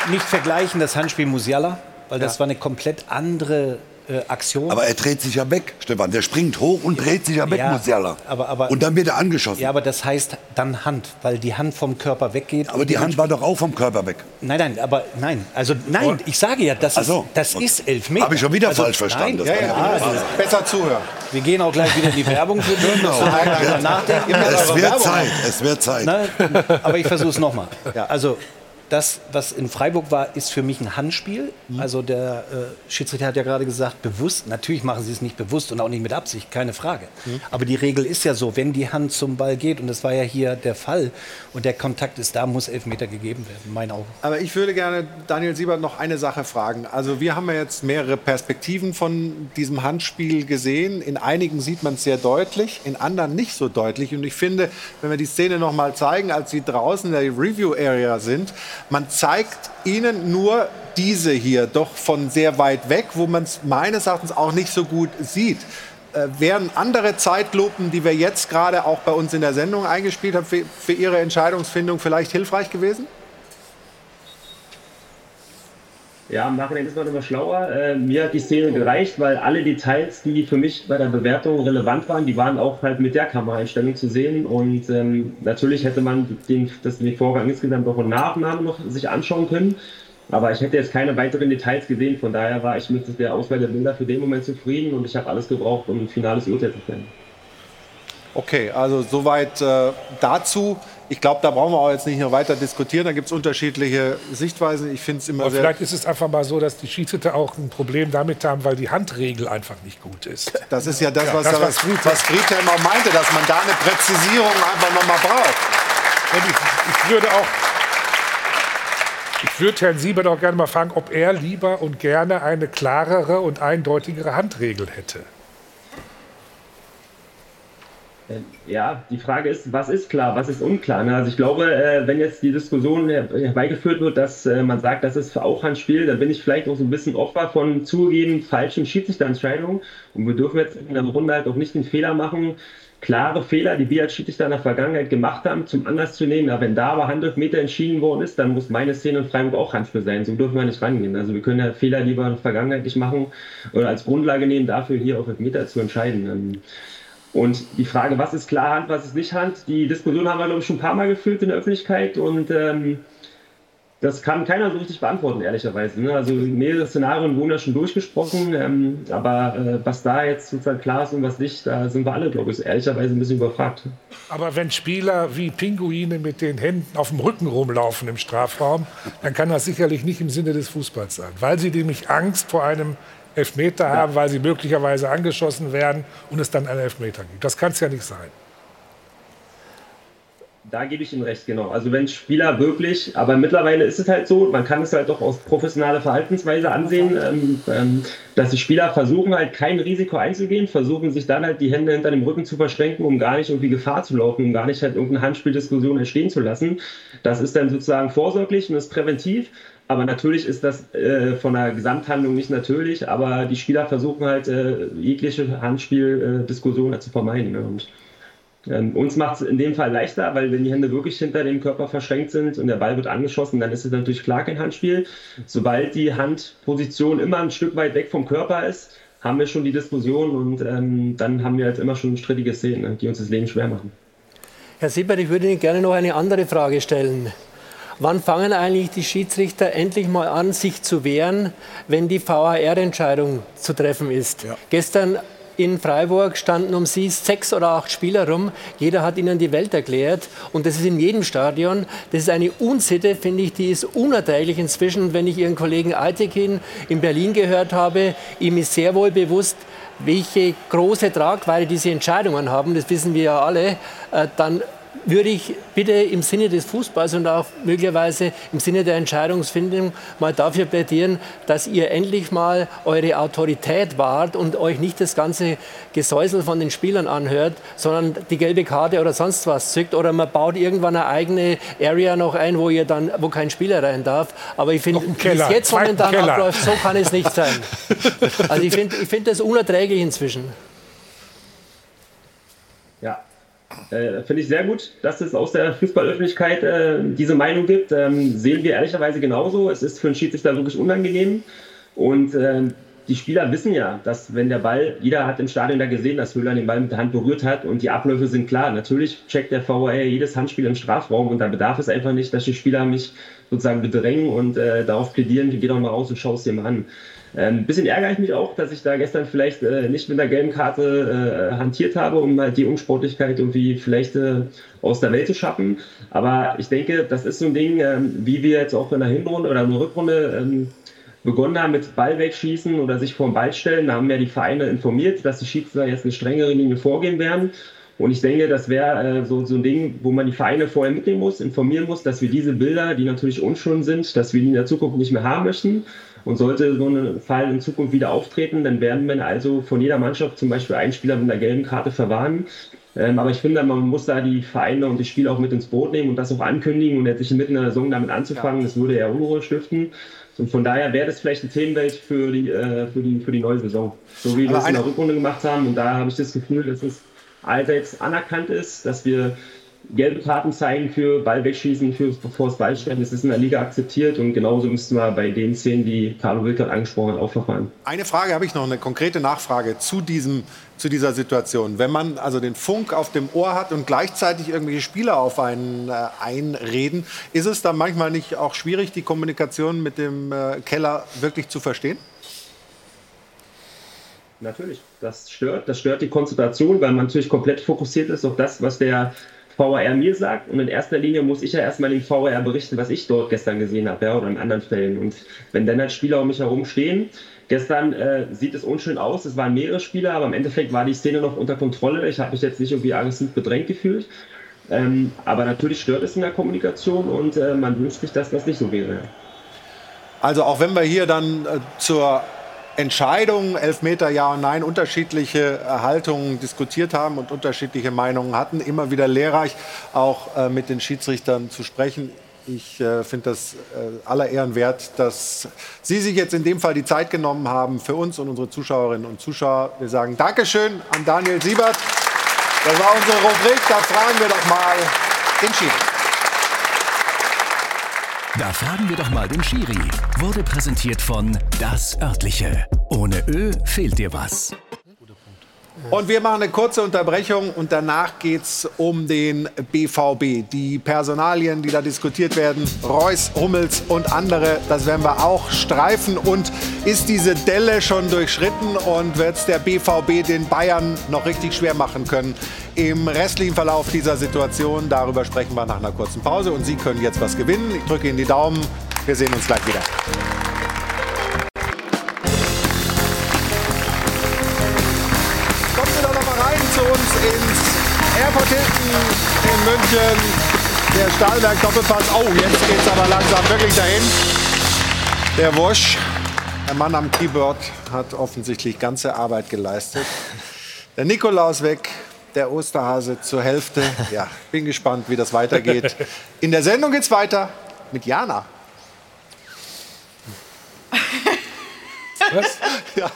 nicht vergleichen das Handspiel Musiala, weil das war eine komplett andere äh, Aktion. Aber er dreht sich ja weg, Stefan. Der springt hoch und dreht sich ja weg, Ja, Musiala. aber- aber- und dann wird er angeschossen. Ja, aber das heißt dann Hand, weil die Hand vom Körper weggeht. aber die Hand war doch auch vom Körper weg. Nein, nein, aber nein. Also nein, ich sage ja, das, so. ist, das ist Elfmeter. Hab ich schon wieder also, falsch verstanden, das Nein, ja, ja also, Besser zuhören. wir gehen auch gleich wieder in die Werbung für dich. Genau. Nachdenken. Es wird Zeit, es wird Zeit. Ne? Aber ich versuche es nochmal. Ja, also das, was in Freiburg war, ist für mich ein Handspiel. Also der äh, Schiedsrichter hat ja gerade gesagt, bewusst. Natürlich machen sie es nicht bewusst und auch nicht mit Absicht, keine Frage. Aber die Regel ist ja so, wenn die Hand zum Ball geht, und das war ja hier der Fall, und der Kontakt ist da, muss Elfmeter gegeben werden, in meinen Augen. Aber ich würde gerne Daniel Siebert noch eine Sache fragen. Also wir haben ja jetzt mehrere Perspektiven von diesem Handspiel gesehen. In einigen sieht man es sehr deutlich, in anderen nicht so deutlich. Und ich finde, wenn wir die Szene noch mal zeigen, als sie draußen in der Review Area sind, man zeigt ihnen nur diese hier, doch von sehr weit weg, wo man es meines Erachtens auch nicht so gut sieht. Äh, wären andere Zeitlupen, die wir jetzt gerade auch bei uns in der Sendung eingespielt haben, für, für Ihre Entscheidungsfindung vielleicht hilfreich gewesen? Ja, im Nachhinein ist man immer schlauer. Äh, mir hat die Szene gereicht, weil alle Details, die für mich bei der Bewertung relevant waren, die waren auch halt mit der Kameraeinstellung zu sehen. Und ähm, natürlich hätte man den, das, den Vorgang insgesamt auch nach und nach noch sich anschauen können. Aber ich hätte jetzt keine weiteren Details gesehen. Von daher war ich mit der Auswahl der Bilder für den Moment zufrieden und ich habe alles gebraucht, um ein finales Urteil zu fällen. Okay, also soweit äh, dazu. Ich glaube, da brauchen wir auch jetzt nicht noch weiter diskutieren. Da gibt es unterschiedliche Sichtweisen. Ich finde es immer Aber sehr. vielleicht ist es einfach mal so, dass die Schiedsrichter auch ein Problem damit haben, weil die Handregel einfach nicht gut ist. Das ist ja das, Ja, was, das, was, Friedhelm- was Friedhelm auch meinte, dass man da eine Präzisierung einfach noch mal braucht. Ich, ich würde auch. Ich würde Herrn Siebert auch gerne mal fragen, ob er lieber und gerne eine klarere und eindeutigere Handregel hätte. Ja, die Frage ist, was ist klar, was ist unklar? ne? Also ich glaube, äh, wenn jetzt die Diskussion her- herbeigeführt wird, dass äh, man sagt, das ist auch Handspiel, dann bin ich vielleicht auch so ein bisschen Opfer von zugegeben falschen Schiedsrichterentscheidungen. Und wir dürfen jetzt in der Runde halt auch nicht den Fehler machen, klare Fehler, die wir als Schiedsrichter in der Vergangenheit gemacht haben, zum Anlass zu nehmen. Ja, wenn da aber Handelfmeter entschieden worden ist, dann muss meine Szene in Freiburg auch Handspiel sein. So dürfen wir nicht rangehen. Also wir können ja Fehler, die wir in der Vergangenheit nicht machen, oder als Grundlage nehmen, dafür hier auf Elfmeter zu entscheiden. Und die Frage, was ist klar Hand, was ist nicht Hand, die Diskussion haben wir, glaube ich, schon ein paar Mal geführt in der Öffentlichkeit. Und ähm, das kann keiner so richtig beantworten, ehrlicherweise. Ne? Also mehrere Szenarien wurden ja schon durchgesprochen, ähm, aber äh, was da jetzt sozusagen klar ist und was nicht, da sind wir alle, glaube ich, ehrlicherweise ein bisschen überfragt. Aber wenn Spieler wie Pinguine mit den Händen auf dem Rücken rumlaufen im Strafraum, dann kann das sicherlich nicht im Sinne des Fußballs sein, weil sie nämlich Angst vor einem Elfmeter ja. haben, weil sie möglicherweise angeschossen werden und es dann einen Elfmeter gibt. Das kann es ja nicht sein. Da gebe ich Ihnen recht, genau. Also wenn Spieler wirklich, aber mittlerweile ist es halt so, man kann es halt doch aus professioneller Verhaltensweise ansehen, ähm, ähm, dass die Spieler versuchen halt kein Risiko einzugehen, versuchen sich dann halt die Hände hinter dem Rücken zu verschränken, um gar nicht irgendwie Gefahr zu laufen, um gar nicht halt irgendeine Handspieldiskussion entstehen zu lassen. Das ist dann sozusagen vorsorglich und ist präventiv. Aber natürlich ist das äh, von der Gesamthandlung nicht natürlich, aber die Spieler versuchen halt äh, jegliche Handspieldiskussion äh, zu vermeiden. Ne? Und ähm, uns macht es in dem Fall leichter, weil wenn die Hände wirklich hinter dem Körper verschränkt sind und der Ball wird angeschossen, dann ist es natürlich klar kein Handspiel. Sobald die Handposition immer ein Stück weit weg vom Körper ist, haben wir schon die Diskussion und ähm, dann haben wir halt immer schon strittige Szenen, ne, die uns das Leben schwer machen. Herr Siebert, ich würde Ihnen gerne noch eine andere Frage stellen. Wann fangen eigentlich die Schiedsrichter endlich mal an, sich zu wehren, wenn die VAR-Entscheidung zu treffen ist? Ja. Gestern in Freiburg standen um sie sechs oder acht Spieler rum. Jeder hat ihnen die Welt erklärt. Und das ist in jedem Stadion. Das ist eine Unsitte, finde ich, die ist unerträglich inzwischen. Wenn ich Ihren Kollegen Altekin in Berlin gehört habe, ihm ist sehr wohl bewusst, welche große Tragweite diese Entscheidungen haben. Das wissen wir ja alle. Äh, dann würde ich bitte im Sinne des Fußballs und auch möglicherweise im Sinne der Entscheidungsfindung mal dafür plädieren, dass ihr endlich mal eure Autorität wahrt und euch nicht das ganze Gesäusel von den Spielern anhört, sondern die gelbe Karte oder sonst was zückt oder man baut irgendwann eine eigene Area noch ein, wo ihr dann, wo kein Spieler rein darf. Aber ich finde, wie es jetzt momentan abläuft, so kann es nicht sein. Also ich finde, ich finde das unerträglich inzwischen. Ja, äh, Finde ich sehr gut, dass es aus der Fußballöffentlichkeit äh, diese Meinung gibt. Ähm, sehen wir ehrlicherweise genauso. Es ist für einen Schiedsrichter wirklich unangenehm. Und äh, die Spieler wissen ja, dass wenn der Ball, jeder hat im Stadion da gesehen, dass Höhler den Ball mit der Hand berührt hat und die Abläufe sind klar. Natürlich checkt der VAR jedes Handspiel im Strafraum und da bedarf es einfach nicht, dass die Spieler mich sozusagen bedrängen und äh, darauf plädieren, geh doch mal raus und schau es dir mal an. Ein ähm, bisschen ärgere ich mich auch, dass ich da gestern vielleicht äh, nicht mit einer gelben Karte äh, hantiert habe, um halt die Unsportlichkeit irgendwie vielleicht äh, aus der Welt zu schaffen. Aber ich denke, das ist so ein Ding, ähm, wie wir jetzt auch in der Hinrunde oder in der Rückrunde ähm, begonnen haben mit Ball wegschießen oder sich vor den Ball stellen. Da haben wir die Vereine informiert, dass die Schiedsrichter jetzt eine strengere Linie vorgehen werden. Und ich denke, das wäre äh, so, so ein Ding, wo man die Vereine vorher mitnehmen muss, informieren muss, dass wir diese Bilder, die natürlich unschön sind, dass wir die in der Zukunft nicht mehr haben möchten. Und sollte so ein Fall in Zukunft wieder auftreten, dann werden wir also von jeder Mannschaft zum Beispiel einen Spieler mit einer gelben Karte verwarnen. Ähm, aber ich finde, man muss da die Vereine und die Spieler auch mit ins Boot nehmen und das auch ankündigen und jetzt nicht mitten in der Saison damit anzufangen, das würde ja Unruhe stiften. Und von daher wäre das vielleicht eine Themenwelt für die, äh, für die, für die neue Saison. So wie wir es in der Rückrunde gemacht haben. Und da habe ich das Gefühl, dass es allseits anerkannt ist, dass wir gelbe Karten zeigen für Ball wegschießen, für vors Ballstellen. Das ist in der Liga akzeptiert und genauso müssten wir bei den Szenen, die Carlo Wilkert angesprochen hat, auch verfahren. Eine Frage habe ich noch, eine konkrete Nachfrage zu, diesem, zu dieser Situation. Wenn man also den Funk auf dem Ohr hat und gleichzeitig irgendwelche Spieler auf einen äh, einreden, ist es dann manchmal nicht auch schwierig, die Kommunikation mit dem äh, Keller wirklich zu verstehen? Natürlich, das stört. Das stört die Konzentration, weil man natürlich komplett fokussiert ist auf das, was der VAR mir sagt. Und in erster Linie muss ich ja erstmal dem VAR berichten, was ich dort gestern gesehen habe, ja, oder in anderen Fällen. Und wenn dann halt Spieler um mich herum stehen, gestern äh, sieht es unschön aus, es waren mehrere Spieler, aber im Endeffekt war die Szene noch unter Kontrolle. Ich habe mich jetzt nicht irgendwie aggressiv bedrängt gefühlt. Ähm, aber natürlich stört es in der Kommunikation und äh, man wünscht sich, dass das nicht so wäre. Also auch wenn wir hier dann äh, zur Entscheidungen, Elfmeter ja und nein, unterschiedliche Haltungen diskutiert haben und unterschiedliche Meinungen hatten. Immer wieder lehrreich, auch äh, mit den Schiedsrichtern zu sprechen. Ich äh, finde das äh, aller Ehren wert, dass Sie sich jetzt in dem Fall die Zeit genommen haben für uns und unsere Zuschauerinnen und Zuschauer. Wir sagen Dankeschön an Daniel Siebert. Das war unsere Rubrik. Da fragen wir doch mal den Schiri. Da fragen wir doch mal den Schiri. Wurde präsentiert von Das Örtliche. Ohne Ö fehlt dir was. Und wir machen eine kurze Unterbrechung und danach geht es um den BVB. Die Personalien, die da diskutiert werden, Reus, Hummels und andere, das werden wir auch streifen. Und ist diese Delle schon durchschritten und wird es der BVB den Bayern noch richtig schwer machen können im restlichen Verlauf dieser Situation? Darüber sprechen wir nach einer kurzen Pause und Sie können jetzt was gewinnen. Ich drücke Ihnen die Daumen. Wir sehen uns gleich wieder. Hilton in München. Der Stahlberg Doppelpass. Oh, jetzt geht es aber langsam wirklich dahin. Der Wosch, der Mann am Keyboard, hat offensichtlich ganze Arbeit geleistet. Der Nikolaus weg, der Osterhase zur Hälfte. Ja, bin gespannt, wie das weitergeht. In der Sendung geht es weiter mit Jana. Was? Ja.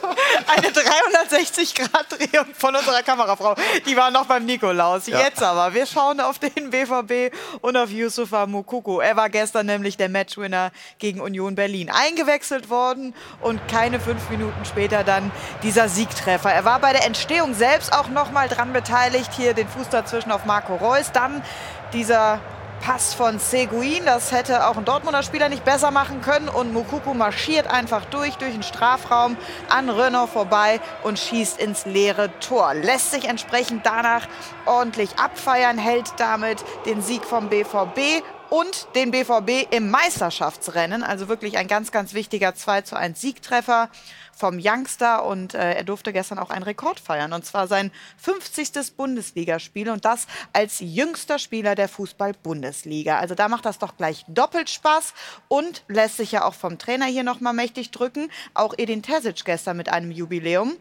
Eine 360-Grad-Drehung von unserer Kamerafrau. Die war noch beim Nikolaus. Ja. Jetzt aber, wir schauen auf den BVB und auf Yusufa Mukoko. Er war gestern nämlich der Matchwinner gegen Union Berlin. Eingewechselt worden und keine fünf Minuten später dann dieser Siegtreffer. Er war bei der Entstehung selbst auch noch mal dran beteiligt. Hier den Fuß dazwischen auf Marco Reus. Dann dieser Pass von Seguin. Das hätte auch ein Dortmunder Spieler nicht besser machen können. Und Mukuku marschiert einfach durch, durch den Strafraum an Renault vorbei und schießt ins leere Tor. Lässt sich entsprechend danach ordentlich abfeiern, hält damit den Sieg vom BVB und den BVB im Meisterschaftsrennen. Also wirklich ein ganz, ganz wichtiger 2 zu 1 Siegtreffer vom Youngster und äh, er durfte gestern auch einen Rekord feiern und zwar sein 50. Bundesligaspiel und das als jüngster Spieler der Fußball-Bundesliga. Also da macht das doch gleich doppelt Spaß und lässt sich ja auch vom Trainer hier noch mal mächtig drücken. Auch Edin Terzic gestern mit einem Jubiläum.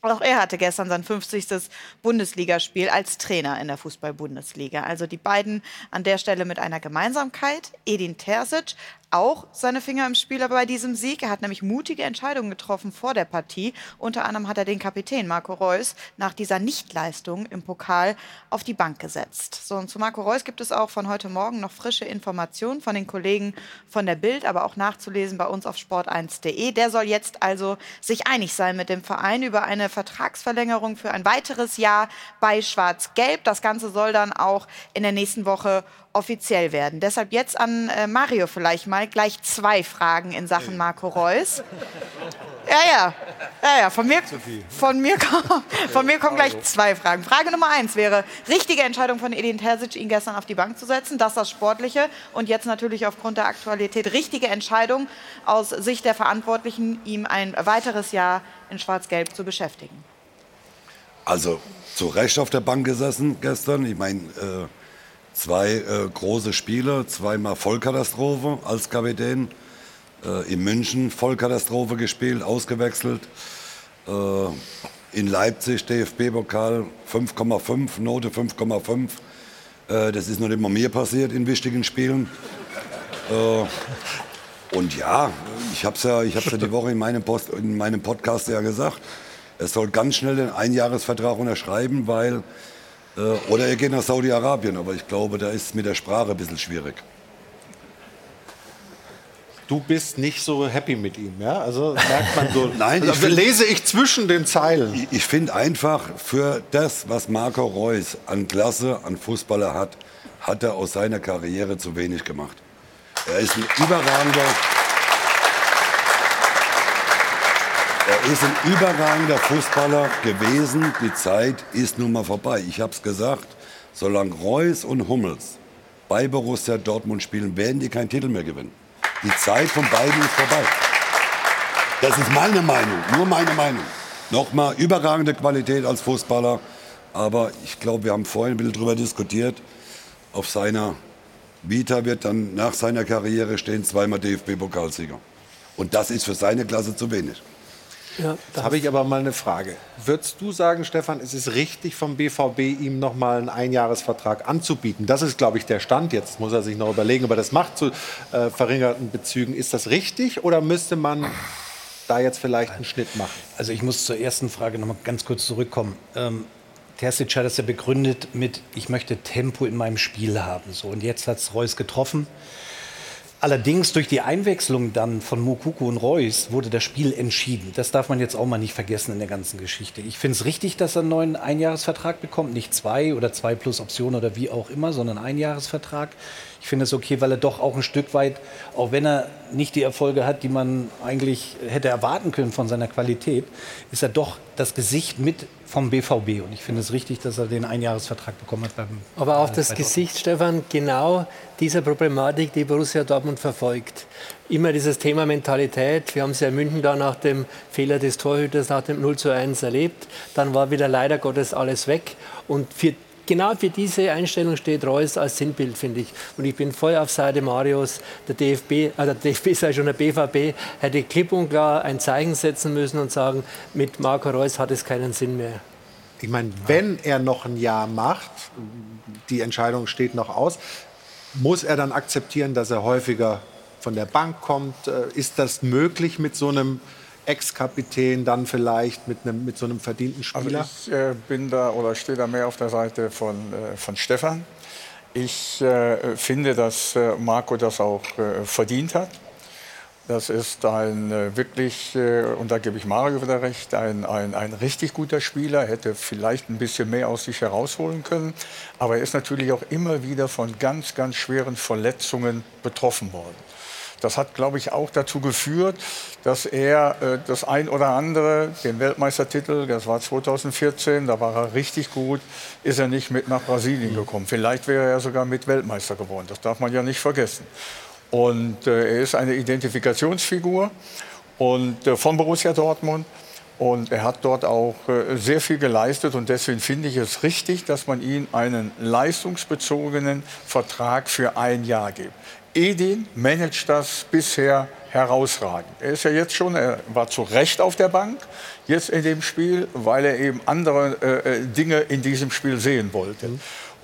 Auch er hatte gestern sein 50. Bundesligaspiel als Trainer in der Fußball-Bundesliga. Also die beiden an der Stelle mit einer Gemeinsamkeit. Edin Terzic auch seine Finger im Spiel bei diesem Sieg. Er hat nämlich mutige Entscheidungen getroffen vor der Partie. Unter anderem hat er den Kapitän Marco Reus nach dieser Nichtleistung im Pokal auf die Bank gesetzt. So, und zu Marco Reus gibt es auch von heute Morgen noch frische Informationen von den Kollegen von der Bild, aber auch nachzulesen bei uns auf sport1.de. Der soll jetzt also sich einig sein mit dem Verein über eine Vertragsverlängerung für ein weiteres Jahr bei Schwarz-Gelb. Das Ganze soll dann auch in der nächsten Woche offiziell werden. Deshalb jetzt an äh, Mario vielleicht mal gleich zwei Fragen in Sachen Marco Reus. Ja, ja, ja, ja. Von mir, von mir, von mir kommen gleich zwei Fragen. Frage Nummer eins wäre, richtige Entscheidung von Edin Terzic, ihn gestern auf die Bank zu setzen, das das Sportliche. Und jetzt natürlich aufgrund der Aktualität richtige Entscheidung aus Sicht der Verantwortlichen, ihm ein weiteres Jahr in Schwarz-Gelb zu beschäftigen. Also zu Recht auf der Bank gesessen gestern. Ich meine, äh, zwei äh, große Spiele, zweimal Vollkatastrophe als Kapitän. Äh, in München Vollkatastrophe gespielt, ausgewechselt. Äh, in Leipzig DFB-Pokal 5,5, Note 5,5. Äh, das ist noch nicht mal mir passiert in wichtigen Spielen. Äh, und ja, ich habe es ja, ja die Woche in meinem, Post, in meinem Podcast ja gesagt. Er soll ganz schnell den Einjahresvertrag unterschreiben, weil oder er geht nach Saudi-Arabien, aber ich glaube, da ist es mit der Sprache ein bisschen schwierig. Du bist nicht so happy mit ihm, ja? Also merkt man so. Nein, also ich find, lese ich zwischen den Zeilen. Ich, ich finde einfach, für das, was Marco Reus an Klasse, an Fußballer hat, hat er aus seiner Karriere zu wenig gemacht. Er ist ein überragender. Er ist ein überragender Fußballer gewesen. Die Zeit ist nun mal vorbei. Ich habe es gesagt, solange Reus und Hummels bei Borussia Dortmund spielen, werden die keinen Titel mehr gewinnen. Die Zeit von beiden ist vorbei. Das ist meine Meinung, nur meine Meinung. Nochmal, überragende Qualität als Fußballer. Aber ich glaube, wir haben vorhin ein bisschen darüber diskutiert. Auf seiner Vita wird dann nach seiner Karriere stehen zweimal DFB-Pokalsieger. Und das ist für seine Klasse zu wenig. Ja, da habe ich aber mal eine Frage. Würdest du sagen, Stefan, ist es richtig vom BVB, ihm noch mal einen Einjahresvertrag anzubieten? Das ist, glaube ich, der Stand. Jetzt muss er sich noch überlegen, ob er das macht zu äh, verringerten Bezügen. Ist das richtig oder müsste man da jetzt vielleicht einen Schnitt machen? Also ich muss zur ersten Frage noch mal ganz kurz zurückkommen. Ähm, Terzic hat das ja begründet mit, ich möchte Tempo in meinem Spiel haben. So, und jetzt hat es Reus getroffen. Allerdings durch die Einwechslung dann von Mukuku und Reus wurde das Spiel entschieden. Das darf man jetzt auch mal nicht vergessen in der ganzen Geschichte. Ich finde es richtig, dass er einen neuen Einjahresvertrag bekommt. Nicht zwei oder zwei plus Option oder wie auch immer, sondern einen Einjahresvertrag. Ich finde es okay, weil er doch auch ein Stück weit, auch wenn er nicht die Erfolge hat, die man eigentlich hätte erwarten können von seiner Qualität, ist er doch das Gesicht mit vom BVB. Und ich finde es richtig, dass er den Einjahresvertrag bekommen hat. Beim, Aber auch äh, das Gesicht, Stefan, genau dieser Problematik, die Borussia Dortmund verfolgt. Immer dieses Thema Mentalität. Wir haben es ja in München da nach dem Fehler des Torhüters, nach dem 0 zu 1 erlebt. Dann war wieder leider Gottes alles weg. Und für genau für diese Einstellung steht Reus als Sinnbild, finde ich. Und ich bin voll auf Seite Marius. Der DFB, äh, der DFB sei schon der BVB, hätte klipp und klar ein Zeichen setzen müssen und sagen, mit Marco Reus hat es keinen Sinn mehr. Ich meine, wenn er noch ein Jahr macht, die Entscheidung steht noch aus, muss er dann akzeptieren, dass er häufiger von der Bank kommt? Äh, Ist das möglich mit so einem Ex-Kapitän dann vielleicht mit, einem, mit so einem verdienten Spieler? Also ich äh, bin da oder stehe da mehr auf der Seite von, äh, von Stefan. Ich äh, finde, dass äh, Marco das auch äh, verdient hat. Das ist ein äh, wirklich, äh, und da gebe ich Mario wieder recht, ein, ein, ein richtig guter Spieler, hätte vielleicht ein bisschen mehr aus sich herausholen können. Aber er ist natürlich auch immer wieder von ganz, ganz schweren Verletzungen betroffen worden. Das hat, glaube ich, auch dazu geführt, dass er äh, das ein oder andere, den Weltmeistertitel, das war 2014, da war er richtig gut, ist er nicht mit nach Brasilien gekommen. Vielleicht wäre er sogar mit Weltmeister geworden. Das darf man ja nicht vergessen. Und äh, er ist eine Identifikationsfigur und, äh, von Borussia Dortmund. Und er hat dort auch äh, sehr viel geleistet. Und deswegen finde ich es richtig, dass man ihm einen leistungsbezogenen Vertrag für ein Jahr gibt. Edin managt das bisher herausragend. Er ist ja jetzt schon, er war zu Recht auf der Bank, jetzt in dem Spiel, weil er eben andere äh, äh, Dinge in diesem Spiel sehen wollte.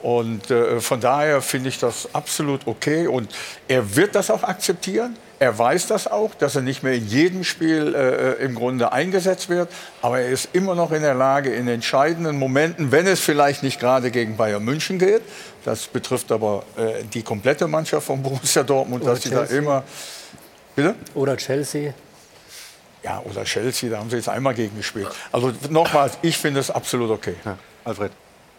Und äh, von daher finde ich das absolut okay. Und er wird das auch akzeptieren. Er weiß das auch, dass er nicht mehr in jedem Spiel äh, im Grunde eingesetzt wird. Aber er ist immer noch in der Lage, in entscheidenden Momenten, wenn es vielleicht nicht gerade gegen Bayern München geht, das betrifft aber äh, die komplette Mannschaft von Borussia Dortmund, Oder dass sie da Chelsea. immer. Bitte? Oder Chelsea. Ja, oder Chelsea, da haben sie jetzt einmal gegen gespielt. Also nochmals, ich finde es absolut okay. Alfred.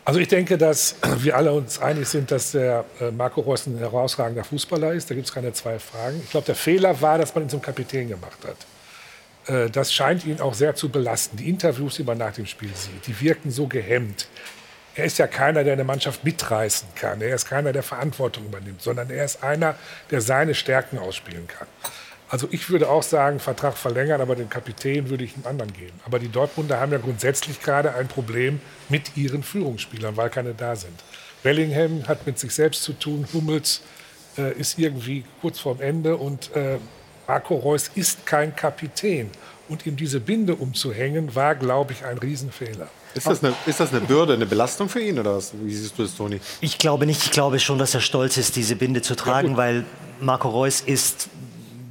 Also ich denke, dass wir alle uns einig sind, dass der äh, Marco Reus ein herausragender Fußballer ist. Da gibt es keine zwei Fragen. Ich glaube, der Fehler war, dass man ihn zum Kapitän gemacht hat. Äh, Das scheint ihn auch sehr zu belasten. Die Interviews, die man nach dem Spiel sieht, die wirken so gehemmt. Er ist ja keiner, der eine Mannschaft mitreißen kann. Er ist keiner, der Verantwortung übernimmt, sondern er ist einer, der seine Stärken ausspielen kann. Also ich würde auch sagen, Vertrag verlängern, aber den Kapitän würde ich einem anderen geben. Aber die Dortmunder haben ja grundsätzlich gerade ein Problem mit ihren Führungsspielern, weil keine da sind. Bellingham hat mit sich selbst zu tun, Hummels äh, ist irgendwie kurz vorm Ende und äh, Marco Reus ist kein Kapitän. Und ihm diese Binde umzuhängen, war, glaube ich, ein Riesenfehler. Ist das, eine, ist das eine Bürde, eine Belastung für ihn oder was? Wie siehst du das, Toni? Ich glaube nicht. Ich glaube schon, dass er stolz ist, diese Binde zu tragen, weil Marco Reus ist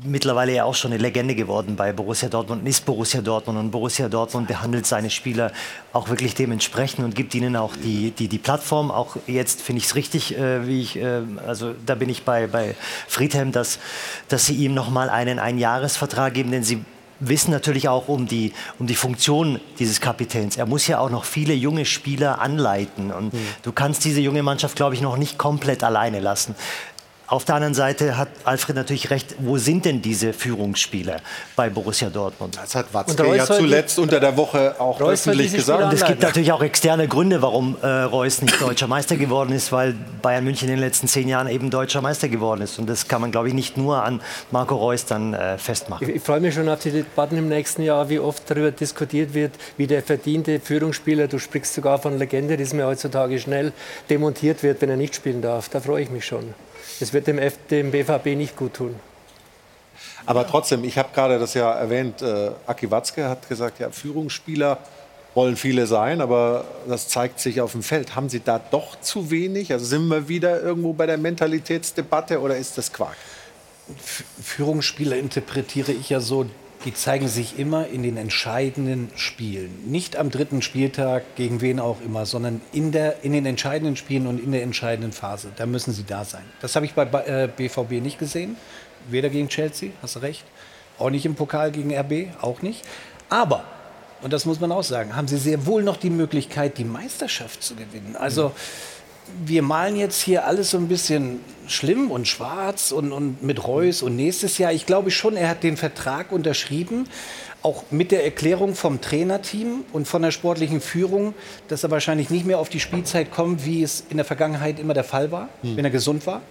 mittlerweile ja auch schon eine Legende geworden bei Borussia Dortmund und ist Borussia Dortmund. Und Borussia Dortmund behandelt seine Spieler auch wirklich dementsprechend und gibt ihnen auch die, die, die Plattform. Auch jetzt finde ich es richtig, äh, wie ich, äh, also da bin ich bei, bei Friedhelm, dass, dass sie ihm nochmal einen Einjahresvertrag geben, denn sie wissen natürlich auch um die, um die Funktion dieses Kapitäns. Er muss ja auch noch viele junge Spieler anleiten. Und du kannst diese junge Mannschaft, glaube ich, noch nicht komplett alleine lassen. Auf der anderen Seite hat Alfred natürlich recht, wo sind denn diese Führungsspieler bei Borussia Dortmund? Das hat Watzke ja zuletzt unter der Woche auch öffentlich gesagt. Und es gibt natürlich auch externe Gründe, warum äh, Reus nicht deutscher Meister geworden ist, weil Bayern München in den letzten zehn Jahren eben deutscher Meister geworden ist. Und das kann man, glaube ich, nicht nur an Marco Reus dann äh, festmachen. Ich, ich freue mich schon auf die Debatten im nächsten Jahr, wie oft darüber diskutiert wird, wie der verdiente Führungsspieler, du sprichst sogar von Legende, die ist mir heutzutage schnell demontiert wird, wenn er nicht spielen darf. Da freue ich mich schon. Es wird dem, F dem BVB nicht gut tun. Aber trotzdem, ich habe gerade das ja erwähnt, äh, Aki Watzke hat gesagt, ja, Führungsspieler wollen viele sein, aber das zeigt sich auf dem Feld. Haben Sie da doch zu wenig? Also sind wir wieder irgendwo bei der Mentalitätsdebatte oder ist das Quark? Führungsspieler interpretiere ich ja so, die zeigen sich immer in den entscheidenden Spielen. Nicht am dritten Spieltag, gegen wen auch immer, sondern in, der, in den entscheidenden Spielen und in der entscheidenden Phase. Da müssen sie da sein. Das habe ich bei äh, BVB nicht gesehen. Weder gegen Chelsea, hast du recht. Auch nicht im Pokal gegen RB, auch nicht. Aber, und das muss man auch sagen, haben sie sehr wohl noch die Möglichkeit, die Meisterschaft zu gewinnen. Also wir malen jetzt hier alles so ein bisschen schlimm und schwarz und, und mit Reus und nächstes Jahr. Ich glaube schon, er hat den Vertrag unterschrieben, auch mit der Erklärung vom Trainerteam und von der sportlichen Führung, dass er wahrscheinlich nicht mehr auf die Spielzeit kommt, wie es in der Vergangenheit immer der Fall war, Hm. wenn er gesund war.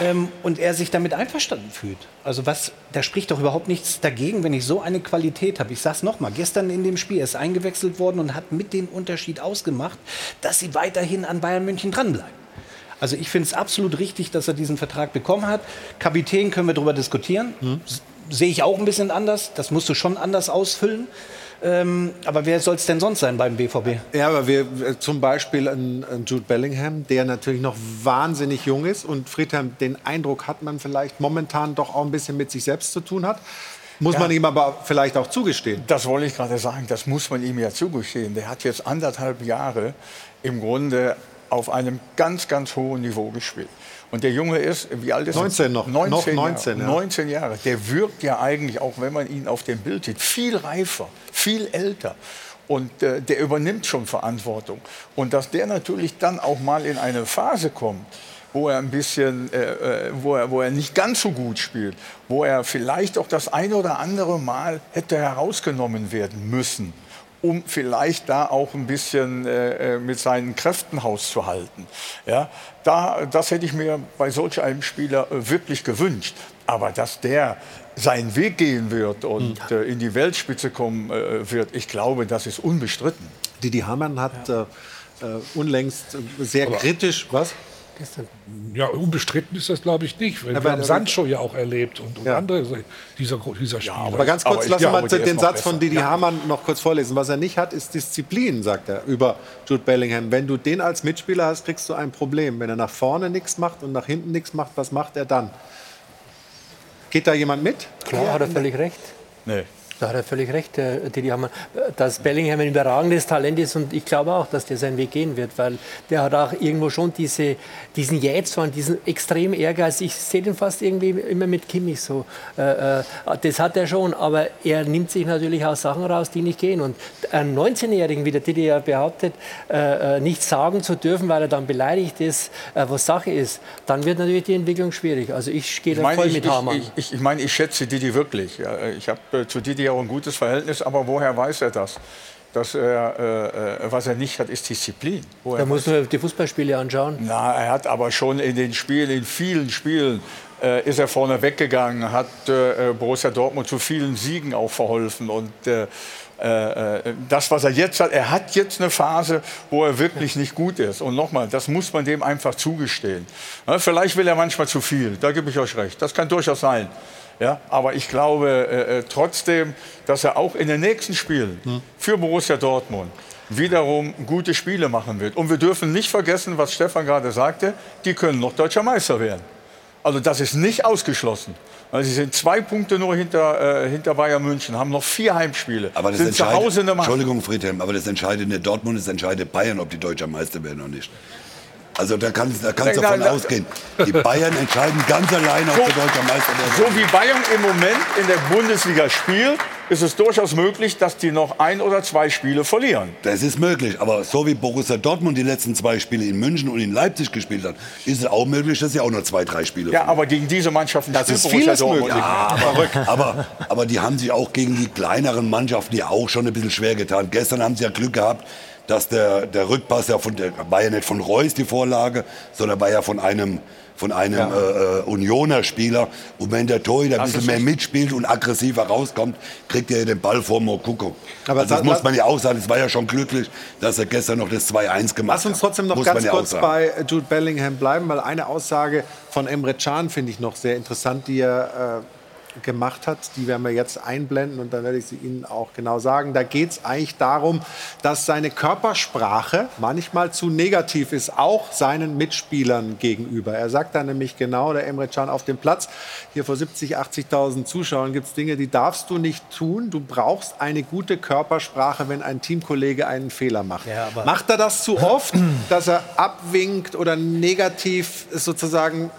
Ähm, und er sich damit einverstanden fühlt. Also was, da spricht doch überhaupt nichts dagegen, wenn ich so eine Qualität habe. Ich sage es nochmal, gestern in dem Spiel ist eingewechselt worden und hat mit den Unterschied ausgemacht, dass sie weiterhin an Bayern München dranbleiben. Also ich finde es absolut richtig, dass er diesen Vertrag bekommen hat. Kapitän können wir darüber diskutieren. S- Sehe ich auch ein bisschen anders. Das musst du schon anders ausfüllen. Ähm, aber wer soll es denn sonst sein beim BVB? Ja, aber wir äh, zum Beispiel ein, ein Jude Bellingham, der natürlich noch wahnsinnig jung ist und Friedhelm, den Eindruck hat man vielleicht momentan doch auch ein bisschen mit sich selbst zu tun hat. Muss Ja. man ihm aber vielleicht auch zugestehen. Das wollte ich gerade sagen, das muss man ihm ja zugestehen. Der hat jetzt anderthalb Jahre im Grunde auf einem ganz, ganz hohen Niveau gespielt. Und der Junge ist, wie alt ist er? 19 noch. 19 Noch Jahre. 19, ja. 19 Jahre. Der wirkt ja eigentlich, auch wenn man ihn auf dem Bild sieht, viel reifer, viel älter. Und äh, der übernimmt schon Verantwortung. Und dass der natürlich dann auch mal in eine Phase kommt, wo er ein bisschen, äh, äh, wo, er, wo er nicht ganz so gut spielt, wo er vielleicht auch das eine oder andere Mal hätte herausgenommen werden müssen, um vielleicht da auch ein bisschen äh, äh, mit seinen Kräften Haus zu halten. Ja, da, das hätte ich mir bei solch einem Spieler äh, wirklich gewünscht. Aber dass der seinen Weg gehen wird und äh, in die Weltspitze kommen wird, ich glaube, das ist unbestritten. Didi Hamann hat äh, äh, unlängst sehr kritisch, was? Ja, unbestritten ist das, glaube ich, nicht. Wir Aber- haben Sancho ja auch erlebt und, und andere dieser, dieser Spieler. Aber ganz kurz, lassen wir mal den Satz von Didi Hamann noch kurz vorlesen. Was er nicht hat, ist Disziplin, sagt er über Jude Bellingham. Wenn du den als Mitspieler hast, kriegst du ein Problem. Wenn er nach vorne nichts macht und nach hinten nichts macht, was macht er dann? Geht da jemand mit? Klar, hat er völlig recht. Nee. Da hat er völlig recht, der Didi Hamann. Dass Bellingham ein überragendes Talent ist und ich glaube auch, dass der seinen Weg gehen wird, weil der hat auch irgendwo schon diese, diesen Jähzorn, diesen extremen Ehrgeiz. Ich sehe den fast irgendwie immer mit Kimmich so. Äh, äh, das hat er schon, aber er nimmt sich natürlich auch Sachen raus, die nicht gehen. Und einen 19-Jährigen, wie der Didi ja behauptet, äh, nicht sagen zu dürfen, weil er dann beleidigt ist, was Sache ist, dann wird natürlich die Entwicklung schwierig. Also ich gehe da voll ich, mit ich, Hamann. ich, ich, ich, meine, ich schätze Didi wirklich. Ich habe zu Didi auch ein gutes Verhältnis, aber woher weiß er das? Dass er, äh, äh, was er nicht hat, ist Disziplin. Woher Da muss nur die Fußballspiele anschauen. Na, er hat aber schon in den Spielen, in vielen Spielen, äh, ist er vorne weggegangen, hat äh, äh, Borussia Dortmund zu vielen Siegen auch verholfen. Und äh, das, was er jetzt hat, er hat jetzt eine Phase, wo er wirklich nicht gut ist. Und nochmal, das muss man dem einfach zugestehen. Ja, vielleicht will er manchmal zu viel, da gebe ich euch recht. Das kann durchaus sein. Ja, aber ich glaube äh, äh, trotzdem, dass er auch in den nächsten Spielen für Borussia Dortmund wiederum gute Spiele machen wird. Und wir dürfen nicht vergessen, was Stefan gerade sagte, die können noch deutscher Meister werden. Also das ist nicht ausgeschlossen. Also sie sind zwei Punkte nur hinter, äh, hinter Bayern München, haben noch vier Heimspiele, Aber das sind zu entscheidet, Hause eine Macht. Entschuldigung, Friedhelm, aber das entscheidet nicht Dortmund, das entscheidet Bayern, ob die deutscher Meister werden oder nicht. Also da kann da kannst du davon nein, ausgehen. Die Bayern entscheiden ganz allein, ob So- sie deutscher Meister werden. So wie Bayern im Moment in der Bundesliga spielt, ist es durchaus möglich, dass die noch ein oder zwei Spiele verlieren. Das ist möglich, aber so wie Borussia Dortmund die letzten zwei Spiele in München und in Leipzig gespielt hat, ist es auch möglich, dass sie auch nur zwei, drei Spiele Ja, aber gegen diese Mannschaften Das ist Borussia vieles Dortmund möglich. Ja, mehr. aber, aber, aber die haben sich auch gegen die kleineren Mannschaften ja auch schon ein bisschen schwer getan. Gestern haben sie ja Glück gehabt, dass der, der Rückpass ja von der war ja nicht von Reus die Vorlage, sondern war ja von einem von einem Ja. äh, äh, Unioner Spieler. Und wenn der Torhüter ein bisschen mehr mitspielt und aggressiver rauskommt, kriegt er den Ball vor Mokoko. Aber also das muss man ja auch sagen. Es war ja schon glücklich, dass er gestern noch das 2-1 gemacht hat. Lass uns trotzdem noch ganz ja kurz bei Jude Bellingham bleiben, weil eine Aussage von Emre Can finde ich noch sehr interessant, die er äh, gemacht hat. Die werden wir jetzt einblenden und dann werde ich sie Ihnen auch genau sagen. Da geht es eigentlich darum, dass seine Körpersprache manchmal zu negativ ist, auch seinen Mitspielern gegenüber. Er sagt da nämlich genau, der Emre Can auf dem Platz, hier vor 70, 80.000 Zuschauern gibt es Dinge, die darfst du nicht tun. Du brauchst eine gute Körpersprache, wenn ein Teamkollege einen Fehler macht. Ja, Macht er das zu oft, dass er abwinkt oder negativ sozusagen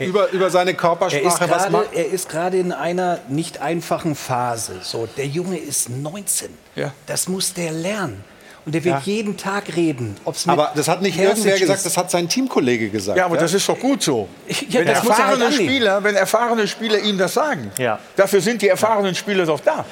über, über seine Körpersprache. Er ist, was gerade, macht- er ist gerade in einer nicht einfachen Phase. So, der Junge ist 19. Ja. Das muss der lernen. Und der wird Ja. jeden Tag reden. Ob's mit aber das hat nicht Persic irgendwer gesagt, ist. das hat sein Teamkollege gesagt. Ja, aber das ist doch gut so. Ja, wenn, das muss er halt erfahrene annehmen. Spieler, wenn erfahrene Spieler ihm das sagen, Ja. dafür sind die erfahrenen Spieler doch da.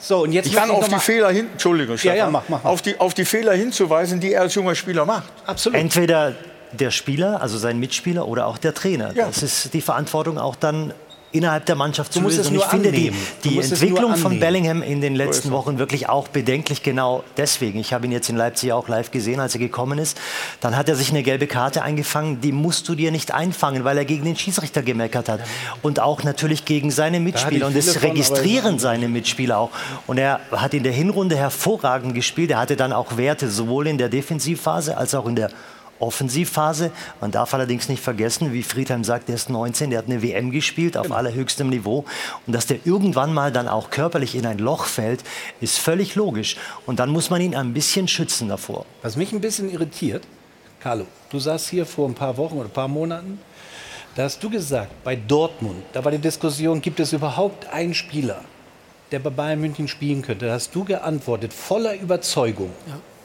So, und jetzt Ich kann möchte auf die Fehler hin, Entschuldigung, Ja, ja, Stefan, mach, mach, mach. Auf, die, auf die Fehler hinzuweisen, die er als junger Spieler macht. Absolut. Entweder der Spieler, also sein Mitspieler, oder auch der Trainer. Ja. Das ist die Verantwortung auch dann innerhalb der Mannschaft Du zu musst lösen. es Und ich finde die, annehmen. Die nur Entwicklung von. Bellingham in den letzten Wochen wirklich auch bedenklich genau deswegen. Ich habe ihn jetzt in Leipzig auch live gesehen, als er gekommen ist. Dann hat er sich eine gelbe Karte eingefangen. Die musst du dir nicht einfangen, weil er gegen den Schiedsrichter gemeckert hat. Und auch natürlich gegen seine Mitspieler. Und das von, registrieren seine Mitspieler auch. Und er hat in der Hinrunde hervorragend gespielt. Er hatte dann auch Werte sowohl in der Defensivphase als auch in der Offensivphase. Man darf allerdings nicht vergessen, wie Friedhelm sagt, der ist 19, der hat eine WM gespielt auf allerhöchstem Niveau. Und dass der irgendwann mal dann auch körperlich in ein Loch fällt, ist völlig logisch. Und dann muss man ihn ein bisschen schützen davor. Was mich ein bisschen irritiert, Carlo, du saßt hier vor ein paar Wochen oder ein paar Monaten, da hast du gesagt, bei Dortmund, da war die Diskussion, gibt es überhaupt einen Spieler, der bei Bayern München spielen könnte? Da hast du geantwortet, voller Überzeugung,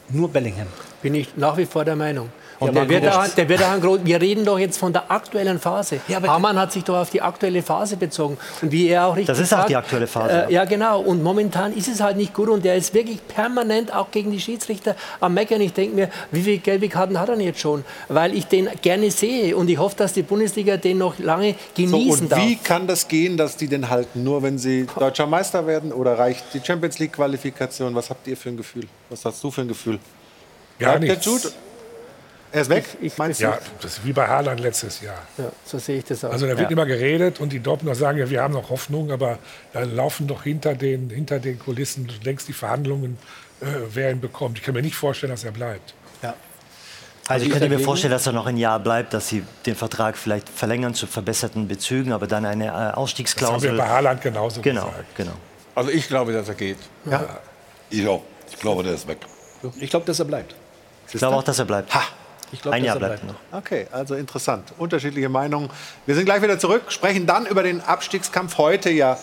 nur Bellingham. Bin ich nach wie vor der Meinung. Und Und der, der wird auch, der wird auch Wir reden doch jetzt von der aktuellen Phase. Ja, Hamann hat sich doch auf die aktuelle Phase bezogen. Und wie er auch richtig Das ist auch sagt, die aktuelle Phase, Äh, ja, genau. Und momentan ist es halt nicht gut. Und der ist wirklich permanent auch gegen die Schiedsrichter am Meckern. Ich denke mir, wie viele gelbe Karten hat er denn jetzt schon? Weil ich den gerne sehe. Und ich hoffe, dass die Bundesliga den noch lange So, genießen und darf. wie kann das gehen, dass die den halten? Nur wenn sie deutscher Meister werden oder reicht die Champions League Qualifikation? Was habt ihr für ein Gefühl? Was hast du für ein Gefühl? Gar Bleibt der nichts. Jude? Er ist weg? Meinst du? Ja, das ist wie bei Haaland letztes Jahr. Ja, so sehe ich das auch. Also da wird ja. immer geredet und die Dortmunder sagen ja, wir haben noch Hoffnung, aber dann laufen doch hinter den, hinter den Kulissen längst die Verhandlungen, äh, wer ihn bekommt. Ich kann mir nicht vorstellen, dass er bleibt. Also ich ich könnte mir vorstellen, dass er noch ein Jahr bleibt, dass sie den Vertrag vielleicht verlängern zu verbesserten Bezügen, aber dann eine äh, Das haben wir Ausstiegsklausel. bei Haaland genauso Genau, gesagt. genau. Also ich glaube, dass er geht. Ich auch. Ich glaube, der ist weg. Ich glaube, dass er bleibt. Ich glaube auch, dass er bleibt. Ich glaube, Ein Jahr bleibt bleibt. noch. Okay, also interessant. Unterschiedliche Meinungen. Wir sind gleich wieder zurück, sprechen dann über den Abstiegskampf. Heute ja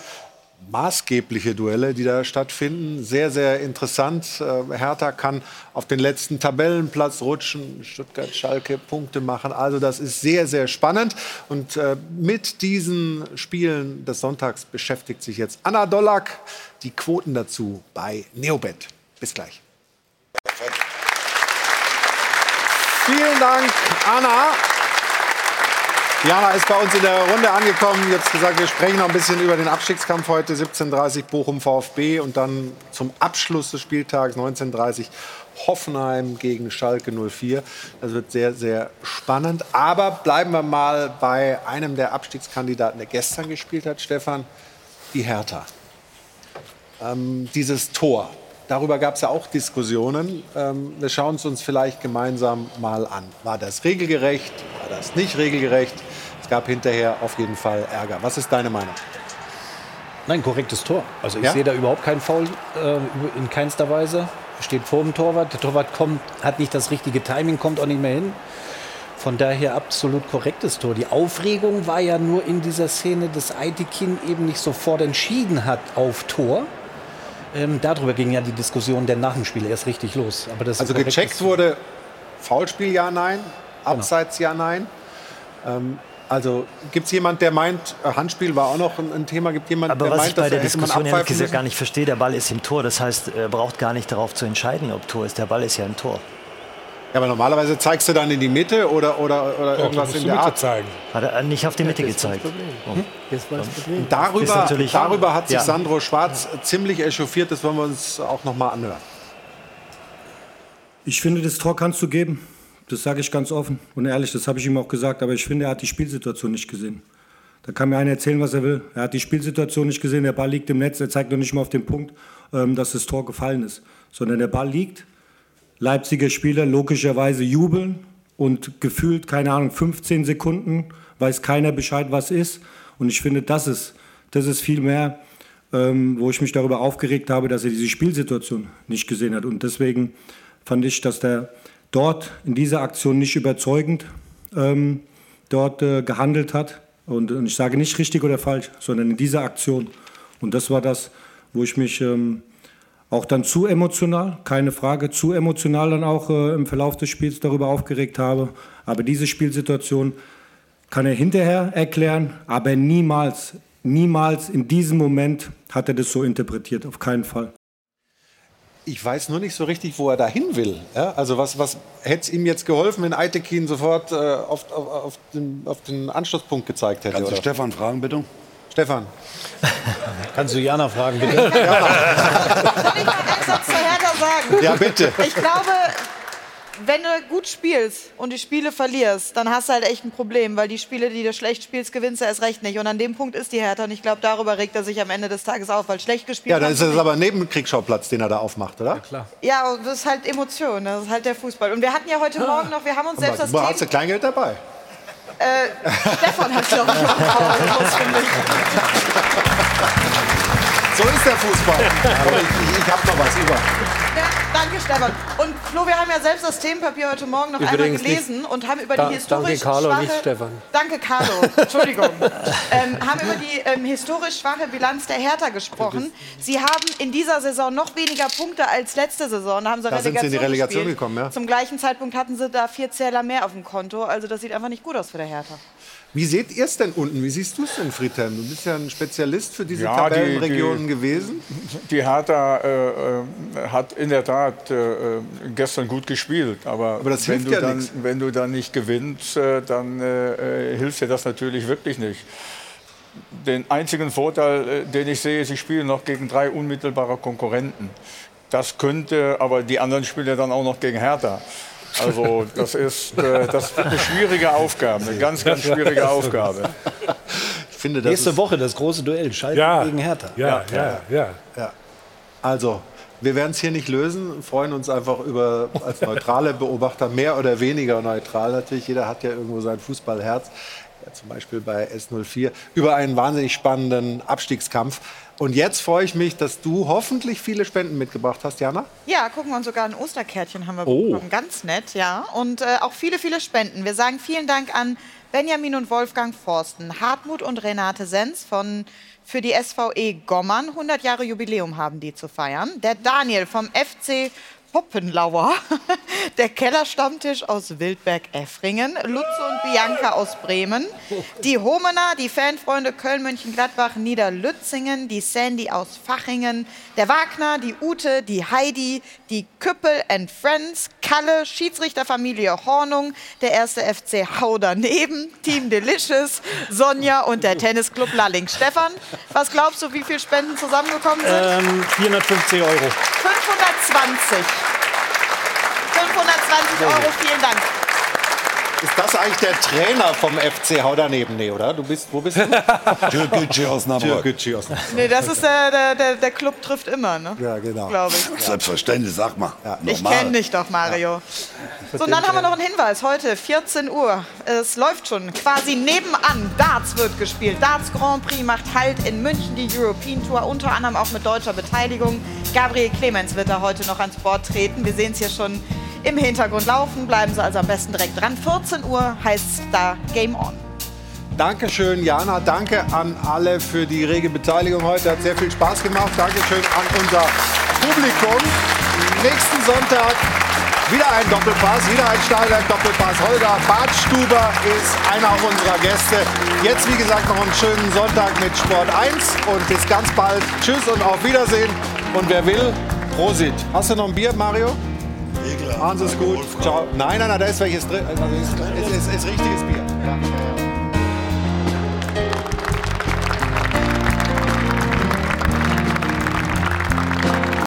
maßgebliche Duelle, die da stattfinden. Sehr, sehr interessant. Äh, Hertha kann auf den letzten Tabellenplatz rutschen, Stuttgart, Schalke Punkte machen. Also das ist sehr, sehr spannend. Und äh, mit diesen Spielen des Sonntags beschäftigt sich jetzt Anna Dollack. Die Quoten dazu bei Neobet. Bis gleich. Vielen Dank, Anna. Jana ist bei uns in der Runde angekommen. Jetzt gesagt, wir sprechen noch ein bisschen über den Abstiegskampf heute 17:30 Bochum VfB und dann zum Abschluss des Spieltags 19:30 Hoffenheim gegen Schalke 04. Das wird sehr sehr spannend. Aber bleiben wir mal bei einem der Abstiegskandidaten, der gestern gespielt hat, Stefan, die Hertha. Ähm, dieses Tor. Darüber gab es ja auch Diskussionen. Ähm, wir schauen es uns vielleicht gemeinsam mal an. War das regelgerecht? War das nicht regelgerecht? Es gab hinterher auf jeden Fall Ärger. Was ist deine Meinung? Nein, korrektes Tor. Also ich Ja? sehe da überhaupt keinen Foul äh, in keinster Weise. Steht vor dem Torwart. Der Torwart kommt, hat nicht das richtige Timing, kommt auch nicht mehr hin. Von daher absolut korrektes Tor. Die Aufregung war ja nur in dieser Szene, dass Aitikin eben nicht sofort entschieden hat auf Tor. Ähm, darüber ging ja die Diskussion denn nach dem Spiel erst richtig los. Aber das Also gecheckt wurde Foulspiel ja, nein. Abseits ja, nein. Ähm, also gibt es jemand, der meint, äh, Handspiel war auch noch ein, ein Thema, gibt jemand, Aber der was meint, ich bei dass der er Diskussion ehrlich gesagt müssen? gar nicht verstehe, der Ball ist im Tor. Das heißt, er braucht gar nicht darauf zu entscheiden, ob Tor ist. Der Ball ist ja im Tor. Ja, aber normalerweise zeigst du dann in die Mitte oder, oder, oder Doch, irgendwas in der Mitte Art. zeigen. Hat er nicht auf die Mitte gezeigt. Hm? Das war das Problem. Und Ist darüber, natürlich- darüber hat sich Ja. Sandro Schwarz ziemlich echauffiert. Das wollen wir uns auch noch mal anhören. Ich finde, das Tor kannst du geben. Das sage ich ganz offen und ehrlich, das habe ich ihm auch gesagt. Aber ich finde, er hat die Spielsituation nicht gesehen. Da kann mir einer erzählen, was er will. Er hat die Spielsituation nicht gesehen. Der Ball liegt im Netz. Er zeigt noch nicht mal auf den Punkt, ähm, dass das Tor gefallen ist. Sondern der Ball liegt. Leipziger Spieler logischerweise jubeln und gefühlt, keine Ahnung, 15 Sekunden weiß keiner Bescheid, was ist. Und ich finde, das ist, das ist viel mehr, ähm, wo ich mich darüber aufgeregt habe, dass er diese Spielsituation nicht gesehen hat. Und deswegen fand ich, dass der dort in dieser Aktion nicht überzeugend ähm, dort äh, gehandelt hat. Und, und ich sage nicht richtig oder falsch, sondern in dieser Aktion. Und das war das, wo ich mich ähm, auch dann zu emotional, keine Frage, zu emotional dann auch äh, im Verlauf des Spiels darüber aufgeregt habe. Aber diese Spielsituation kann er hinterher erklären, aber niemals, niemals in diesem Moment hat er das so interpretiert, auf keinen Fall. Ich weiß nur nicht so richtig, wo er dahin will. Ja, also was, was hätte es ihm jetzt geholfen, wenn Eitekin sofort äh, auf, auf, auf, den, auf, den, Anschlusspunkt gezeigt hätte? Kannst du Stefan fragen, bitte? Stefan. Kannst du Jana fragen, bitte? Soll ich mal einen Satz zu Hertha sagen? Ja, bitte. Ich glaube, wenn du gut spielst und die Spiele verlierst, dann hast du halt echt ein Problem, weil die Spiele, die du schlecht spielst, gewinnst du erst recht nicht. Und an dem Punkt ist die Hertha und ich glaube, darüber regt er sich am Ende des Tages auf, weil schlecht gespielt Ja, dann ist nicht. aber ein Nebenkriegsschauplatz, den er da aufmacht, oder? Ja, klar. Ja, und das ist halt Emotion, das ist halt der Fußball. Und wir hatten ja heute Morgen noch, wir haben uns selbst das Du hast. Kleingeld dabei. Äh, Stefan hat, glaube ich, auch ich. So ist der Fußball. Aber ich, ich habe noch was über. Ja, danke, Stefan. Und Flo, wir haben ja selbst das Themenpapier heute Morgen noch Übrigens einmal gelesen und haben über Da- die historisch danke, Carlo, schwache... nicht Stefan. Danke, Carlo. Entschuldigung. ähm, haben über die ähm, historisch schwache Bilanz der Hertha gesprochen. Sie haben in dieser Saison noch weniger Punkte als letzte Saison. Da haben sie Da sind sie in die Relegation gespielt. gekommen, ja. Zum gleichen Zeitpunkt hatten sie da vier Zähler mehr auf dem Konto. Also das sieht einfach nicht gut aus für der Hertha. Wie seht ihr es denn unten? Wie siehst du es denn, Friedhelm? Du bist ja ein Spezialist für diese Ja, die- Tabellenregionen die- gewesen. Die Hertha äh, äh, hat in der Tat äh, äh, gestern gut gespielt, aber, Aber wenn, du ja dann, nix. wenn du dann nicht gewinnst, äh, dann äh, hilft dir das natürlich wirklich nicht. Den einzigen Vorteil, den ich sehe, sie spielen noch gegen drei unmittelbare Konkurrenten. Das könnte, aber die anderen spielen ja dann auch noch gegen Hertha. Also das ist, äh, das ist eine schwierige Aufgabe, eine ganz, ganz schwierige Aufgabe. Ich finde, das Nächste Woche das große Duell, Schalke Ja. gegen Hertha. Ja, ja, ja. ja. Also, wir werden es hier nicht lösen, freuen uns einfach über als neutrale Beobachter, mehr oder weniger neutral natürlich. Jeder hat ja irgendwo sein Fußballherz. Ja, zum Beispiel bei S04, über einen wahnsinnig spannenden Abstiegskampf. Und jetzt freue ich mich, dass du hoffentlich viele Spenden mitgebracht hast, Jana. Ja, gucken wir uns sogar ein Osterkärtchen haben wir Oh. bekommen. Ganz nett, ja. Und äh, auch viele, viele Spenden. Wir sagen vielen Dank an Benjamin und Wolfgang Forsten, Hartmut und Renate Sens von für die SVE Gommern. 100 Jahre Jubiläum haben die zu feiern. Der Daniel vom FC Poppenlauer, der Kellerstammtisch aus Wildberg-Effringen, Lutze und Bianca aus Bremen, die Homener, die Fanfreunde Köln-Mönchengladbach, Niederlützingen, die Sandy aus Fachingen, der Wagner, die Ute, die Heidi, die Küppel and Friends, Kalle, Schiedsrichterfamilie Hornung, der erste FC Hau daneben, Team Delicious, Sonja und der Tennisclub Lalling. Stefan, was glaubst du, wie viele Spenden zusammengekommen sind? Ähm, 450 Euro. 520. 520 Euro, vielen Dank. Ist das eigentlich der Trainer vom FC Hau daneben? Nee, oder? Du bist, wo bist du? Türkgücü Osnabrück. Türkgücü Osnabrück. Nee, das ist der, der, der, der Club trifft immer, ne? Ja, genau. Glaube ich. Selbstverständlich, sag mal. Ich Normal. kenne dich doch, Mario. So, und dann haben wir noch einen Hinweis. Heute, 14 Uhr. Es läuft schon quasi nebenan. Darts wird gespielt. Darts Grand Prix macht Halt in München, die European Tour, unter anderem auch mit deutscher Beteiligung. Gabriel Clemens wird da heute noch ans Board treten. Wir sehen es hier schon im Hintergrund laufen. Bleiben Sie also am besten direkt dran. 14 Uhr heißt da Game On. Dankeschön, Jana. Danke an alle für die rege Beteiligung heute. Hat sehr viel Spaß gemacht. Dankeschön an unser Publikum. Nächsten Sonntag wieder ein Doppelpass, wieder ein Stahlwerk-Doppelpass. Holger Bartstuber ist einer unserer Gäste. Jetzt, wie gesagt, noch einen schönen Sonntag mit Sport 1 und bis ganz bald. Tschüss und auf Wiedersehen. Und wer will, Prosit. Hast du noch ein Bier, Mario? Hans ist gut. Ciao. Nein, nein, nein, da ist welches drin. Also ist, ist, ist, ist richtiges Bier. Ja.